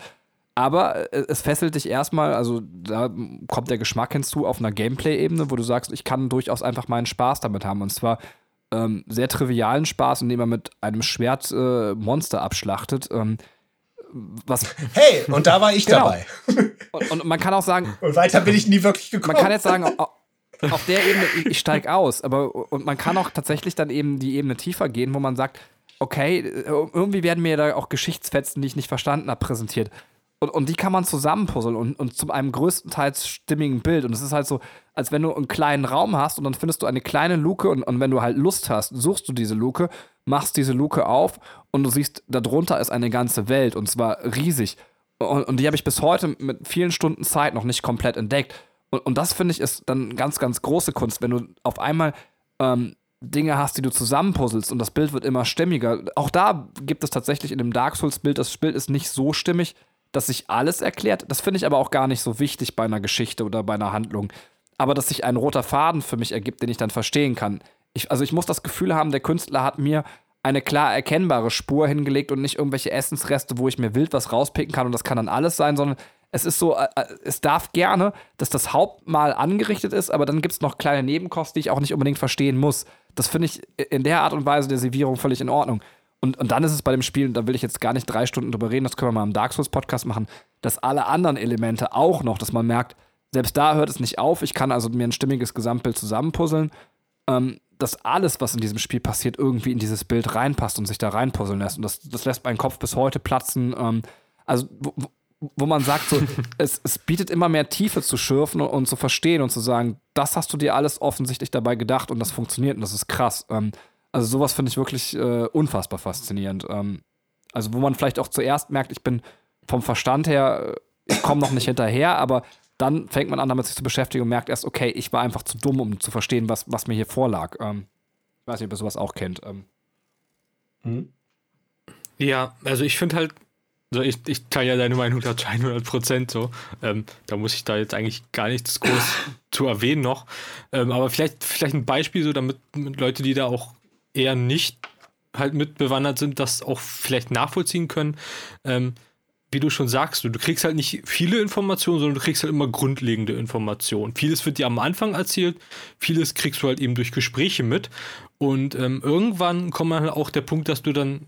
Aber äh, es fesselt dich erstmal, also da kommt der Geschmack hinzu auf einer Gameplay-Ebene, wo du sagst, ich kann durchaus einfach meinen Spaß damit haben. Und zwar ähm, sehr trivialen Spaß, indem man mit einem Schwert äh, Monster abschlachtet. Ähm, was, Hey, und da war ich Genau. dabei. [laughs] und, und man kann auch sagen, Und weiter bin ich nie wirklich gekommen. man kann jetzt sagen, au- auf der Ebene, ich, ich steige aus, aber und man kann auch tatsächlich dann eben die Ebene tiefer gehen, wo man sagt, okay, äh, irgendwie werden mir da auch Geschichtsfetzen, die ich nicht verstanden habe, präsentiert. Und, und die kann man zusammenpuzzeln und, und zu einem größtenteils stimmigen Bild. Und es ist halt so, als wenn du einen kleinen Raum hast und dann findest du eine kleine Luke und, und wenn du halt Lust hast, suchst du diese Luke, machst diese Luke auf und du siehst, darunter ist eine ganze Welt und zwar riesig. Und, und die habe ich bis heute mit vielen Stunden Zeit noch nicht komplett entdeckt. Und, und das finde ich ist dann ganz, ganz große Kunst, wenn du auf einmal ähm, Dinge hast, die du zusammenpuzzelst und das Bild wird immer stimmiger. Auch da gibt es tatsächlich in dem Dark Souls-Bild, das Bild ist nicht so stimmig, dass sich alles erklärt. Das finde ich aber auch gar nicht so wichtig bei einer Geschichte oder bei einer Handlung. Aber dass sich ein roter Faden für mich ergibt, den ich dann verstehen kann. Ich, also ich muss das Gefühl haben, der Künstler hat mir eine klar erkennbare Spur hingelegt und nicht irgendwelche Essensreste, wo ich mir wild was rauspicken kann und das kann dann alles sein, sondern es ist so, äh, äh, es darf gerne, dass das Hauptmahl angerichtet ist, aber dann gibt es noch kleine Nebenkosten, die ich auch nicht unbedingt verstehen muss. Das finde ich in der Art und Weise der Servierung völlig in Ordnung. Und, und dann ist es bei dem Spiel, da will ich jetzt gar nicht drei Stunden drüber reden, das können wir mal im Dark Souls Podcast machen, dass alle anderen Elemente auch noch, dass man merkt, selbst da hört es nicht auf. Ich kann also mir ein stimmiges Gesamtbild zusammenpuzzeln. Ähm, dass alles, was in diesem Spiel passiert, irgendwie in dieses Bild reinpasst und sich da reinpuzzeln lässt. Und das, das lässt meinen Kopf bis heute platzen. Ähm, also, wo, wo man sagt, so, [laughs] es, es bietet immer mehr Tiefe zu schürfen und, und, zu verstehen und zu sagen, das hast du dir alles offensichtlich dabei gedacht und das funktioniert und das ist krass. Ähm, also sowas finde ich wirklich äh, unfassbar faszinierend. Ähm, also wo man vielleicht auch zuerst merkt, ich bin vom Verstand her, ich komme noch nicht hinterher, aber dann fängt man an, damit sich zu beschäftigen und merkt erst, okay, ich war einfach zu dumm, um zu verstehen, was, was mir hier vorlag. Ähm, ich weiß nicht, ob ihr sowas auch kennt. Ähm. Hm? Ja, also ich finde halt, also ich, ich teile ja deine Meinung 100 Prozent so. Ähm, da muss ich da jetzt eigentlich gar nichts groß [laughs] zu erwähnen noch. Ähm, aber vielleicht, vielleicht ein Beispiel, so damit Leute, die da auch eher nicht halt mitbewandert sind, das auch vielleicht nachvollziehen können. Ähm, wie du schon sagst, du, du kriegst halt nicht viele Informationen, sondern du kriegst halt immer grundlegende Informationen. Vieles wird dir am Anfang erzählt, vieles kriegst du halt eben durch Gespräche mit. Und ähm, irgendwann kommt dann halt auch der Punkt, dass du dann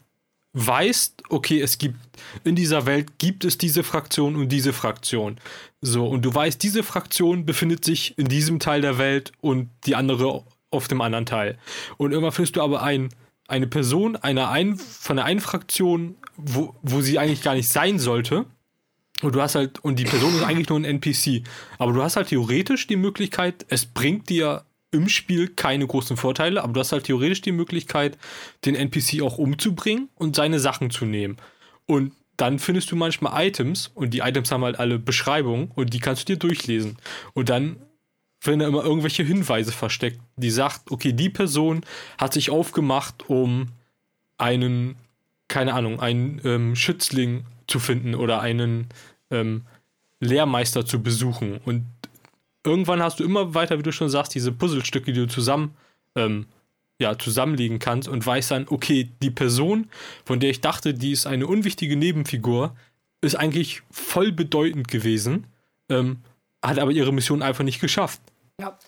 weißt, okay, es gibt in dieser Welt gibt es diese Fraktion und diese Fraktion. So, und du weißt, diese Fraktion befindet sich in diesem Teil der Welt und die andere auf dem anderen Teil. Und irgendwann findest du aber ein, eine Person einer ein, von der einen Fraktion, wo, wo sie eigentlich gar nicht sein sollte. Und du hast halt, und die Person ist eigentlich nur ein NPC. Aber du hast halt theoretisch die Möglichkeit, es bringt dir im Spiel keine großen Vorteile, aber du hast halt theoretisch die Möglichkeit, den NPC auch umzubringen und seine Sachen zu nehmen. Und dann findest du manchmal Items und die Items haben halt alle Beschreibungen und die kannst du dir durchlesen. Und dann werden da immer irgendwelche Hinweise versteckt, die sagt, okay, die Person hat sich aufgemacht, um einen, keine Ahnung, einen ähm, Schützling zu finden oder einen ähm, Lehrmeister zu besuchen. Und irgendwann hast du immer weiter, wie du schon sagst, diese Puzzlestücke, die du zusammen ähm, ja, zusammenlegen kannst und weißt dann, okay, die Person, von der ich dachte, die ist eine unwichtige Nebenfigur, ist eigentlich voll bedeutend gewesen, ähm, hat aber ihre Mission einfach nicht geschafft. Ja.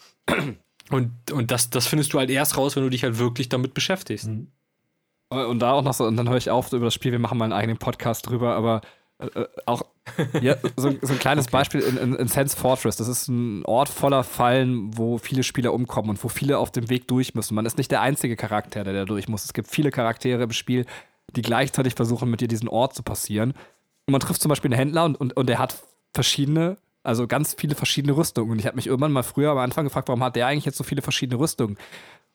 Und, und das, das findest du halt erst raus, wenn du dich halt wirklich damit beschäftigst. Mhm. Und da auch noch so, und dann höre ich auf über das Spiel, wir machen mal einen eigenen Podcast drüber, aber äh, äh auch ja, so, so, ein kleines [laughs] okay. Beispiel in, in, in Sense Fortress. Das ist ein Ort voller Fallen, wo viele Spieler umkommen und wo viele auf dem Weg durch müssen. Man ist nicht der einzige Charakter, der da durch muss. Es gibt viele Charaktere im Spiel, die gleichzeitig versuchen, mit dir diesen Ort zu passieren. Und man trifft zum Beispiel einen Händler und, und, und der hat verschiedene also ganz viele verschiedene Rüstungen. Und ich habe mich irgendwann mal früher am Anfang gefragt, warum hat der eigentlich jetzt so viele verschiedene Rüstungen?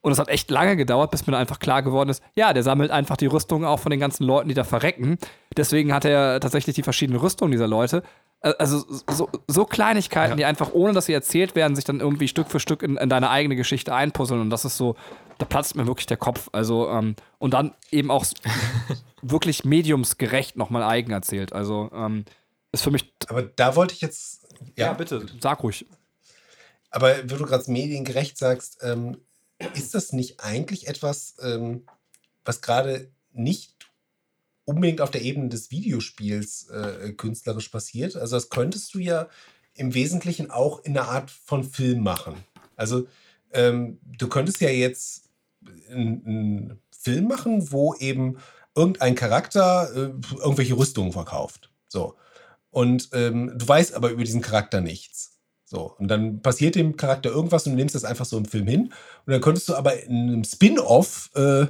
Und es hat echt lange gedauert, bis mir dann einfach klar geworden ist, ja, der sammelt einfach die Rüstungen auch von den ganzen Leuten, die da verrecken. Deswegen hat er tatsächlich die verschiedenen Rüstungen dieser Leute. Also so, so Kleinigkeiten, ja. die einfach, ohne dass sie erzählt werden, sich dann irgendwie Stück für Stück in, in deine eigene Geschichte einpuzzeln. Und das ist so, da platzt mir wirklich der Kopf. Also, ähm, und dann eben auch [laughs] wirklich mediumsgerecht nochmal eigen erzählt. Also, ähm, ist für mich. Aber da wollte ich jetzt ja, ja bitte, sag ruhig. Aber wenn du gerade mediengerecht sagst, ähm, ist das nicht eigentlich etwas, ähm, was gerade nicht unbedingt auf der Ebene des Videospiels äh, künstlerisch passiert? Also das könntest du ja im Wesentlichen auch in einer Art von Film machen. Also ähm, du könntest ja jetzt einen Film machen, wo eben irgendein Charakter äh, irgendwelche Rüstungen verkauft. So. Und ähm, du weißt aber über diesen Charakter nichts. So, und dann passiert dem Charakter irgendwas und du nimmst das einfach so im Film hin. Und dann könntest du aber in einem Spin-off äh,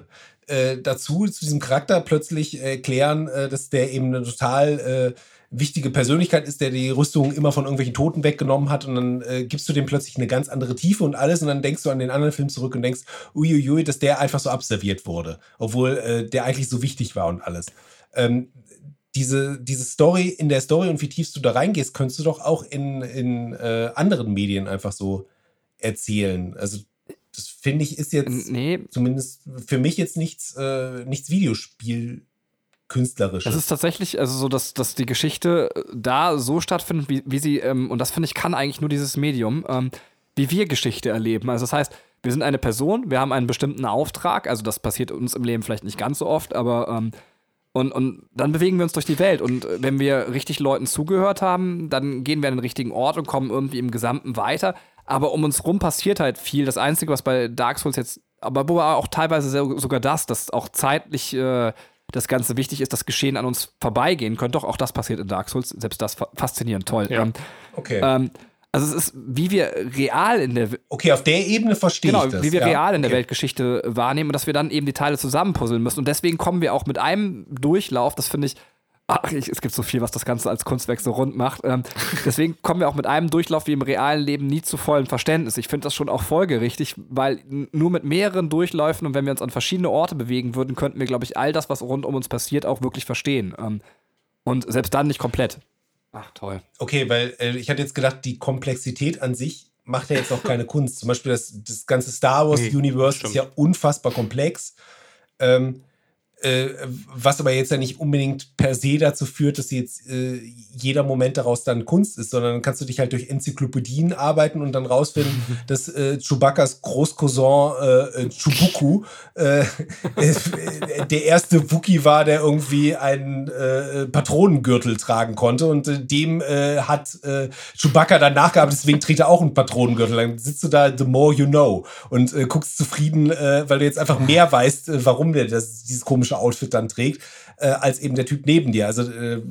äh, dazu, zu diesem Charakter plötzlich erklären, äh, dass der eben eine total äh, wichtige Persönlichkeit ist, der die Rüstung immer von irgendwelchen Toten weggenommen hat. Und dann äh, gibst du dem plötzlich eine ganz andere Tiefe und alles. Und dann denkst du an den anderen Film zurück und denkst, uiuiui, dass der einfach so abserviert wurde. Obwohl äh, der eigentlich so wichtig war und alles. Ähm, diese, diese Story, in der Story und wie tief du da reingehst, könntest du doch auch in, in äh, anderen Medien einfach so erzählen. Also, das finde ich ist jetzt nee. zumindest für mich jetzt nichts, äh, nichts Videospiel. Künstlerisches. Das ist tatsächlich, also so, dass, dass die Geschichte äh, da so stattfindet, wie, wie sie, ähm, und das finde ich, kann eigentlich nur dieses Medium, ähm, wie wir Geschichte erleben. Also das heißt, wir sind eine Person, wir haben einen bestimmten Auftrag, also das passiert uns im Leben vielleicht nicht ganz so oft, aber ähm, und, und dann bewegen wir uns durch die Welt. Und äh, wenn wir richtig Leuten zugehört haben, dann gehen wir an den richtigen Ort und kommen irgendwie im Gesamten weiter. Aber um uns rum passiert halt viel. Das Einzige, was bei Dark Souls jetzt, aber auch teilweise sogar das, dass auch zeitlich äh, das Ganze wichtig ist, das Geschehen an uns vorbeigehen könnte. Doch, auch das passiert in Dark Souls. Selbst das faszinierend, toll. Ja. Ähm, Okay. ähm, also es ist, wie wir real in der okay, auf der Ebene verstehe Genau, ich das. wie wir ja. real in der okay. Weltgeschichte wahrnehmen und dass wir dann eben die Teile zusammenpuzzeln müssen. Und deswegen kommen wir auch mit einem Durchlauf, das finde ich, ach, ich, es gibt so viel, was das Ganze als Kunstwerk so rund macht. Ähm, [laughs] deswegen kommen wir auch mit einem Durchlauf wie im realen Leben nie zu vollem Verständnis. Ich finde das schon auch folgerichtig, weil nur mit mehreren Durchläufen und wenn wir uns an verschiedene Orte bewegen würden, könnten wir, glaube ich, all das, was rund um uns passiert, auch wirklich verstehen. Ähm, und selbst dann nicht komplett. Ach, toll. Okay, weil äh, ich hatte jetzt gedacht, die Komplexität an sich macht ja jetzt auch keine Kunst. Zum Beispiel das, das ganze Star Wars Nee, ist ja unfassbar komplex. Ähm, äh, was aber jetzt ja nicht unbedingt per se dazu führt, dass jetzt äh, jeder Moment daraus dann Kunst ist, sondern dann kannst du dich halt durch Enzyklopädien arbeiten und dann rausfinden, [laughs] dass äh, Chewbacca's Großcousin äh, äh, Chewbacca äh, [laughs] äh, der erste Wookie war, der irgendwie einen äh, Patronengürtel tragen konnte und äh, dem äh, hat äh, Chewbacca dann nachgearbeitet, deswegen trägt er auch einen Patronengürtel. Dann sitzt du da, the more you know und äh, guckst zufrieden, äh, weil du jetzt einfach mehr weißt, äh, warum der das, dieses komische Outfit dann trägt, äh, als eben der Typ neben dir. Also äh,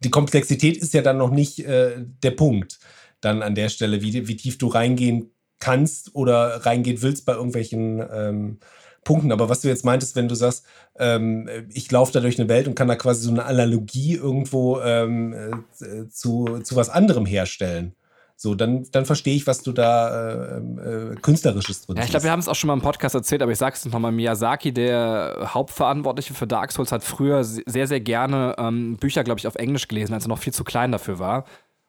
die Komplexität ist ja dann noch nicht äh, der Punkt dann an der Stelle, wie, wie tief du reingehen kannst oder reingehen willst bei irgendwelchen ähm, Punkten. Aber was du jetzt meintest, wenn du sagst, ähm, ich laufe da durch eine Welt und kann da quasi so eine Analogie irgendwo ähm, äh, zu, zu was anderem herstellen. So, dann, dann verstehe ich, was du da äh, äh, Künstlerisches drin Ja, ich glaube, wir haben es auch schon mal im Podcast erzählt, aber ich sage es nochmal. Miyazaki, der Hauptverantwortliche für Dark Souls, hat früher sehr, sehr gerne ähm, Bücher, glaube ich, auf Englisch gelesen, als er noch viel zu klein dafür war.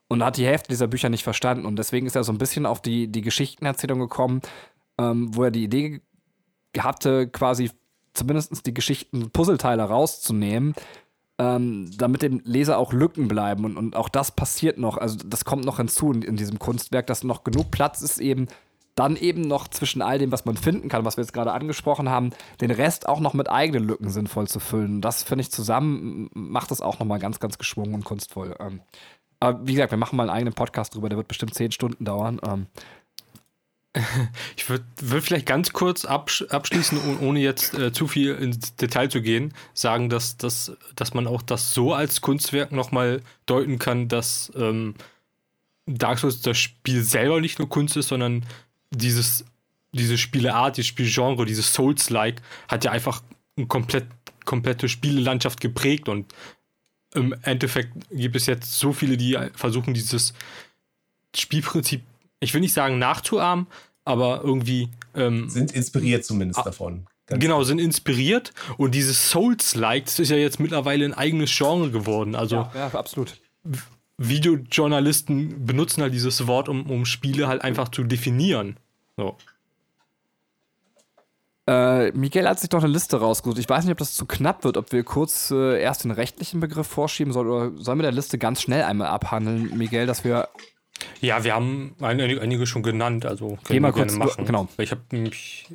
Und hat die Hälfte dieser Bücher nicht verstanden. Und deswegen ist er so ein bisschen auf die, die Geschichtenerzählung gekommen, ähm, wo er die Idee hatte, quasi zumindest die Geschichten Puzzleteile rauszunehmen, ähm, damit dem Leser auch Lücken bleiben. Und, und auch das passiert noch. Also, das kommt noch hinzu in, in diesem Kunstwerk, dass noch genug Platz ist, eben dann eben noch zwischen all dem, was man finden kann, was wir jetzt gerade angesprochen haben, den Rest auch noch mit eigenen Lücken sinnvoll zu füllen. Das finde ich zusammen macht das auch nochmal ganz, ganz geschwungen und kunstvoll. Ähm, aber wie gesagt, wir machen mal einen eigenen Podcast drüber, der wird bestimmt zehn Stunden dauern. Ähm, [laughs] Ich würde würd vielleicht ganz kurz absch abschließen, oh- ohne jetzt äh, zu viel ins Detail zu gehen, sagen, dass, dass, dass man auch das so als Kunstwerk nochmal deuten kann, dass ähm, Dark Souls das Spiel selber nicht nur Kunst ist, sondern dieses, diese Spieleart, dieses Spielgenre, dieses Souls-like hat ja einfach eine komplett, komplette Spielelandschaft geprägt und im Endeffekt gibt es jetzt so viele, die versuchen, dieses Spielprinzip, ich will nicht sagen nachzuahmen, aber irgendwie ähm, Sind inspiriert zumindest Ah. davon. Ganz genau sind inspiriert und dieses Souls-like, das ist ja jetzt mittlerweile ein eigenes Genre geworden. Also ja, absolut. Videojournalisten benutzen halt dieses Wort, um, um Spiele halt einfach zu definieren. So. Äh, Miguel hat sich doch eine Liste rausgesucht. Ich weiß nicht, ob das zu knapp wird, ob wir kurz äh, erst den rechtlichen Begriff vorschieben sollen oder sollen wir der Liste ganz schnell einmal abhandeln, Miguel, dass wir Ja, wir haben einige, einige schon genannt, also Geh können mal wir gerne kurz- machen. genau. Ich habe nämlich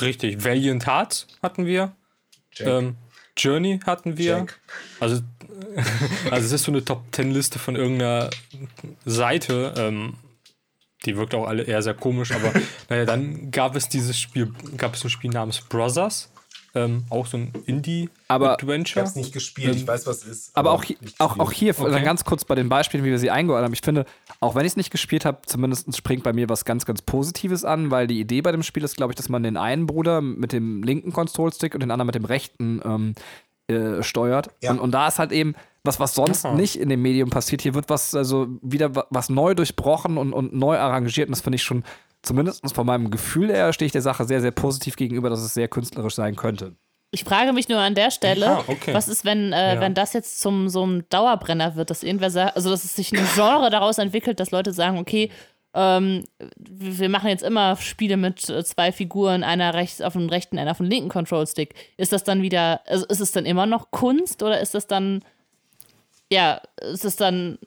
richtig Valiant Hearts hatten wir, ähm, Journey hatten wir. Check. Also, [laughs] also es ist so eine Top 10 Liste von irgendeiner Seite. Ähm, die wirkt auch alle eher sehr komisch, aber [laughs] naja, dann gab es dieses Spiel, gab es ein Spiel namens Brothers. Ähm, auch so ein Aber- Ich Indie-Adventure. habe es nicht gespielt, ich weiß, was es ist. Aber auch, hi- nicht auch, auch hier, Okay. dann ganz kurz bei den Beispielen, wie wir sie eingeordnet haben. Ich finde, auch wenn ich es nicht gespielt habe, zumindest springt bei mir was ganz, ganz Positives an, weil die Idee bei dem Spiel ist, glaube ich, dass man den einen Bruder mit dem linken Control-Stick und den anderen mit dem rechten ähm, äh, steuert. Ja. Und, und da ist halt eben was, was sonst Aha. nicht in dem Medium passiert. Hier wird was, also wieder wa- was neu durchbrochen und, und neu arrangiert. Und das finde ich schon, zumindest von meinem Gefühl her, stehe ich der Sache sehr, sehr positiv gegenüber, dass es sehr künstlerisch sein könnte. Ich frage mich nur an der Stelle, Ah, okay. was ist, wenn, äh, Ja. wenn das jetzt zum so einem Dauerbrenner wird, dass irgendwer sagt, also dass es sich ein Genre [laughs] daraus entwickelt, dass Leute sagen, okay, ähm, wir machen jetzt immer Spiele mit äh, zwei Figuren, einer rechts auf dem rechten, einer auf dem linken Control-Stick. Ist das dann wieder, also ist es dann immer noch Kunst oder ist das dann, ja, ist es dann,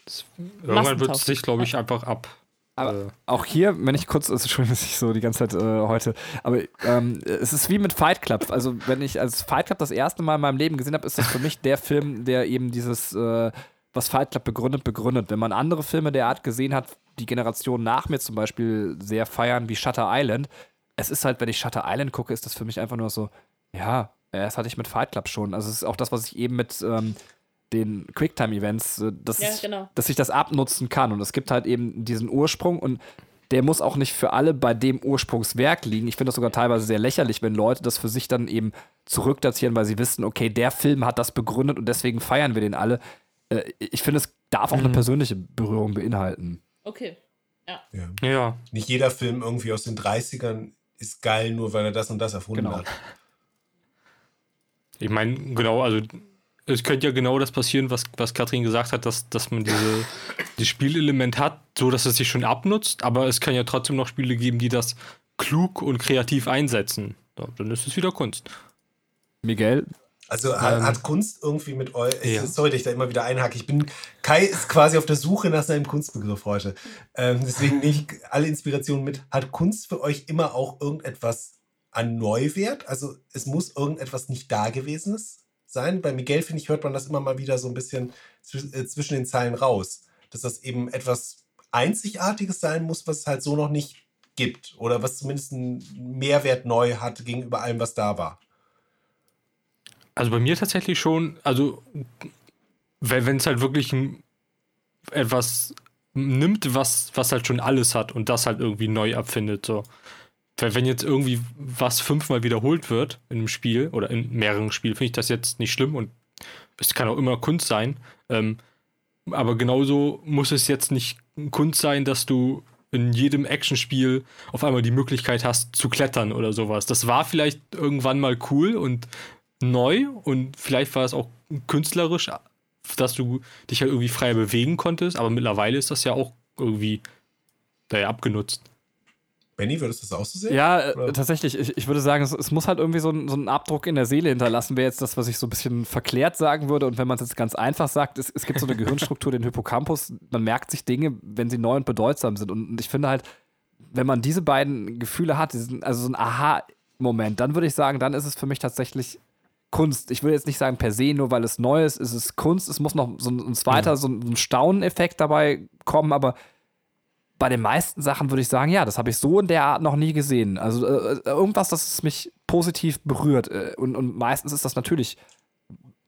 Irgendwann wird es sich, glaube ich, einfach ab. Aber äh, auch hier, wenn ich kurz, also Entschuldigung, [laughs] dass ich so die ganze Zeit äh, heute, aber ähm, es ist wie mit Fight Club. Also, wenn ich als Fight Club das erste Mal in meinem Leben gesehen habe, ist das für mich der Film, der eben dieses, äh, was Fight Club begründet, begründet. Wenn man andere Filme der Art gesehen hat, die Generation nach mir zum Beispiel sehr feiern, wie Shutter Island, es ist halt, wenn ich Shutter Island gucke, ist das für mich einfach nur so, ja, Ja, das hatte ich mit Fight Club schon. Also es ist auch das, was ich eben mit ähm, den Quicktime-Events, äh, dass, Ja, ich- genau. dass ich das abnutzen kann. Und es gibt halt eben diesen Ursprung und der muss auch nicht für alle bei dem Ursprungswerk liegen. Ich finde das sogar teilweise sehr lächerlich, wenn Leute das für sich dann eben zurückdatieren, weil sie wissen, okay, der Film hat das begründet und deswegen feiern wir den alle. Äh, ich finde, es darf auch eine persönliche Berührung beinhalten. Okay. Ja. Ja. Nicht jeder Film irgendwie aus den 30ern ist geil, nur weil er das und das erfunden Genau. hat. Ich meine, genau, also es könnte ja genau das passieren, was, was Katrin gesagt hat, dass, dass man diese, dieses Spielelement hat, so dass es sich schon abnutzt, aber es kann ja trotzdem noch Spiele geben, die das klug und kreativ einsetzen. Ja, dann ist es wieder Kunst. Miguel, Also hat, Ähm, hat Kunst irgendwie mit euch. ja. Sorry, dass ich da immer wieder einhake. Ich bin. Kai ist quasi auf der Suche nach seinem Kunstbegriff heute. Ähm, deswegen nehme ich alle Inspirationen mit. Hat Kunst für euch immer auch irgendetwas an Neuwert? Also es muss irgendetwas nicht Dagewesenes sein. Bei Miguel, finde ich, hört man das immer mal wieder so ein bisschen äh, zwischen den Zeilen raus. Dass das eben etwas Einzigartiges sein muss, was es halt so noch nicht gibt. Oder was zumindest einen Mehrwert neu hat gegenüber allem, was da war. Also bei mir tatsächlich schon, also wenn es halt wirklich etwas nimmt, was, was halt schon alles hat und das halt irgendwie neu abfindet. So. Weil wenn jetzt irgendwie was fünfmal wiederholt wird in einem Spiel oder in mehreren Spielen, finde ich das jetzt nicht schlimm und es kann auch immer Kunst sein. Ähm, aber genauso muss es jetzt nicht Kunst sein, dass du in jedem Actionspiel auf einmal die Möglichkeit hast zu klettern oder sowas. Das war vielleicht irgendwann mal cool und neu und vielleicht war es auch künstlerisch, dass du dich halt irgendwie freier bewegen konntest, aber mittlerweile ist das ja auch irgendwie naja, abgenutzt. Benny, würdest du das auch so sehen? Ja, äh, tatsächlich. Ich, ich würde sagen, es, es muss halt irgendwie so, ein, so einen Abdruck in der Seele hinterlassen, wäre jetzt das, was ich so ein bisschen verklärt sagen würde. Und wenn man es jetzt ganz einfach sagt, es, es gibt so eine Gehirnstruktur, [laughs] den Hippocampus, man merkt sich Dinge, wenn sie neu und bedeutsam sind. Und, ich finde halt, wenn man diese beiden Gefühle hat, diesen, also so ein Aha-Moment, dann würde ich sagen, dann ist es für mich tatsächlich Kunst. Ich will jetzt nicht sagen per se, nur weil es neu ist, ist es Kunst. Es muss noch so ein, ein zweiter, so ein, so ein Stauneffekt dabei kommen, aber bei den meisten Sachen würde ich sagen, ja, das habe ich so in der Art noch nie gesehen. Also äh, irgendwas, das es mich positiv berührt. Äh, und, und meistens ist das natürlich.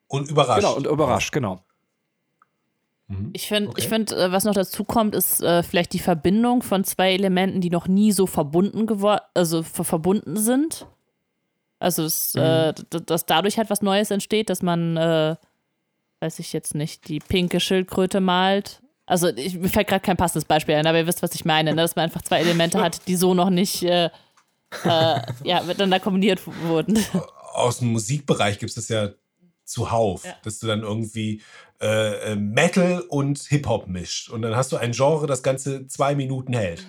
Und überrascht. Genau, und überrascht, genau. Ich finde, Okay. ich find, äh, was noch dazu kommt, ist äh, vielleicht die Verbindung von zwei Elementen, die noch nie so verbunden geworden, also ver verbunden sind. Also dass, äh, d- dass dadurch halt was Neues entsteht, dass man, äh, weiß ich jetzt nicht, die pinke Schildkröte malt. Also ich, mir fällt gerade kein passendes Beispiel ein, aber ihr wisst, was ich meine, ne? dass man einfach zwei Elemente hat, die so noch nicht äh, äh, ja, miteinander kombiniert wurden. Aus dem Musikbereich gibt es das ja zuhauf, Ja. dass du dann irgendwie äh, äh, Metal und Hip-Hop mischt. Und dann hast du ein Genre, das Ganze zwei Minuten hält.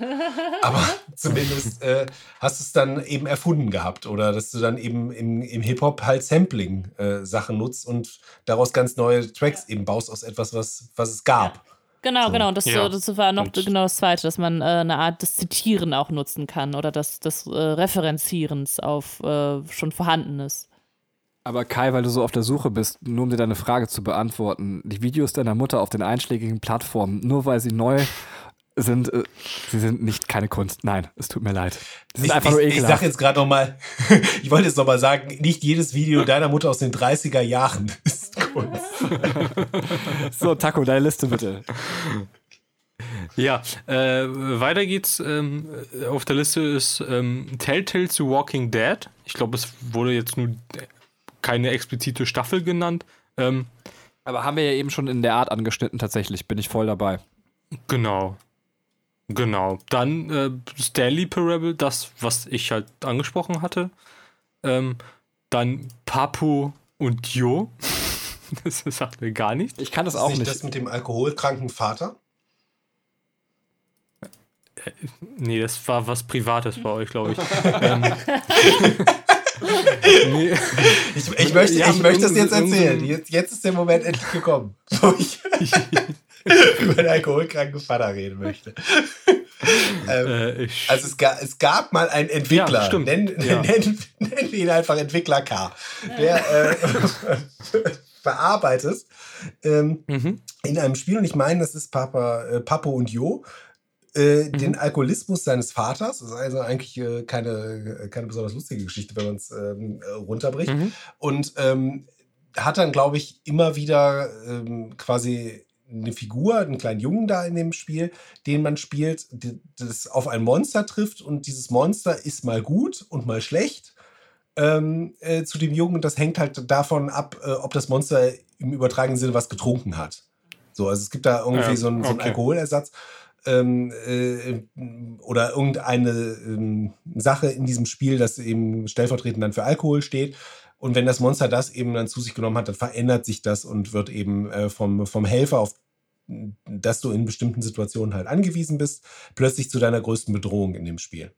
Aber [laughs] zumindest äh, hast du es dann eben erfunden gehabt. Oder dass du dann eben im, im Hip-Hop halt Sampling-Sachen nutzt und daraus ganz neue Tracks eben baust aus etwas, was, was es gab. Genau, genau. Und das, Ja. das war noch Und- genau das Zweite, dass man äh, eine Art des Zitieren auch nutzen kann oder des, des äh, Referenzierens auf äh, schon Vorhandenes. Aber Kai, weil du so auf der Suche bist, nur um dir deine Frage zu beantworten, die Videos deiner Mutter auf den einschlägigen Plattformen, nur weil sie neu sind, äh, sie sind nicht keine Kunst. Nein, es tut mir leid. Sie sind Ich, einfach ich, nur ich sag ekelhaft. jetzt gerade noch mal, [laughs] ich wollte jetzt noch mal sagen, nicht jedes Video deiner Mutter aus den 30er Jahren [laughs] Kunst. [laughs] So, Taco, deine Liste bitte. Ja, äh, weiter geht's. Ähm, auf der Liste ist ähm, Telltale to Walking Dead. Ich glaube, es wurde jetzt nur keine explizite Staffel genannt. Ähm, Aber haben wir ja eben schon in der Art angeschnitten, tatsächlich. Bin ich voll dabei. genau. Genau. Dann äh, Stanley Parable, das, was ich halt angesprochen hatte. Ähm, dann Papu und Jo. [laughs] das sagt mir gar nichts. Ich kann das Ist auch nicht nicht. das mit dem alkoholkranken Vater? Nee, das war was Privates bei euch, glaube ich. [laughs] ähm, [laughs] nee. Ich, ich möchte, Ja, ich möchte das jetzt erzählen. Jetzt, jetzt ist der Moment endlich gekommen, wo ich über den alkoholkranken Vater reden möchte. ähm, Äh, also es, ga, es gab mal einen Entwickler, Ja, stimmt. nennen, Ja. nennen, nennen wir ihn einfach Entwickler K, der äh, bearbeitet ähm, mhm. in einem Spiel, und ich meine, das ist Papa, äh, Papo und Jo, äh, den Alkoholismus seines Vaters. Das ist also eigentlich äh, keine, keine besonders lustige Geschichte, wenn man es ähm, äh, runterbricht. Mhm. Und ähm, hat dann, glaube ich, immer wieder ähm, quasi eine Figur, einen kleinen Jungen da in dem Spiel, den man spielt, das auf ein Monster trifft und dieses Monster ist mal gut und mal schlecht ähm, äh, zu dem Jungen. Das hängt halt davon ab, äh, ob das Monster im übertragenen Sinne was getrunken hat. So, also es gibt da irgendwie Ja, so, einen, so einen okay. Alkoholersatz ähm, äh, oder irgendeine ähm, Sache in diesem Spiel, das eben stellvertretend dann für Alkohol steht. Und wenn das Monster das eben dann zu sich genommen hat, dann verändert sich das und wird eben äh, vom, vom Helfer, auf das du in bestimmten Situationen halt angewiesen bist, plötzlich zu deiner größten Bedrohung in dem Spiel.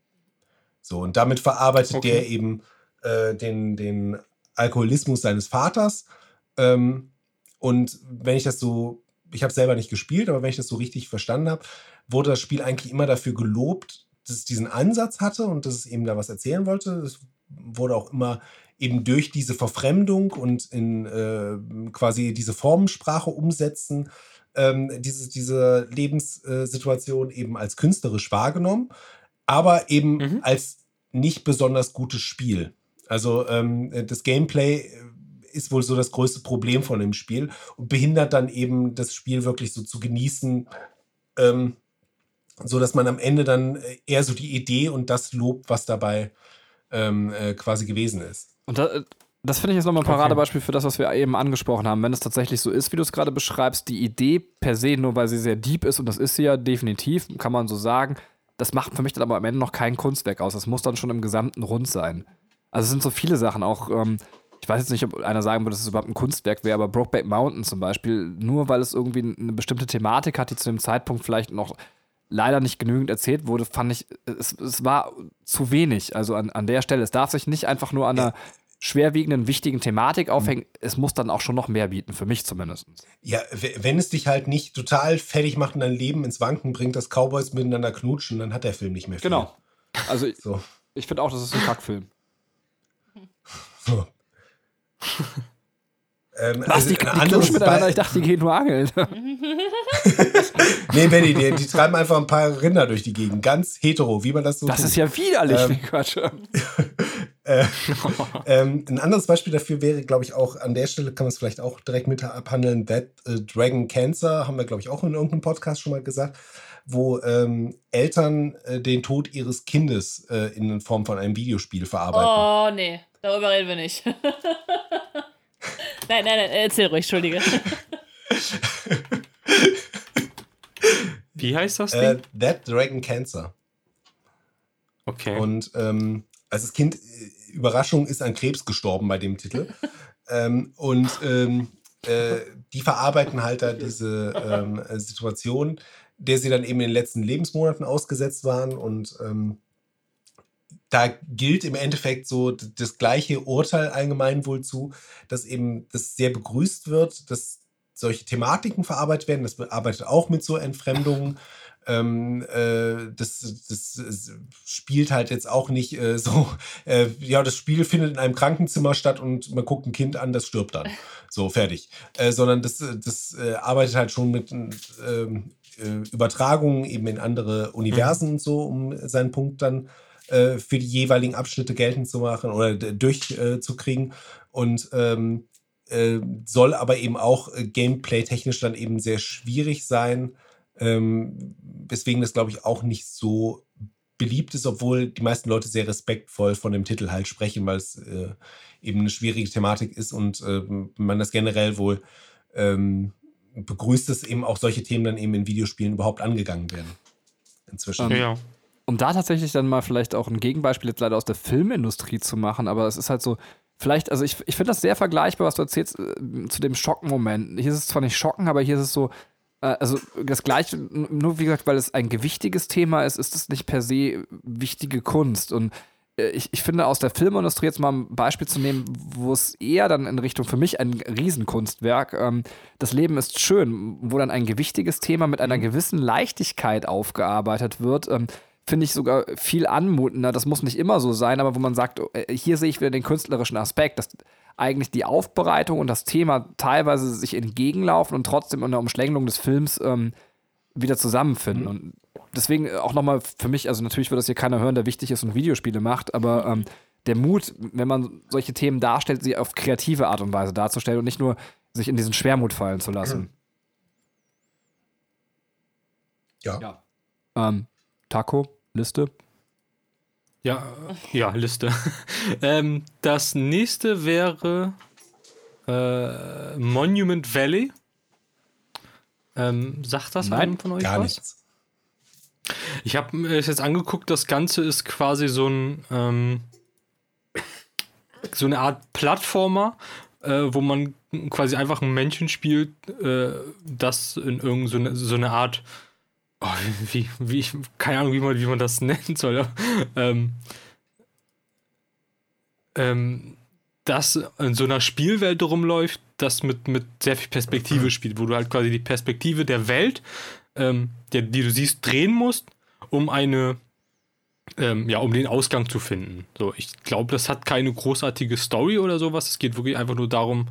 So, und damit verarbeitet Okay. der eben äh, den, den Alkoholismus seines Vaters. Ähm, und wenn ich das so, ich habe selber nicht gespielt, aber wenn ich das so richtig verstanden habe, wurde das Spiel eigentlich immer dafür gelobt, dass es diesen Ansatz hatte und dass es eben da was erzählen wollte. Es wurde auch immer eben durch diese Verfremdung und in äh, quasi diese Formensprache umsetzen, ähm, diese, diese Lebenssituation eben als künstlerisch wahrgenommen, aber eben Mhm. als nicht besonders gutes Spiel. Also ähm, das Gameplay äh, ist wohl so das größte Problem von dem Spiel und behindert dann eben das Spiel wirklich so zu genießen, ähm, so dass man am Ende dann äh, eher so die Idee und das lobt, was dabei ähm, äh, quasi gewesen ist. Und da, das finde ich jetzt nochmal ein. Paradebeispiel für das, was wir eben angesprochen haben. Wenn es tatsächlich so ist, wie du es gerade beschreibst, die Idee per se, nur weil sie sehr deep ist, und das ist sie ja definitiv, kann man so sagen, das macht für mich dann aber am Ende noch kein Kunstwerk aus. Das muss dann schon im Gesamten rund sein. Also es sind so viele Sachen, auch, ähm, ich weiß jetzt nicht, ob einer sagen würde, dass es überhaupt ein Kunstwerk wäre, aber Brokeback Mountain zum Beispiel, nur weil es irgendwie eine bestimmte Thematik hat, die zu dem Zeitpunkt vielleicht noch leider nicht genügend erzählt wurde, fand ich, es, es war zu wenig. Also an, an der Stelle. Es darf sich nicht einfach nur an einer schwerwiegenden, wichtigen Thematik aufhängen. Es muss dann auch schon noch mehr bieten, für mich zumindest. Ja, wenn es dich halt nicht total fertig macht und dein Leben ins Wanken bringt, dass Cowboys miteinander knutschen, dann hat der Film nicht mehr viel. Genau. Also ich, So. ich finde auch, das ist ein Kackfilm. Ähm, Was, also die, die anderes miteinander? Be- Ich dachte, die gehen nur angeln. [laughs] Nee, Benny, die, die treiben einfach ein paar Rinder durch die Gegend. Ganz hetero, wie man das so Das tut. ist ja widerlich. Ähm, Quatsch. [laughs] Ähm, ein anderes Beispiel dafür wäre, glaube ich, auch an der Stelle kann man es vielleicht auch direkt mit abhandeln. That äh, Dragon Cancer haben wir, glaube ich, auch in irgendeinem Podcast schon mal gesagt, wo ähm, Eltern äh, den Tod ihres Kindes äh, in Form von einem Videospiel verarbeiten. Oh, nee, darüber reden wir nicht. [laughs] nein, nein, nein, erzähl ruhig, Entschuldige. [laughs] Wie heißt das Ding? Äh, That Dragon Cancer. okay. Und ähm, also das Kind, äh, Überraschung, ist an Krebs gestorben bei dem Titel. [laughs] ähm, und ähm, äh, die verarbeiten halt da diese ähm, äh, Situation, der sie dann eben in den letzten Lebensmonaten ausgesetzt waren. Und ähm, da gilt im Endeffekt so das gleiche Urteil allgemein wohl zu, dass eben das sehr begrüßt wird, dass solche Thematiken verarbeitet werden. Das arbeitet auch mit so Entfremdungen. Ähm, äh, das, das, das spielt halt jetzt auch nicht äh, so, [laughs] äh, ja, das Spiel findet in einem Krankenzimmer statt und man guckt ein Kind an, das stirbt dann. So, fertig. Äh, sondern das, das äh, arbeitet halt schon mit ähm, äh, Übertragungen eben in andere Universen und so, um seinen Punkt dann äh, für die jeweiligen Abschnitte geltend zu machen oder durchzukriegen. und ähm, äh, soll aber eben auch äh, gameplay-technisch dann eben sehr schwierig sein. Ähm, weswegen das, glaube ich, auch nicht so beliebt ist, obwohl die meisten Leute sehr respektvoll von dem Titel halt sprechen, weil es äh, eben eine schwierige Thematik ist und äh, man das generell wohl ähm, begrüßt, dass eben auch solche Themen dann eben in Videospielen überhaupt angegangen werden. Inzwischen. Ja. Um da tatsächlich dann mal vielleicht auch ein Gegenbeispiel jetzt leider aus der Filmindustrie zu machen, aber es ist halt so, vielleicht, also ich, ich finde das sehr vergleichbar, was du erzählst, äh, zu dem Schockenmoment. Hier ist es zwar nicht schocken, aber hier ist es so, äh, also das Gleiche, nur wie gesagt, weil es ein gewichtiges Thema ist, ist es nicht per se wichtige Kunst. Und ich, ich finde, aus der Filmindustrie jetzt mal ein Beispiel zu nehmen, wo es eher dann in Richtung für mich ein Riesenkunstwerk, ähm, das Leben ist schön, wo dann ein gewichtiges Thema mit einer gewissen Leichtigkeit aufgearbeitet wird, ähm, finde ich sogar viel anmutender. Das muss nicht immer so sein, aber wo man sagt, oh, äh, hier sehe ich wieder den künstlerischen Aspekt, dass eigentlich die Aufbereitung und das Thema teilweise sich entgegenlaufen und trotzdem unter Umschlängelung des Films ähm, wieder zusammenfinden. Mhm. Und deswegen auch nochmal für mich, also natürlich wird das hier keiner hören, der wichtig ist und Videospiele macht, aber ähm, der Mut, wenn man solche Themen darstellt, sie auf kreative Art und Weise darzustellen und nicht nur sich in diesen Schwermut fallen zu lassen. Ja. Ja. Ähm, Taco, Liste. Ja, ja, Liste. [laughs] ähm, das nächste wäre äh, Monument Valley. Ähm, sagt das Nein, einem von euch Gar was? nichts. Ich habe mir jetzt angeguckt, das Ganze ist quasi so ein ähm, so eine Art Plattformer, äh, wo man quasi einfach ein Männchen spielt, äh, das in irgendeine so so eine Art oh, wie, wie, keine Ahnung, wie man, wie man das [laughs] nennen soll. ähm, ähm, das in so einer Spielwelt rumläuft, das mit, mit sehr viel Perspektive spielt, wo du halt quasi die Perspektive der Welt, ähm, der, die du siehst, drehen musst, um eine, ähm, ja, um den Ausgang zu finden. So, ich glaube, das hat keine großartige Story oder sowas. Es geht wirklich einfach nur darum,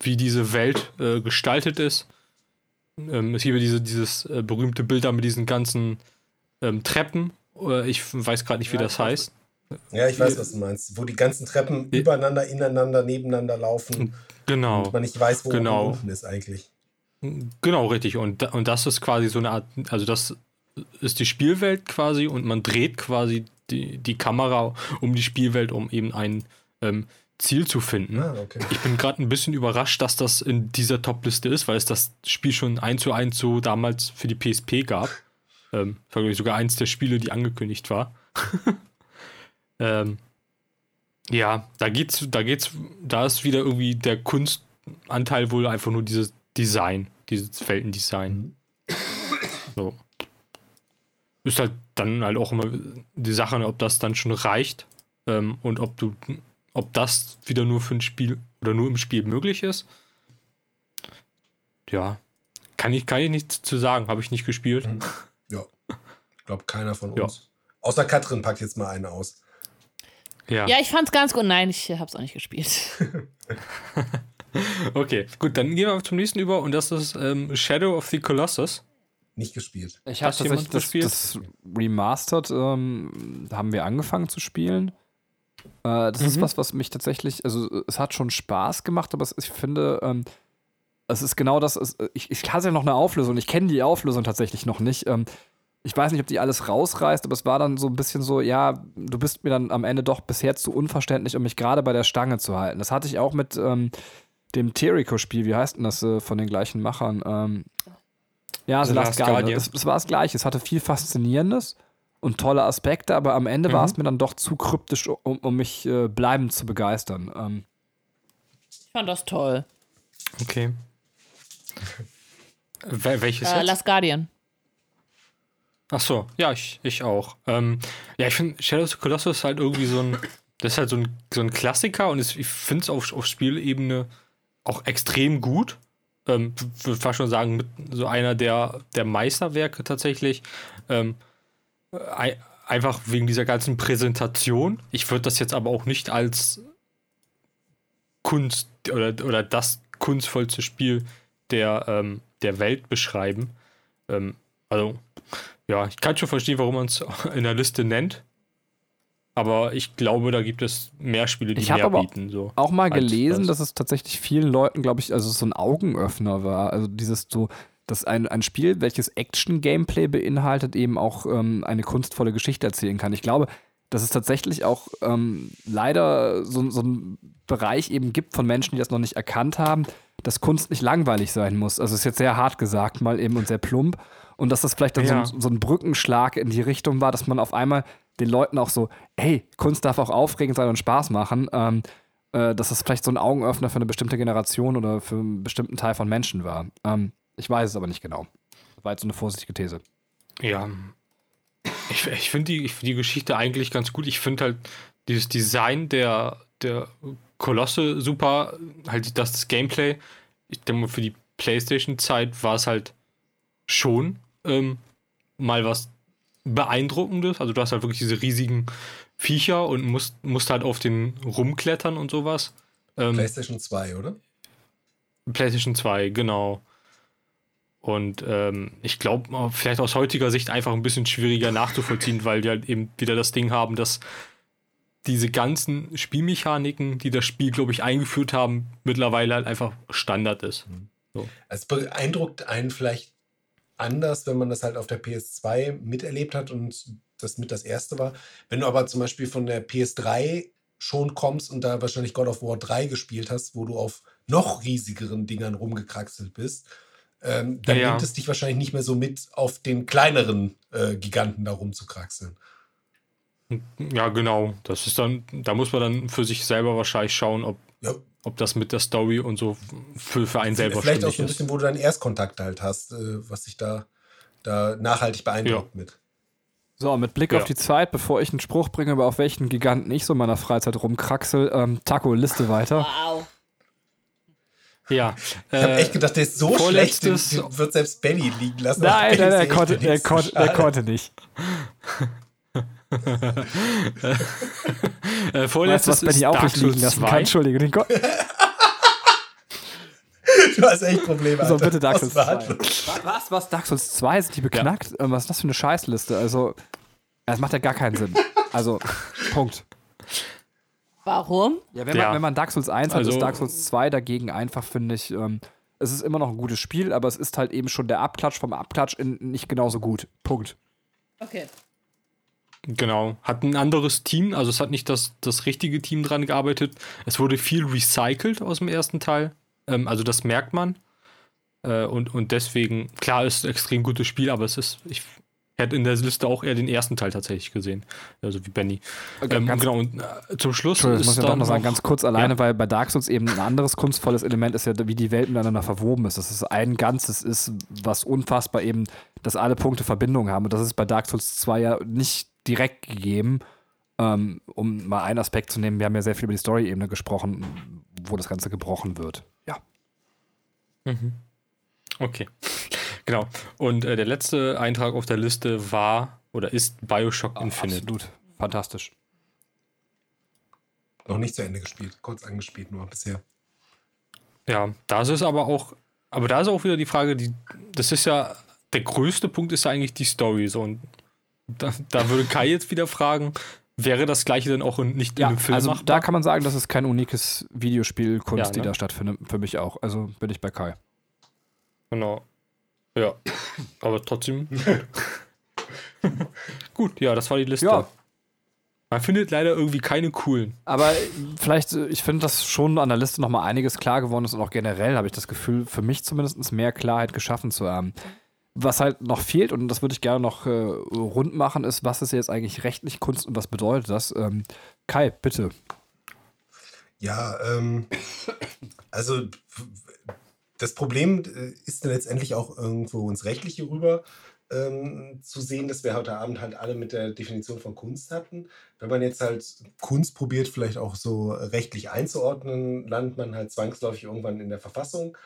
wie diese Welt äh, gestaltet ist. Ähm, es gibt ja diese, dieses äh, berühmte Bild da mit diesen ganzen ähm, Treppen. Äh, ich weiß gerade nicht, wie Ja, das heißt. Ja, ich weiß, was du meinst. Wo die ganzen Treppen Ja. übereinander, ineinander, nebeneinander laufen Genau. und man nicht weiß, wo Genau. unten ist eigentlich. Genau, richtig. Und, und das ist quasi so eine Art, also das ist die Spielwelt quasi und man dreht quasi die, die Kamera um die Spielwelt, um eben ein ähm, Ziel zu finden. Ah, okay. Ich bin gerade ein bisschen überrascht, dass das in dieser Top-Liste ist, weil es das Spiel schon 1 zu 1 so damals für die PSP gab. Ähm, ich, sogar eins der Spiele, die angekündigt war. [laughs] ähm, ja, da geht's, da geht's, da ist wieder irgendwie der Kunstanteil wohl einfach nur dieses Design, dieses Weltendesign. So. Ist halt dann halt auch immer die Sache, ob das dann schon reicht ähm, und ob du, ob das wieder nur für ein Spiel oder nur im Spiel möglich ist. Ja, kann ich, kann ich nichts zu sagen, habe ich nicht gespielt. Mhm. Ja. Ich glaube, keiner von Ja. uns. Außer Katrin packt jetzt mal einen aus. Ja. Ja, ich fand's ganz gut. Nein, ich hab's auch nicht gespielt. [laughs] [laughs] Okay, gut, dann gehen wir zum nächsten über und das ist ähm, Shadow of the Colossus. Nicht gespielt. Ich habe tatsächlich das, das Remastered, ähm, haben wir angefangen zu spielen. Äh, das ist Mhm. was, was mich tatsächlich, also es hat schon Spaß gemacht, aber es, ich finde, ähm, es ist genau das, es, ich, ich hatte ja noch eine Auflösung, ich kenne die Auflösung tatsächlich noch nicht. Ähm, ich weiß nicht, ob die alles rausreißt, aber es war dann so ein bisschen so, ja, du bist mir dann am Ende doch bisher zu unverständlich, um mich gerade bei der Stange zu halten. Das hatte ich auch mit ähm, dem Terrico-Spiel, wie heißt denn das äh, von den gleichen Machern? Ähm, ja, The, The Last, Last Guardian. Guardian. Es, es war das Gleiche. Es hatte viel Faszinierendes und tolle Aspekte, aber am Ende Mhm. war es mir dann doch zu kryptisch, um, um mich äh, bleibend zu begeistern. Ähm, Ich fand das toll. Okay. Wel welches Äh, jetzt? Last Guardian. Ach so, ja, ich, ich auch. Ähm, ja, ich finde Shadow of the Colossus ist halt irgendwie so ein, das ist halt so ein, so ein Klassiker und es, ich finde es auf, auf Spielebene auch extrem gut. Ähm, würde fast schon sagen, mit so einer der, der Meisterwerke tatsächlich. Ähm, ei- einfach wegen dieser ganzen Präsentation. Ich würde das jetzt aber auch nicht als Kunst oder, oder das kunstvollste Spiel der, ähm, der Welt beschreiben. Ähm, also, ja, ich kann schon verstehen, warum man es [laughs] in der Liste nennt. Aber ich glaube, da gibt es mehr Spiele, die Ich mehr aber bieten. So. auch mal gelesen, das. dass es tatsächlich vielen Leuten, glaube ich, also so ein Augenöffner war. Also dieses so, dass ein, ein Spiel, welches Action-Gameplay beinhaltet, eben auch ähm, eine kunstvolle Geschichte erzählen kann. Ich glaube, dass es tatsächlich auch ähm, leider so, so einen Bereich eben gibt von Menschen, die das noch nicht erkannt haben, dass Kunst nicht langweilig sein muss. Also ist jetzt sehr hart gesagt mal eben und sehr plump. Und dass das vielleicht dann Ja. so, so ein Brückenschlag in die Richtung war, dass man auf einmal den Leuten auch so, hey, Kunst darf auch aufregend sein und Spaß machen. Ähm, äh, dass das vielleicht so ein Augenöffner für eine bestimmte Generation oder für einen bestimmten Teil von Menschen war. Ähm, ich weiß es aber nicht genau. War jetzt so eine vorsichtige These. Ja. Ich, ich finde die, find die Geschichte eigentlich ganz gut. Ich finde halt dieses Design der, der Kolosse super. Halt das, das Gameplay. Ich denke mal, für die PlayStation-Zeit war es halt schon ähm, mal was Beeindruckendes. Also du hast halt wirklich diese riesigen Viecher und musst, musst halt auf den rumklettern und sowas. Ähm, PlayStation 2, oder? PlayStation 2, genau. Und ähm, ich glaube, vielleicht aus heutiger Sicht einfach ein bisschen schwieriger nachzuvollziehen, weil die halt eben wieder das Ding haben, dass diese ganzen Spielmechaniken, die das Spiel, glaube ich, eingeführt haben, mittlerweile halt einfach Standard ist. So. Es beeindruckt einen vielleicht anders, wenn man das halt auf der PS2 miterlebt hat und das mit das erste war. Wenn du aber zum Beispiel von der PS3 schon kommst und da wahrscheinlich God of War 3 gespielt hast, wo du auf noch riesigeren Dingern rumgekraxelt bist, ähm, dann ja, nimmt es dich wahrscheinlich nicht mehr so mit, auf den kleineren äh, Giganten da rumzukraxeln. Ja, genau. Das ist dann, da muss man dann für sich selber wahrscheinlich schauen, ob, ja. Ob das mit der Story und so für, für einen selber Vielleicht auch so ein bisschen, ist. wo du deinen Erstkontakt halt hast, äh, was sich da, da nachhaltig beeindruckt ja. mit. So, mit Blick ja. auf die Zeit, bevor ich einen Spruch bringe, über auf welchen Giganten ich so in meiner Freizeit rumkraxel, ähm, Taco, Liste weiter. Wow. Ja. Ich habe echt gedacht, der ist so schlecht, den, den wird selbst Benny liegen lassen. Nein, nein, er konnte, er, konnte, er konnte nicht. [laughs] [laughs] [laughs] äh, vorletztes weißt, was Benny auch nicht liegen lassen kann. Entschuldige, den Gott. [laughs] Du hast echt Probleme. Alter. So, bitte Dark Souls 2. Was, was? Dark Souls 2? Sind die beknackt? Ja. Was ist das für eine Scheißliste? Also, das macht ja gar keinen Sinn. Also, [laughs] Punkt. Warum? Ja, wenn, ja. Man, wenn man Dark Souls 1 hat, also, ist Dark Souls 2 dagegen einfach, finde ich, ähm, es ist immer noch ein gutes Spiel, aber es ist halt eben schon der Abklatsch vom Abklatsch in nicht genauso gut. Punkt. Okay. Genau. Hat ein anderes Team, also es hat nicht das, das richtige Team dran gearbeitet. Es wurde viel recycelt aus dem ersten Teil. Ähm, also das merkt man. Äh, und, und deswegen, klar, ist ein extrem gutes Spiel, aber es ist, ich hätte in der Liste auch eher den ersten Teil tatsächlich gesehen. Also wie Benny. Okay, ähm, genau, und äh, zum Schluss. Das muss ich doch noch sagen, ganz kurz alleine, ja. weil bei Dark Souls eben ein anderes kunstvolles Element ist ja, wie die Welt miteinander verwoben ist. Dass es ein Ganzes ist, was unfassbar eben, dass alle Punkte Verbindung haben. Und das ist bei Dark Souls 2 ja nicht direkt gegeben. Ähm, um mal einen Aspekt zu nehmen, wir haben ja sehr viel über die Story-Ebene gesprochen, wo das Ganze gebrochen wird. Ja. Mhm. Okay. Genau. Und äh, der letzte Eintrag auf der Liste war oder ist Bioshock Infinite. Absolut. Fantastisch. Noch nicht zu Ende gespielt, kurz angespielt nur bisher. Ja, das ist aber auch, aber da ist auch wieder die Frage, die, das ist ja, der größte Punkt ist ja eigentlich die Story. So, und da, da würde Kai jetzt wieder fragen, wäre das gleiche dann auch nicht ja, in einem Film also machbar? Da kann man sagen, das ist kein unikes Videospielkunst, ja, ne? die da stattfindet, für mich auch. Also bin ich bei Kai. Genau. Ja, aber trotzdem. [laughs] Gut, ja, das war die Liste. Ja. Man findet leider irgendwie keine coolen. Aber vielleicht, ich finde, dass schon an der Liste nochmal einiges klar geworden ist und auch generell habe ich das Gefühl, für mich zumindest mehr Klarheit geschaffen zu haben. Was halt noch fehlt, und das würde ich gerne noch äh, rund machen, ist, was ist jetzt eigentlich rechtlich Kunst und was bedeutet das? Ähm, Kai, bitte. Ja, ähm, also das Problem äh, ist dann letztendlich auch irgendwo ins Rechtliche rüber ähm, zu sehen, dass wir heute Abend halt alle mit der Definition von Kunst hatten. Wenn man jetzt halt Kunst probiert, vielleicht auch so rechtlich einzuordnen, landet man halt zwangsläufig irgendwann in der Verfassung.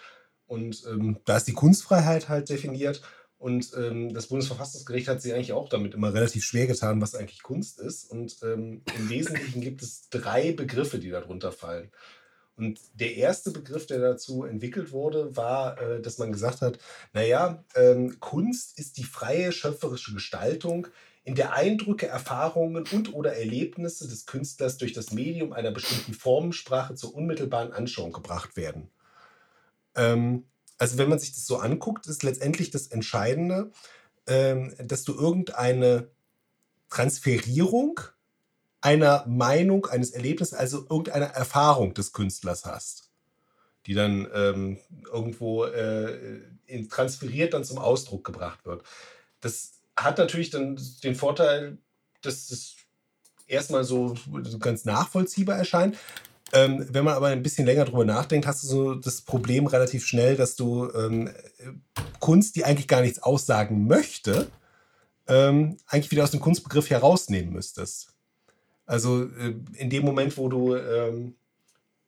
Und ähm, da ist die Kunstfreiheit halt definiert. Und ähm, das Bundesverfassungsgericht hat sich eigentlich auch damit immer relativ schwer getan, was eigentlich Kunst ist. Und ähm, im Wesentlichen gibt es drei Begriffe, die darunter fallen. Und der erste Begriff, der dazu entwickelt wurde, war, äh, dass man gesagt hat, naja, ähm, Kunst ist die freie schöpferische Gestaltung, in der Eindrücke, Erfahrungen und oder Erlebnisse des Künstlers durch das Medium einer bestimmten Formensprache zur unmittelbaren Anschauung gebracht werden. Ähm, also wenn man sich das so anguckt, ist letztendlich das Entscheidende, ähm, dass du irgendeine Transferierung einer Meinung, eines Erlebnisses, also irgendeiner Erfahrung des Künstlers hast, die dann ähm, irgendwo äh, transferiert dann zum Ausdruck gebracht wird. Das hat natürlich dann den Vorteil, dass es erstmal so ganz nachvollziehbar erscheint. Ähm, wenn man aber ein bisschen länger drüber nachdenkt, hast du so das Problem relativ schnell, dass du ähm, Kunst, die eigentlich gar nichts aussagen möchte, ähm, eigentlich wieder aus dem Kunstbegriff herausnehmen müsstest. Also äh, in dem Moment, wo du, ähm,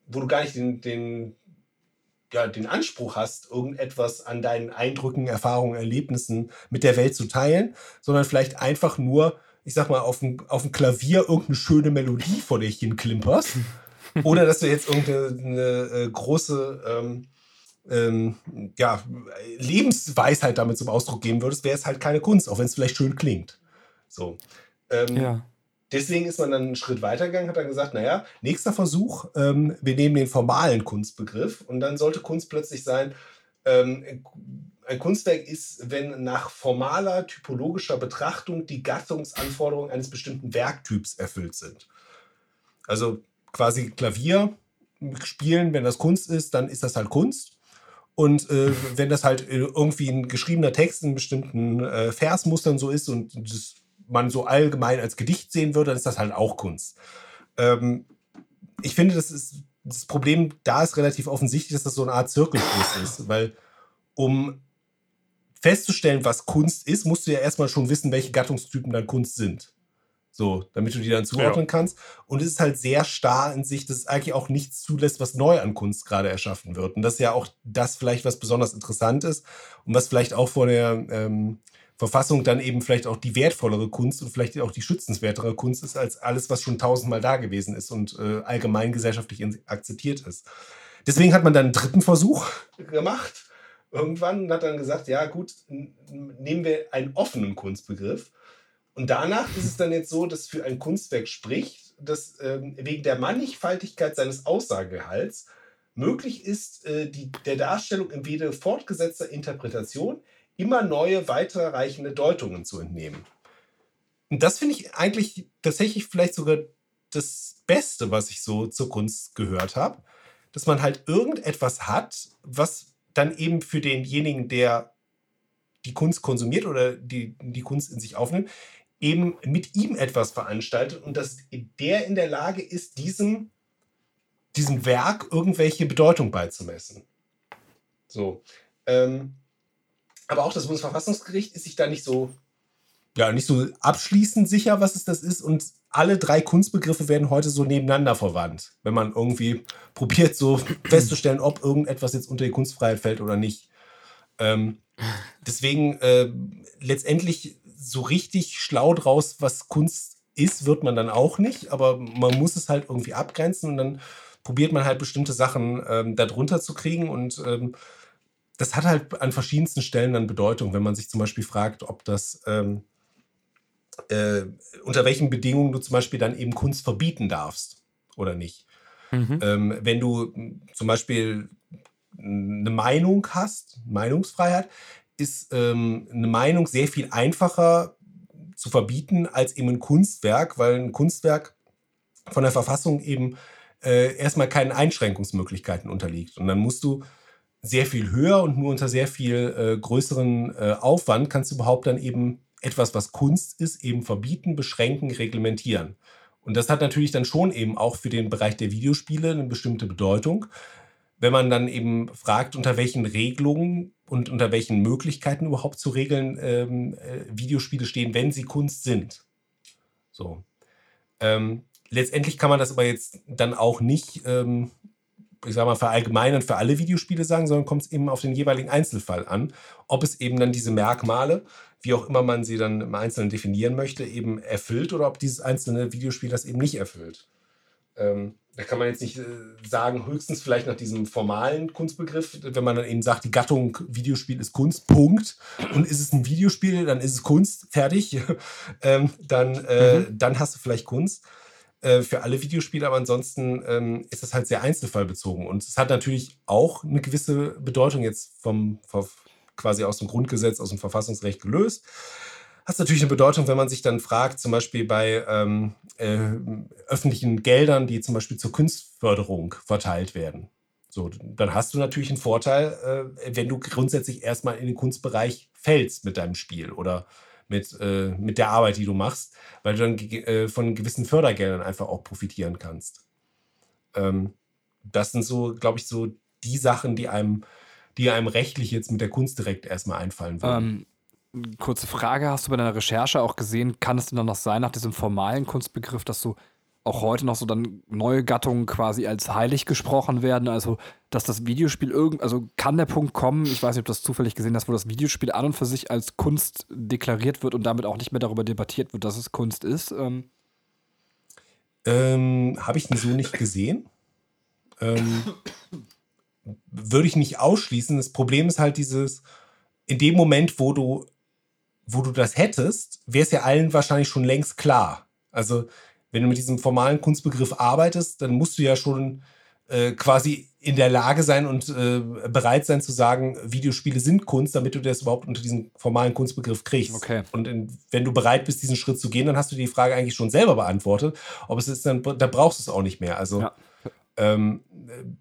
wo du gar nicht den, den, ja, den Anspruch hast, irgendetwas an deinen Eindrücken, Erfahrungen, Erlebnissen mit der Welt zu teilen, sondern vielleicht einfach nur, ich sag mal, auf dem, auf dem Klavier irgendeine schöne Melodie vor dir hin oder dass du jetzt irgendeine eine, äh, große ähm, ähm, ja, Lebensweisheit damit zum Ausdruck geben würdest, wäre es halt keine Kunst, auch wenn es vielleicht schön klingt. So. Ähm, Ja. Deswegen ist man dann einen Schritt weitergegangen, hat dann gesagt, naja, nächster Versuch, ähm, wir nehmen den formalen Kunstbegriff und dann sollte Kunst plötzlich sein, ähm, ein Kunstwerk ist, wenn nach formaler typologischer Betrachtung die Gattungsanforderungen eines bestimmten Werktyps erfüllt sind. Also quasi Klavier spielen, wenn das Kunst ist, dann ist das halt Kunst. Und äh, wenn das halt äh, irgendwie ein geschriebener Text in bestimmten äh, Versmustern so ist und das man so allgemein als Gedicht sehen würde, dann ist das halt auch Kunst. Ähm, ich finde, das ist das Problem da ist relativ offensichtlich, dass das so eine Art Zirkelschluss ist, weil um festzustellen, was Kunst ist, musst du ja erstmal schon wissen, welche Gattungstypen dann Kunst sind. So, damit du die dann zuordnen kannst. Und es ist halt sehr starr in sich, dass es eigentlich auch nichts zulässt, was neu an Kunst gerade erschaffen wird. Und das ist ja auch das vielleicht, was besonders interessant ist und was vielleicht auch vor der ähm, Verfassung dann eben vielleicht auch die wertvollere Kunst und vielleicht auch die schützenswertere Kunst ist, als alles, was schon tausendmal da gewesen ist und äh, allgemein gesellschaftlich akzeptiert ist. Deswegen hat man dann einen dritten Versuch [laughs] gemacht irgendwann und hat dann gesagt, ja gut, nehmen wir einen offenen Kunstbegriff. Und danach ist es dann jetzt so, dass für ein Kunstwerk spricht, dass ähm, wegen der Mannigfaltigkeit seines Aussagegehalts möglich ist, äh, die, der Darstellung im Wege fortgesetzter Interpretation immer neue, weiterreichende Deutungen zu entnehmen. Und das finde ich eigentlich tatsächlich vielleicht sogar das Beste, was ich so zur Kunst gehört habe, dass man halt irgendetwas hat, was dann eben für denjenigen, der die Kunst konsumiert oder die, die Kunst in sich aufnimmt, eben mit ihm etwas veranstaltet und dass der in der Lage ist, diesem, diesem Werk irgendwelche Bedeutung beizumessen. So. Ähm, aber auch das Bundesverfassungsgericht ist sich da nicht so, ja, nicht so abschließend sicher, was es das ist. Und alle drei Kunstbegriffe werden heute so nebeneinander verwandt, wenn man irgendwie probiert, so festzustellen, ob irgendetwas jetzt unter die Kunstfreiheit fällt oder nicht. Ähm, deswegen äh, letztendlich so richtig schlau draus, was Kunst ist, wird man dann auch nicht, aber man muss es halt irgendwie abgrenzen und dann probiert man halt bestimmte Sachen ähm, darunter zu kriegen. Und ähm, das hat halt an verschiedensten Stellen dann Bedeutung, wenn man sich zum Beispiel fragt, ob das ähm, äh, unter welchen Bedingungen du zum Beispiel dann eben Kunst verbieten darfst oder nicht. Ähm, wenn du zum Beispiel eine Meinung hast, Meinungsfreiheit, ist ähm, eine Meinung sehr viel einfacher zu verbieten als eben ein Kunstwerk, weil ein Kunstwerk von der Verfassung eben äh, erstmal keinen Einschränkungsmöglichkeiten unterliegt. Und dann musst du sehr viel höher und nur unter sehr viel äh, größeren äh, Aufwand kannst du überhaupt dann eben etwas, was Kunst ist, eben verbieten, beschränken, reglementieren. Und das hat natürlich dann schon eben auch für den Bereich der Videospiele eine bestimmte Bedeutung. Wenn man dann eben fragt, unter welchen Regelungen und unter welchen Möglichkeiten überhaupt zu regeln ähm, äh, Videospiele stehen, wenn sie Kunst sind. So. Ähm, letztendlich kann man das aber jetzt dann auch nicht, ähm, ich sag mal, verallgemeinern für alle Videospiele sagen, sondern kommt es eben auf den jeweiligen Einzelfall an, ob es eben dann diese Merkmale, wie auch immer man sie dann im Einzelnen definieren möchte, eben erfüllt oder ob dieses einzelne Videospiel das eben nicht erfüllt. Ähm, da kann man jetzt nicht äh, sagen, höchstens vielleicht nach diesem formalen Kunstbegriff, wenn man dann eben sagt, die Gattung Videospiel ist Kunst, Punkt. Und ist es ein Videospiel, dann ist es Kunst, fertig. [laughs] ähm, dann, äh, dann hast du vielleicht Kunst äh, für alle Videospiele, aber ansonsten ähm, ist das halt sehr einzelfallbezogen. Und es hat natürlich auch eine gewisse Bedeutung jetzt vom, vom quasi aus dem Grundgesetz, aus dem Verfassungsrecht gelöst. Hat natürlich eine Bedeutung, wenn man sich dann fragt, zum Beispiel bei ähm, äh, öffentlichen Geldern, die zum Beispiel zur Kunstförderung verteilt werden. So, dann hast du natürlich einen Vorteil, äh, wenn du grundsätzlich erstmal in den Kunstbereich fällst mit deinem Spiel oder mit, äh, mit der Arbeit, die du machst, weil du dann äh, von gewissen Fördergeldern einfach auch profitieren kannst. Ähm, das sind so, glaube ich, so die Sachen, die einem, die einem rechtlich jetzt mit der Kunst direkt erstmal einfallen würden. Ähm, kurze Frage, hast du bei deiner Recherche auch gesehen, kann es denn dann noch sein, nach diesem formalen Kunstbegriff, dass so auch heute noch so dann neue Gattungen quasi als heilig gesprochen werden? Also, dass das Videospiel irgend, also kann der Punkt kommen, ich weiß nicht, ob du das zufällig gesehen hast, wo das Videospiel an und für sich als Kunst deklariert wird und damit auch nicht mehr darüber debattiert wird, dass es Kunst ist? Ähm, Ähm, Habe ich so nicht gesehen. Ähm, würde ich nicht ausschließen. Das Problem ist halt dieses, in dem Moment, wo du, wo du das hättest, wäre es ja allen wahrscheinlich schon längst klar. Also, wenn du mit diesem formalen Kunstbegriff arbeitest, dann musst du ja schon äh, quasi in der Lage sein und äh, bereit sein zu sagen, Videospiele sind Kunst, damit du das überhaupt unter diesen formalen Kunstbegriff kriegst. Okay. Und in, wenn du bereit bist, diesen Schritt zu gehen, dann hast du die Frage eigentlich schon selber beantwortet. Ob es ist, dann, dann brauchst du es auch nicht mehr. Also Ja. ähm,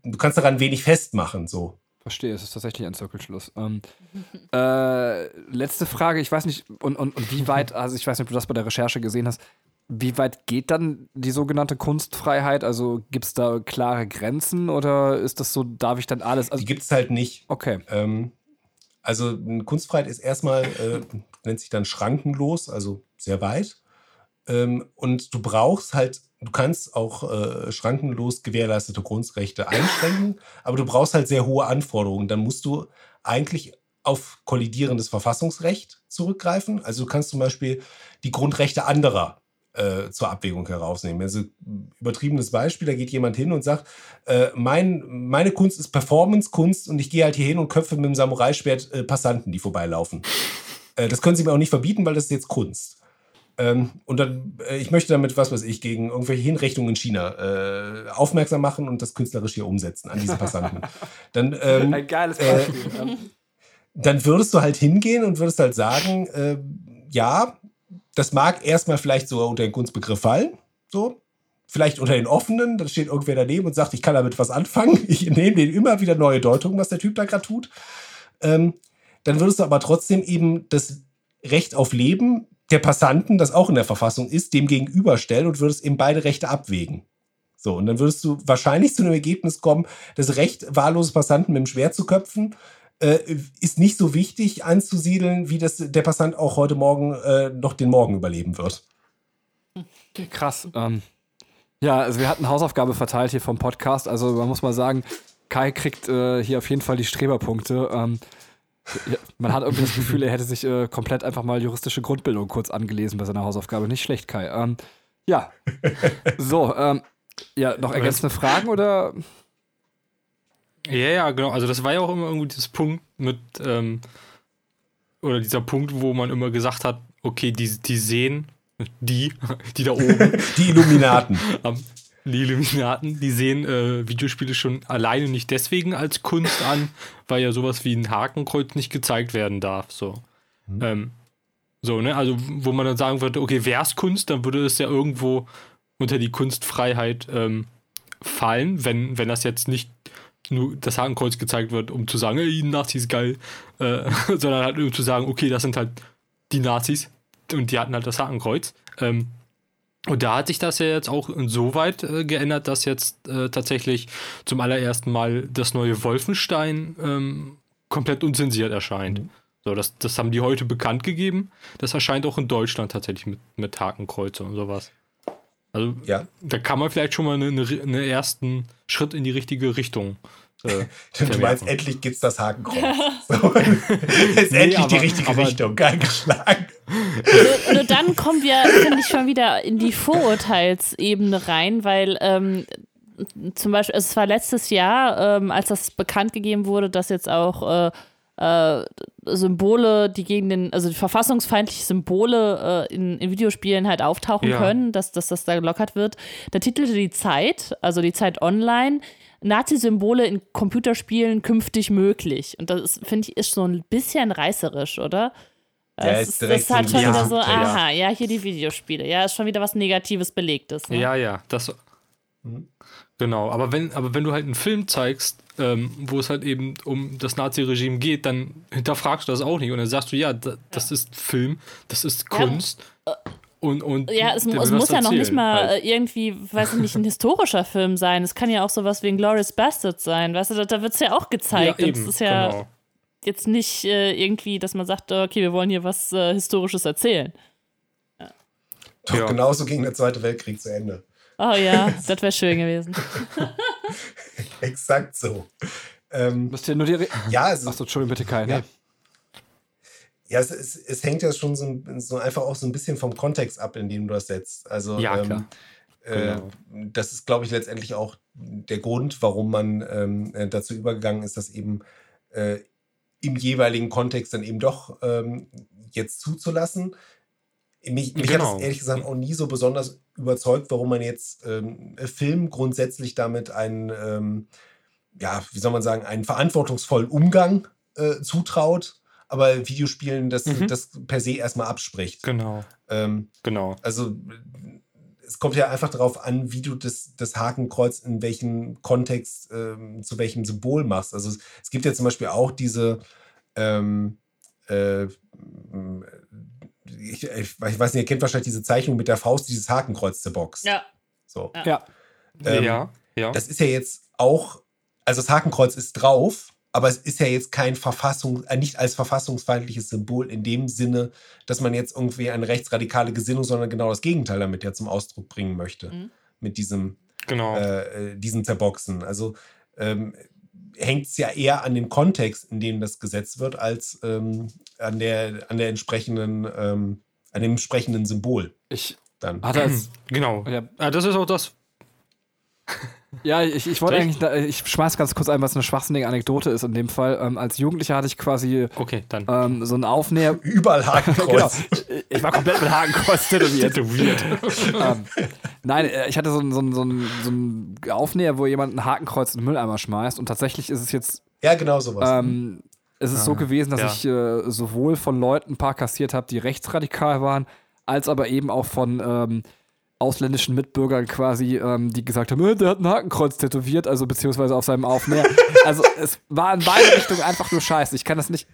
du kannst daran wenig festmachen. So. Verstehe, es ist tatsächlich ein Zirkelschluss. Ähm, [laughs] äh, letzte Frage, ich weiß nicht, und, und, und wie weit, also ich weiß nicht, ob du das bei der Recherche gesehen hast, wie weit geht dann die sogenannte Kunstfreiheit? Also gibt es da klare Grenzen oder ist das so, darf ich dann alles? Also, Die gibt es halt nicht. okay, Ähm, also eine Kunstfreiheit ist erstmal, äh, nennt sich dann schrankenlos, also sehr weit. Ähm, und du brauchst halt, du kannst auch äh, schrankenlos gewährleistete Grundrechte einschränken, aber du brauchst halt sehr hohe Anforderungen. Dann musst du eigentlich auf kollidierendes Verfassungsrecht zurückgreifen. Also du kannst zum Beispiel die Grundrechte anderer äh, zur Abwägung herausnehmen. Also übertriebenes Beispiel, da geht jemand hin und sagt, äh, mein, meine Kunst ist Performance-Kunst und ich gehe halt hier hin und köpfe mit dem Samurai-Schwert äh, Passanten, die vorbeilaufen. Äh, das können sie mir auch nicht verbieten, weil das ist jetzt Kunst. Ähm, und dann, äh, ich möchte damit, was weiß ich, gegen irgendwelche Hinrichtungen in China äh, aufmerksam machen und das künstlerisch hier umsetzen an diese Passanten. [laughs] Dann, ähm, ein geiles äh, Beispiel. Ähm, dann würdest du halt hingehen und würdest halt sagen, äh, ja, das mag erstmal vielleicht sogar unter den Kunstbegriff fallen, so. Vielleicht unter den offenen, da steht irgendwer daneben und sagt, ich kann damit was anfangen. [laughs] Ich nehme den immer wieder neue Deutungen, was der Typ da gerade tut. Ähm, dann würdest du aber trotzdem eben das Recht auf Leben der Passanten, das auch in der Verfassung ist, dem gegenüberstellen und würdest eben beide Rechte abwägen. So, und dann würdest du wahrscheinlich zu einem Ergebnis kommen, das Recht, wahllose Passanten mit dem Schwert zu köpfen, äh, ist nicht so wichtig anzusiedeln, wie das der Passant auch heute Morgen äh, noch den Morgen überleben wird. Krass. Ähm, ja, also wir hatten Hausaufgabe verteilt hier vom Podcast. Also man muss mal sagen, Kai kriegt äh, hier auf jeden Fall die Streberpunkte. Ähm, ja, man hat irgendwie das Gefühl, er hätte sich äh, komplett einfach mal juristische Grundbildung kurz angelesen bei seiner Hausaufgabe. Nicht schlecht, Kai. Ähm, ja. [laughs] So, ähm, ja, noch ergänzende Fragen oder? Ja, ja, genau. Also das war ja auch immer irgendwie dieses Punkt mit, ähm, oder dieser Punkt, wo man immer gesagt hat, okay, die, die sehen, die, die da oben, [laughs] Die Illuminaten. [laughs] am- die Illuminaten, die sehen äh, Videospiele schon alleine nicht deswegen als Kunst an, weil ja sowas wie ein Hakenkreuz nicht gezeigt werden darf. So. Ähm, so, ne? Also, wo man dann sagen würde, okay, wäre es Kunst, dann würde es ja irgendwo unter die Kunstfreiheit ähm, fallen, wenn, wenn das jetzt nicht nur das Hakenkreuz gezeigt wird, um zu sagen, ey, Nazis geil, äh, [laughs] sondern halt um zu sagen, okay, das sind halt die Nazis und die hatten halt das Hakenkreuz. Ähm, und da hat sich das ja jetzt auch insoweit äh, geändert, dass jetzt äh, tatsächlich zum allerersten Mal das neue Wolfenstein ähm, komplett unzensiert erscheint. So, das, das haben die heute bekannt gegeben. Das erscheint auch in Deutschland tatsächlich mit, mit Hakenkreuze und sowas. Also Ja. da kann man vielleicht schon mal einen eine, ersten Schritt in die richtige Richtung. Äh, [laughs] Du meinst, endlich gibt's das Hakenkreuz. [laughs] So. [laughs] ist endlich die aber- richtige aber- Richtung eingeschlagen. Nur, nur dann kommen wir, finde ich, schon wieder in die Vorurteilsebene rein, weil ähm, zum Beispiel, also es war letztes Jahr, ähm, als das bekannt gegeben wurde, dass jetzt auch äh, äh, Symbole, die gegen den, also verfassungsfeindliche Symbole äh, in, in Videospielen halt auftauchen Ja. können, dass, dass das da gelockert wird. Da titelte die Zeit, also die Zeit online, Nazi-Symbole in Computerspielen künftig möglich. Und das finde ich, ist so ein bisschen reißerisch, oder? Ja, Das ist ist, direkt das ist halt schon wieder so, Ja. aha, ja, hier die Videospiele. Ja, ist schon wieder was Negatives Belegtes. Ne? Ja, ja, das. Genau, aber wenn, aber wenn du halt einen Film zeigst, ähm, wo es halt eben um das Nazi-Regime geht, dann hinterfragst du das auch nicht. Und dann sagst du, ja, da, das ist Film, das ist Kunst. Und, und Ja, es, der es muss ja noch nicht mal halt. irgendwie, weiß ich nicht, ein historischer Film sein. Es kann ja auch sowas wie ein Glorious Bastard sein. Weißt du, da, da wird es ja auch gezeigt. ja, Und es eben, ist ja genau. Jetzt nicht äh, irgendwie, dass man sagt, okay, wir wollen hier was äh, Historisches erzählen. Doch Ja. genauso ging der Zweite Weltkrieg zu Ende. Oh ja, [laughs] das wäre schön gewesen. [laughs] Exakt so. Ähm, Müsst ihr nur die. Re ja, es, Achso, Entschuldigung, bitte, Kai. Ja. Ja es, es, es hängt ja schon so, so einfach auch so ein bisschen vom Kontext ab, in dem du das setzt. Also Ja, ähm, klar. äh, Genau. das ist, glaube ich, letztendlich auch der Grund, warum man ähm, äh, dazu übergegangen ist, das eben äh, im jeweiligen Kontext dann eben doch ähm, jetzt zuzulassen. Mich, mich genau. hat es ehrlich gesagt auch nie so besonders überzeugt, warum man jetzt ähm, Film grundsätzlich damit einen, ähm, ja, wie soll man sagen, einen verantwortungsvollen Umgang äh, zutraut, aber Videospielen das, mhm. das per se erstmal abspricht. Genau. Ähm, genau. Also es kommt ja einfach darauf an, wie du das, das Hakenkreuz in welchem Kontext ähm, zu welchem Symbol machst. Also es, es, gibt ja zum Beispiel auch diese ähm, äh, ich, ich, weiß nicht, ihr kennt wahrscheinlich diese Zeichnung mit der Faust, dieses Hakenkreuz zur Box. Ja. So. Ja. Ähm, ja, ja. Das ist ja jetzt auch, also das Hakenkreuz ist drauf, aber es ist ja jetzt kein Verfassung, äh, nicht als verfassungsfeindliches Symbol in dem Sinne, dass man jetzt irgendwie eine rechtsradikale Gesinnung, sondern genau das Gegenteil damit ja zum Ausdruck bringen möchte. Mhm. Mit diesem, genau. äh, äh diesem Zerboxen. Also ähm, hängt es ja eher an dem Kontext, in dem das gesetzt wird, als ähm, an der, an der entsprechenden, ähm, an dem entsprechenden Symbol. Ich dann. Hat das, [clears throat] genau. Ja. Das ist auch das, ja, ich, ich wollte eigentlich, ich schmeiß ganz kurz ein, was eine schwachsinnige Anekdote ist in dem Fall. Ähm, als Jugendlicher hatte ich quasi okay, dann. Ähm, so ein Aufnäher. [laughs] Überall Hakenkreuz. genau. Ich war komplett mit Hakenkreuz tätowiert. tätowiert. ähm, nein, äh, ich hatte so, so, so, so einen Aufnäher, wo jemand ein Hakenkreuz in den Mülleimer schmeißt und tatsächlich ist es jetzt. Ja, genau sowas. Ähm, es ist ah, so gewesen, dass ja. ich äh, sowohl von Leuten ein paar kassiert habe, die rechtsradikal waren, als aber eben auch von ähm, ausländischen Mitbürgern quasi, ähm, die gesagt haben, äh, der hat ein Hakenkreuz tätowiert, also beziehungsweise auf seinem Aufnäher. [laughs] also es war in beide Richtungen einfach nur scheiße. Ich kann das nicht.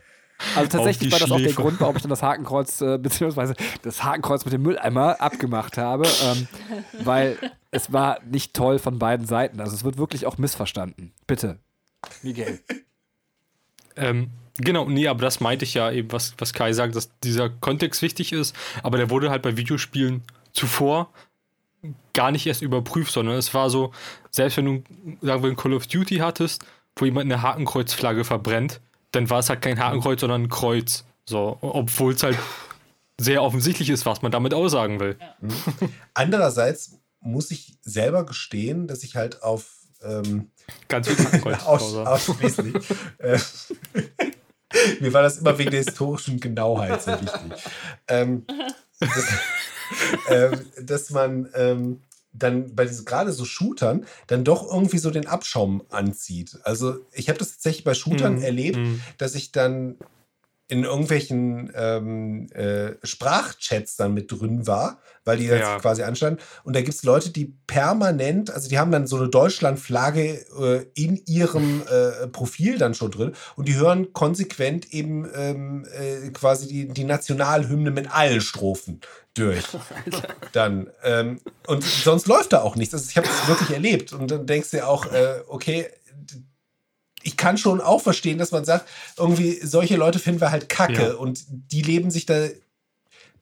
Also tatsächlich war das Schläfe. auch der Grund, warum ich dann das Hakenkreuz, äh, beziehungsweise das Hakenkreuz mit dem Mülleimer abgemacht habe, ähm, weil es war nicht toll von beiden Seiten. Also es wird wirklich auch missverstanden. Bitte, Miguel. Ähm, genau, nee, aber das meinte ich ja eben, was, was Kai sagt, dass dieser Kontext wichtig ist, aber der wurde halt bei Videospielen zuvor gar nicht erst überprüft, sondern es war so, selbst wenn du, sagen wir, ein Call of Duty hattest, wo jemand eine Hakenkreuzflagge verbrennt, dann war es halt kein Hakenkreuz, sondern ein Kreuz. So, obwohl es halt sehr offensichtlich ist, was man damit aussagen will. Ja. [laughs] Andererseits muss ich selber gestehen, dass ich halt auf ähm, ganz viel Hakenkreuz [laughs] aus, ausschließlich. äh, [laughs] mir war das immer wegen der historischen Genauheit sehr wichtig. Ähm, das, [laughs] ähm, dass man ähm, dann bei diesen gerade so Shootern dann doch irgendwie so den Abschaum anzieht. Also ich habe das tatsächlich bei Shootern mm, erlebt, mm. dass ich dann in irgendwelchen ähm, äh, Sprachchats dann mit drin war, weil die jetzt ja. quasi anstanden. Und da gibt es Leute, die permanent, also die haben dann so eine Deutschlandflagge äh, in ihrem äh, Profil dann schon drin und die hören konsequent eben ähm, äh, quasi die, die Nationalhymne mit allen Strophen durch. [laughs] dann ähm, und sonst läuft da auch nichts. Also ich habe das wirklich erlebt und dann denkst du ja auch, äh, okay, ich kann schon auch verstehen, dass man sagt, irgendwie solche Leute finden wir halt kacke ja. und die leben sich da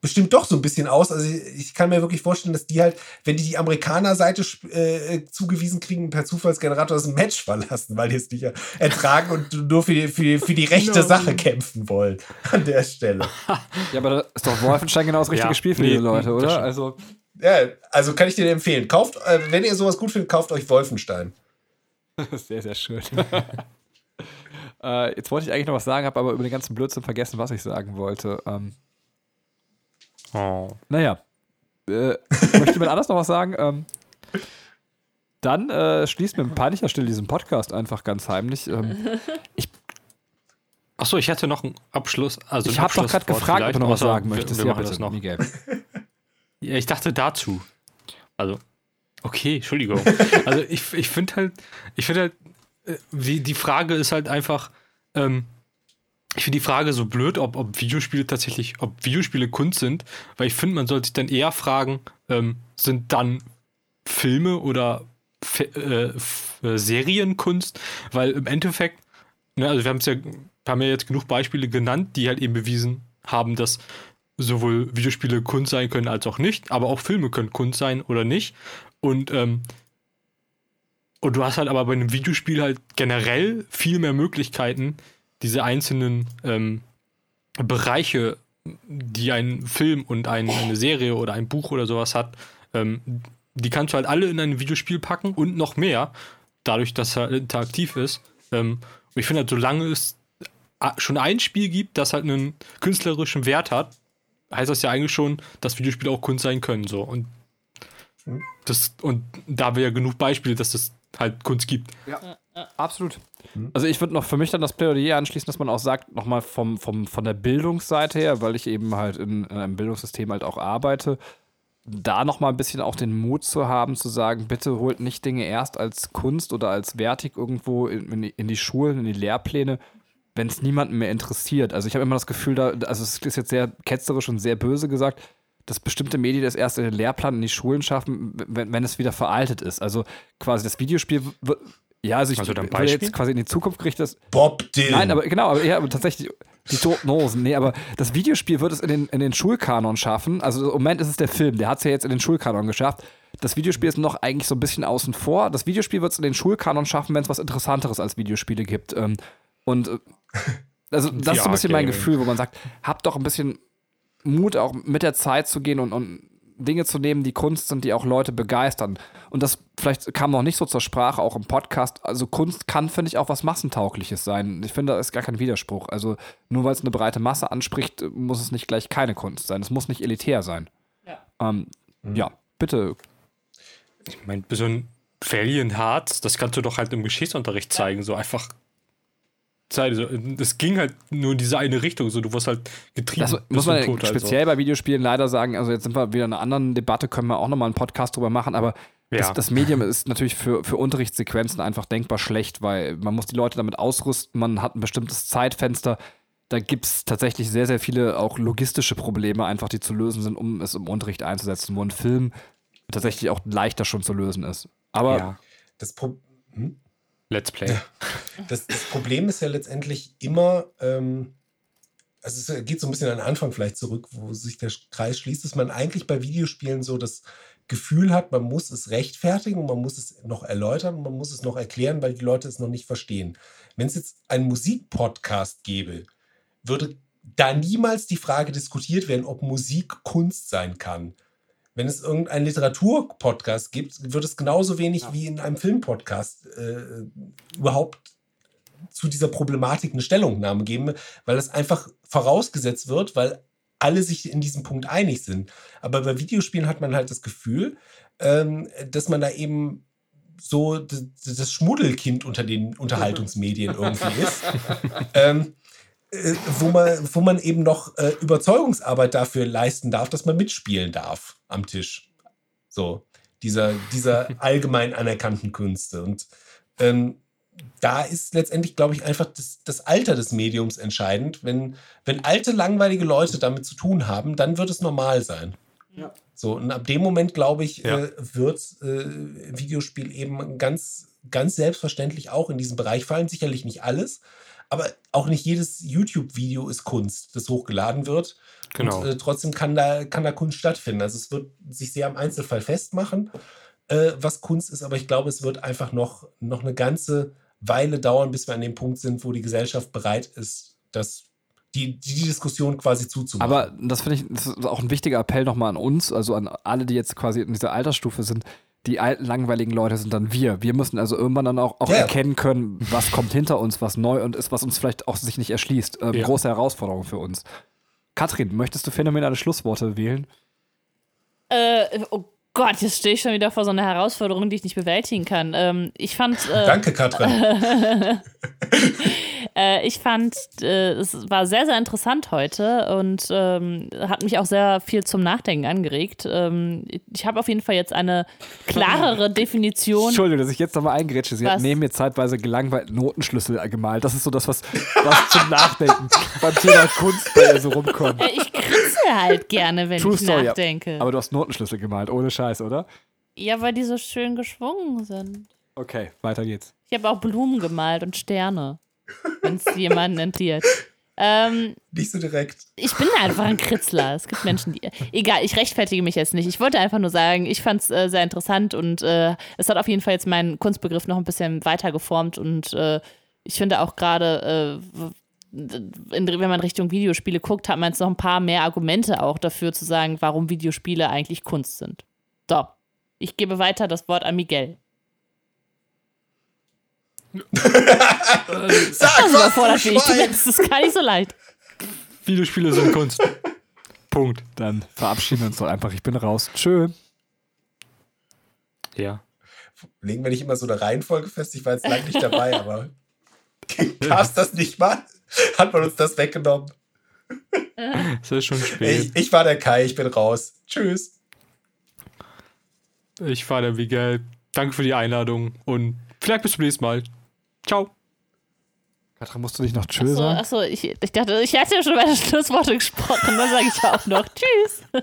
bestimmt doch so ein bisschen aus. Also ich kann mir wirklich vorstellen, dass die halt, wenn die die Amerikaner-Seite äh, zugewiesen kriegen, per Zufallsgenerator das Match verlassen, weil die es nicht ertragen und nur für die, für die, für die rechte no. Sache kämpfen wollen an der Stelle. [laughs] Ja, aber da ist doch Wolfenstein genau das richtige ja, Spiel für nee, diese Leute, oder? Also ja, also kann ich dir empfehlen. Kauft, äh, wenn ihr sowas gut findet, kauft euch Wolfenstein. [laughs] Sehr, sehr schön. [laughs] äh, jetzt wollte ich eigentlich noch was sagen, habe aber über den ganzen Blödsinn vergessen, was ich sagen wollte. Ähm, oh. Naja. Äh, [laughs] möchte jemand anders noch was sagen? Ähm, dann äh, schließt mit peinlicher Stille diesen Podcast einfach ganz heimlich. Ähm, ich Achso, ich hätte noch einen Abschluss. Also ich habe doch gerade gefragt, ob du noch was sagen möchtest. Wir, wir ja, bitte, das noch. Miguel. ja, ich dachte dazu. Also, Okay, Entschuldigung. [laughs] also ich, ich finde halt, ich finde halt, äh, wie, die Frage ist halt einfach, ähm, ich finde die Frage so blöd, ob, ob Videospiele tatsächlich, ob Videospiele Kunst sind, weil ich finde, man sollte sich dann eher fragen, ähm, sind dann Filme oder äh, äh, Serienkunst, weil im Endeffekt, ne, also wir haben es ja, haben ja jetzt genug Beispiele genannt, die halt eben bewiesen haben, dass sowohl Videospiele Kunst sein können als auch nicht, aber auch Filme können Kunst sein oder nicht. Und, ähm, und du hast halt aber bei einem Videospiel halt generell viel mehr Möglichkeiten, diese einzelnen ähm, Bereiche, die ein Film und ein, eine Serie oder ein Buch oder sowas hat, ähm, die kannst du halt alle in ein Videospiel packen und noch mehr, dadurch, dass er interaktiv ist. Ähm, und ich finde halt, solange es schon ein Spiel gibt, das halt einen künstlerischen Wert hat, heißt das ja eigentlich schon, dass Videospiele auch Kunst sein können. So. Und. Das, und da haben wir ja genug Beispiele, dass das halt Kunst gibt. Ja, ja. absolut. Mhm. Also ich würde noch für mich dann das Plädoyer anschließen, dass man auch sagt, nochmal vom, vom, von der Bildungsseite her, weil ich eben halt in, in einem Bildungssystem halt auch arbeite, da nochmal ein bisschen auch den Mut zu haben, zu sagen, bitte holt nicht Dinge erst als Kunst oder als wertig irgendwo in, in die Schulen, in die Lehrpläne, wenn es niemanden mehr interessiert. Also ich habe immer das Gefühl, da, also es ist jetzt sehr ketzerisch und sehr böse gesagt, dass bestimmte Medien das erst in den Lehrplan in die Schulen schaffen, wenn, wenn es wieder veraltet ist. Also quasi das Videospiel ja, also ich also will jetzt quasi in die Zukunft gerichtet. Bob Dylan. Nein, aber genau, aber, ja, aber tatsächlich die Toten Hosen. Nee, aber das Videospiel wird es in den, in den Schulkanon schaffen. Also im Moment ist es der Film, der hat es ja jetzt in den Schulkanon geschafft. Das Videospiel ist noch eigentlich so ein bisschen außen vor. Das Videospiel wird es in den Schulkanon schaffen, wenn es was Interessanteres als Videospiele gibt. Ähm, und äh, also [laughs] das ist so ein bisschen mein Gefühl, wo man sagt, habt doch ein bisschen Mut, auch mit der Zeit zu gehen und, und Dinge zu nehmen, die Kunst sind, die auch Leute begeistern. Und das vielleicht kam noch nicht so zur Sprache, auch im Podcast. Also Kunst kann, finde ich, auch was Massentaugliches sein. Ich finde, da ist gar kein Widerspruch. Also nur weil es eine breite Masse anspricht, muss es nicht gleich keine Kunst sein. Es muss nicht elitär sein. Ja, ähm, mhm. ja bitte. Ich meine, so ein Valiant Hearts, das kannst du doch halt im Geschichtsunterricht zeigen. So einfach Zeit. Es ging halt nur in diese eine Richtung, so du wirst halt getrieben. Das muss man tot, speziell also. bei Videospielen leider sagen, also jetzt sind wir wieder in einer anderen Debatte, können wir auch nochmal einen Podcast drüber machen, aber ja. das, das, Medium ist natürlich für, für Unterrichtssequenzen einfach denkbar schlecht, weil man muss die Leute damit ausrüsten, man hat ein bestimmtes Zeitfenster. Da gibt es tatsächlich sehr, sehr viele auch logistische Probleme, einfach die zu lösen sind, um es im Unterricht einzusetzen, wo ein Film tatsächlich auch leichter schon zu lösen ist. Aber ja. das Problem. Hm? Let's Play. Das, das Problem ist ja letztendlich immer, ähm, also es geht so ein bisschen an den Anfang vielleicht zurück, wo sich der Kreis schließt, dass man eigentlich bei Videospielen so das Gefühl hat, man muss es rechtfertigen man muss es noch erläutern man muss es noch erklären, weil die Leute es noch nicht verstehen. Wenn es jetzt einen Musikpodcast gäbe, würde da niemals die Frage diskutiert werden, ob Musik Kunst sein kann wenn es irgendeinen Literaturpodcast gibt, wird es genauso wenig ja. wie in einem Filmpodcast äh, überhaupt zu dieser Problematik eine Stellungnahme geben, weil das einfach vorausgesetzt wird, weil alle sich in diesem Punkt einig sind. Aber bei Videospielen hat man halt das Gefühl, ähm, dass man da eben so das Schmuddelkind unter den [laughs] Unterhaltungsmedien irgendwie ist. [laughs] ähm, äh, wo, man, wo man eben noch äh, Überzeugungsarbeit dafür leisten darf, dass man mitspielen darf am Tisch. So, dieser, dieser [laughs] allgemein anerkannten Künste. Und ähm, da ist letztendlich, glaube ich, einfach das, das, Alter des Mediums entscheidend. Wenn, wenn alte, langweilige Leute damit zu tun haben, dann wird es normal sein. Ja. So, und ab dem Moment, glaube ich, ja. äh, wird äh, Videospiel eben ganz, ganz selbstverständlich auch in diesen Bereich fallen. Sicherlich nicht alles, aber auch nicht jedes YouTube-Video ist Kunst, das hochgeladen wird. Genau. Und, äh, trotzdem kann da, kann da Kunst stattfinden. Also es wird sich sehr am Einzelfall festmachen, äh, was Kunst ist, aber ich glaube, es wird einfach noch, noch eine ganze Weile dauern, bis wir an dem Punkt sind, wo die Gesellschaft bereit ist, das die, die Diskussion quasi zuzumachen. Aber das finde ich das ist auch ein wichtiger Appell nochmal an uns, also an alle, die jetzt quasi in dieser Altersstufe sind die alten, langweiligen Leute sind dann wir. Wir müssen also irgendwann dann auch, auch ja. erkennen können, was kommt hinter uns, was neu und ist, was uns vielleicht auch sich nicht erschließt. Ähm, ja. Große Herausforderung für uns. Katrin, möchtest du phänomenale Schlussworte wählen? Äh, oh Gott, jetzt stehe ich schon wieder vor so einer Herausforderung, die ich nicht bewältigen kann. Ähm, ich fand. Äh, [laughs] Danke, Katrin. [laughs] äh, ich fand, äh, es war sehr, sehr interessant heute und ähm, hat mich auch sehr viel zum Nachdenken angeregt. Ähm, ich habe auf jeden Fall jetzt eine klarere Definition. Entschuldigung, dass ich jetzt nochmal eingrätsche. Sie was? hat neben mir zeitweise gelangweilt Notenschlüssel gemalt. Das ist so das, was, was zum Nachdenken [laughs] beim Thema Kunst bei ihr so rumkommt. ich kritzel halt gerne, wenn True ich Story, nachdenke. Aber du hast Notenschlüssel gemalt, ohne Scheiß. Scheiß, oder? Ja, weil die so schön geschwungen sind. Okay, weiter geht's. Ich habe auch Blumen gemalt und Sterne, wenn es jemanden entliert. Ähm, nicht so direkt. Ich bin einfach ein Kritzler. Es gibt Menschen, die. Egal, ich rechtfertige mich jetzt nicht. Ich wollte einfach nur sagen, ich fand es äh, sehr interessant und äh, es hat auf jeden Fall jetzt meinen Kunstbegriff noch ein bisschen weiter geformt und äh, ich finde auch gerade, äh, wenn man Richtung Videospiele guckt, hat man jetzt noch ein paar mehr Argumente auch dafür zu sagen, warum Videospiele eigentlich Kunst sind. So, Ich gebe weiter das Wort an Miguel. [laughs] Sag, Das was, überfordert du mich. Das ist gar nicht so leicht. Videospiele sind Kunst. Punkt. Dann verabschieden wir uns doch einfach. Ich bin raus. Tschö. Ja. Legen wir nicht immer so eine Reihenfolge fest? Ich war jetzt lange nicht dabei, [laughs] aber gab's das nicht mal? Hat man uns das weggenommen? Es ist schon spät. Ich, ich war der Kai, ich bin raus. Tschüss. Ich war der Miguel. Danke für die Einladung und vielleicht bis zum nächsten Mal. Ciao. Katrin, musst du nicht noch Tschö Achso, sagen? achso ich, ich dachte, ich hatte ja schon meine Schlussworte gesprochen. Dann sage ich auch noch Tschüss. [laughs]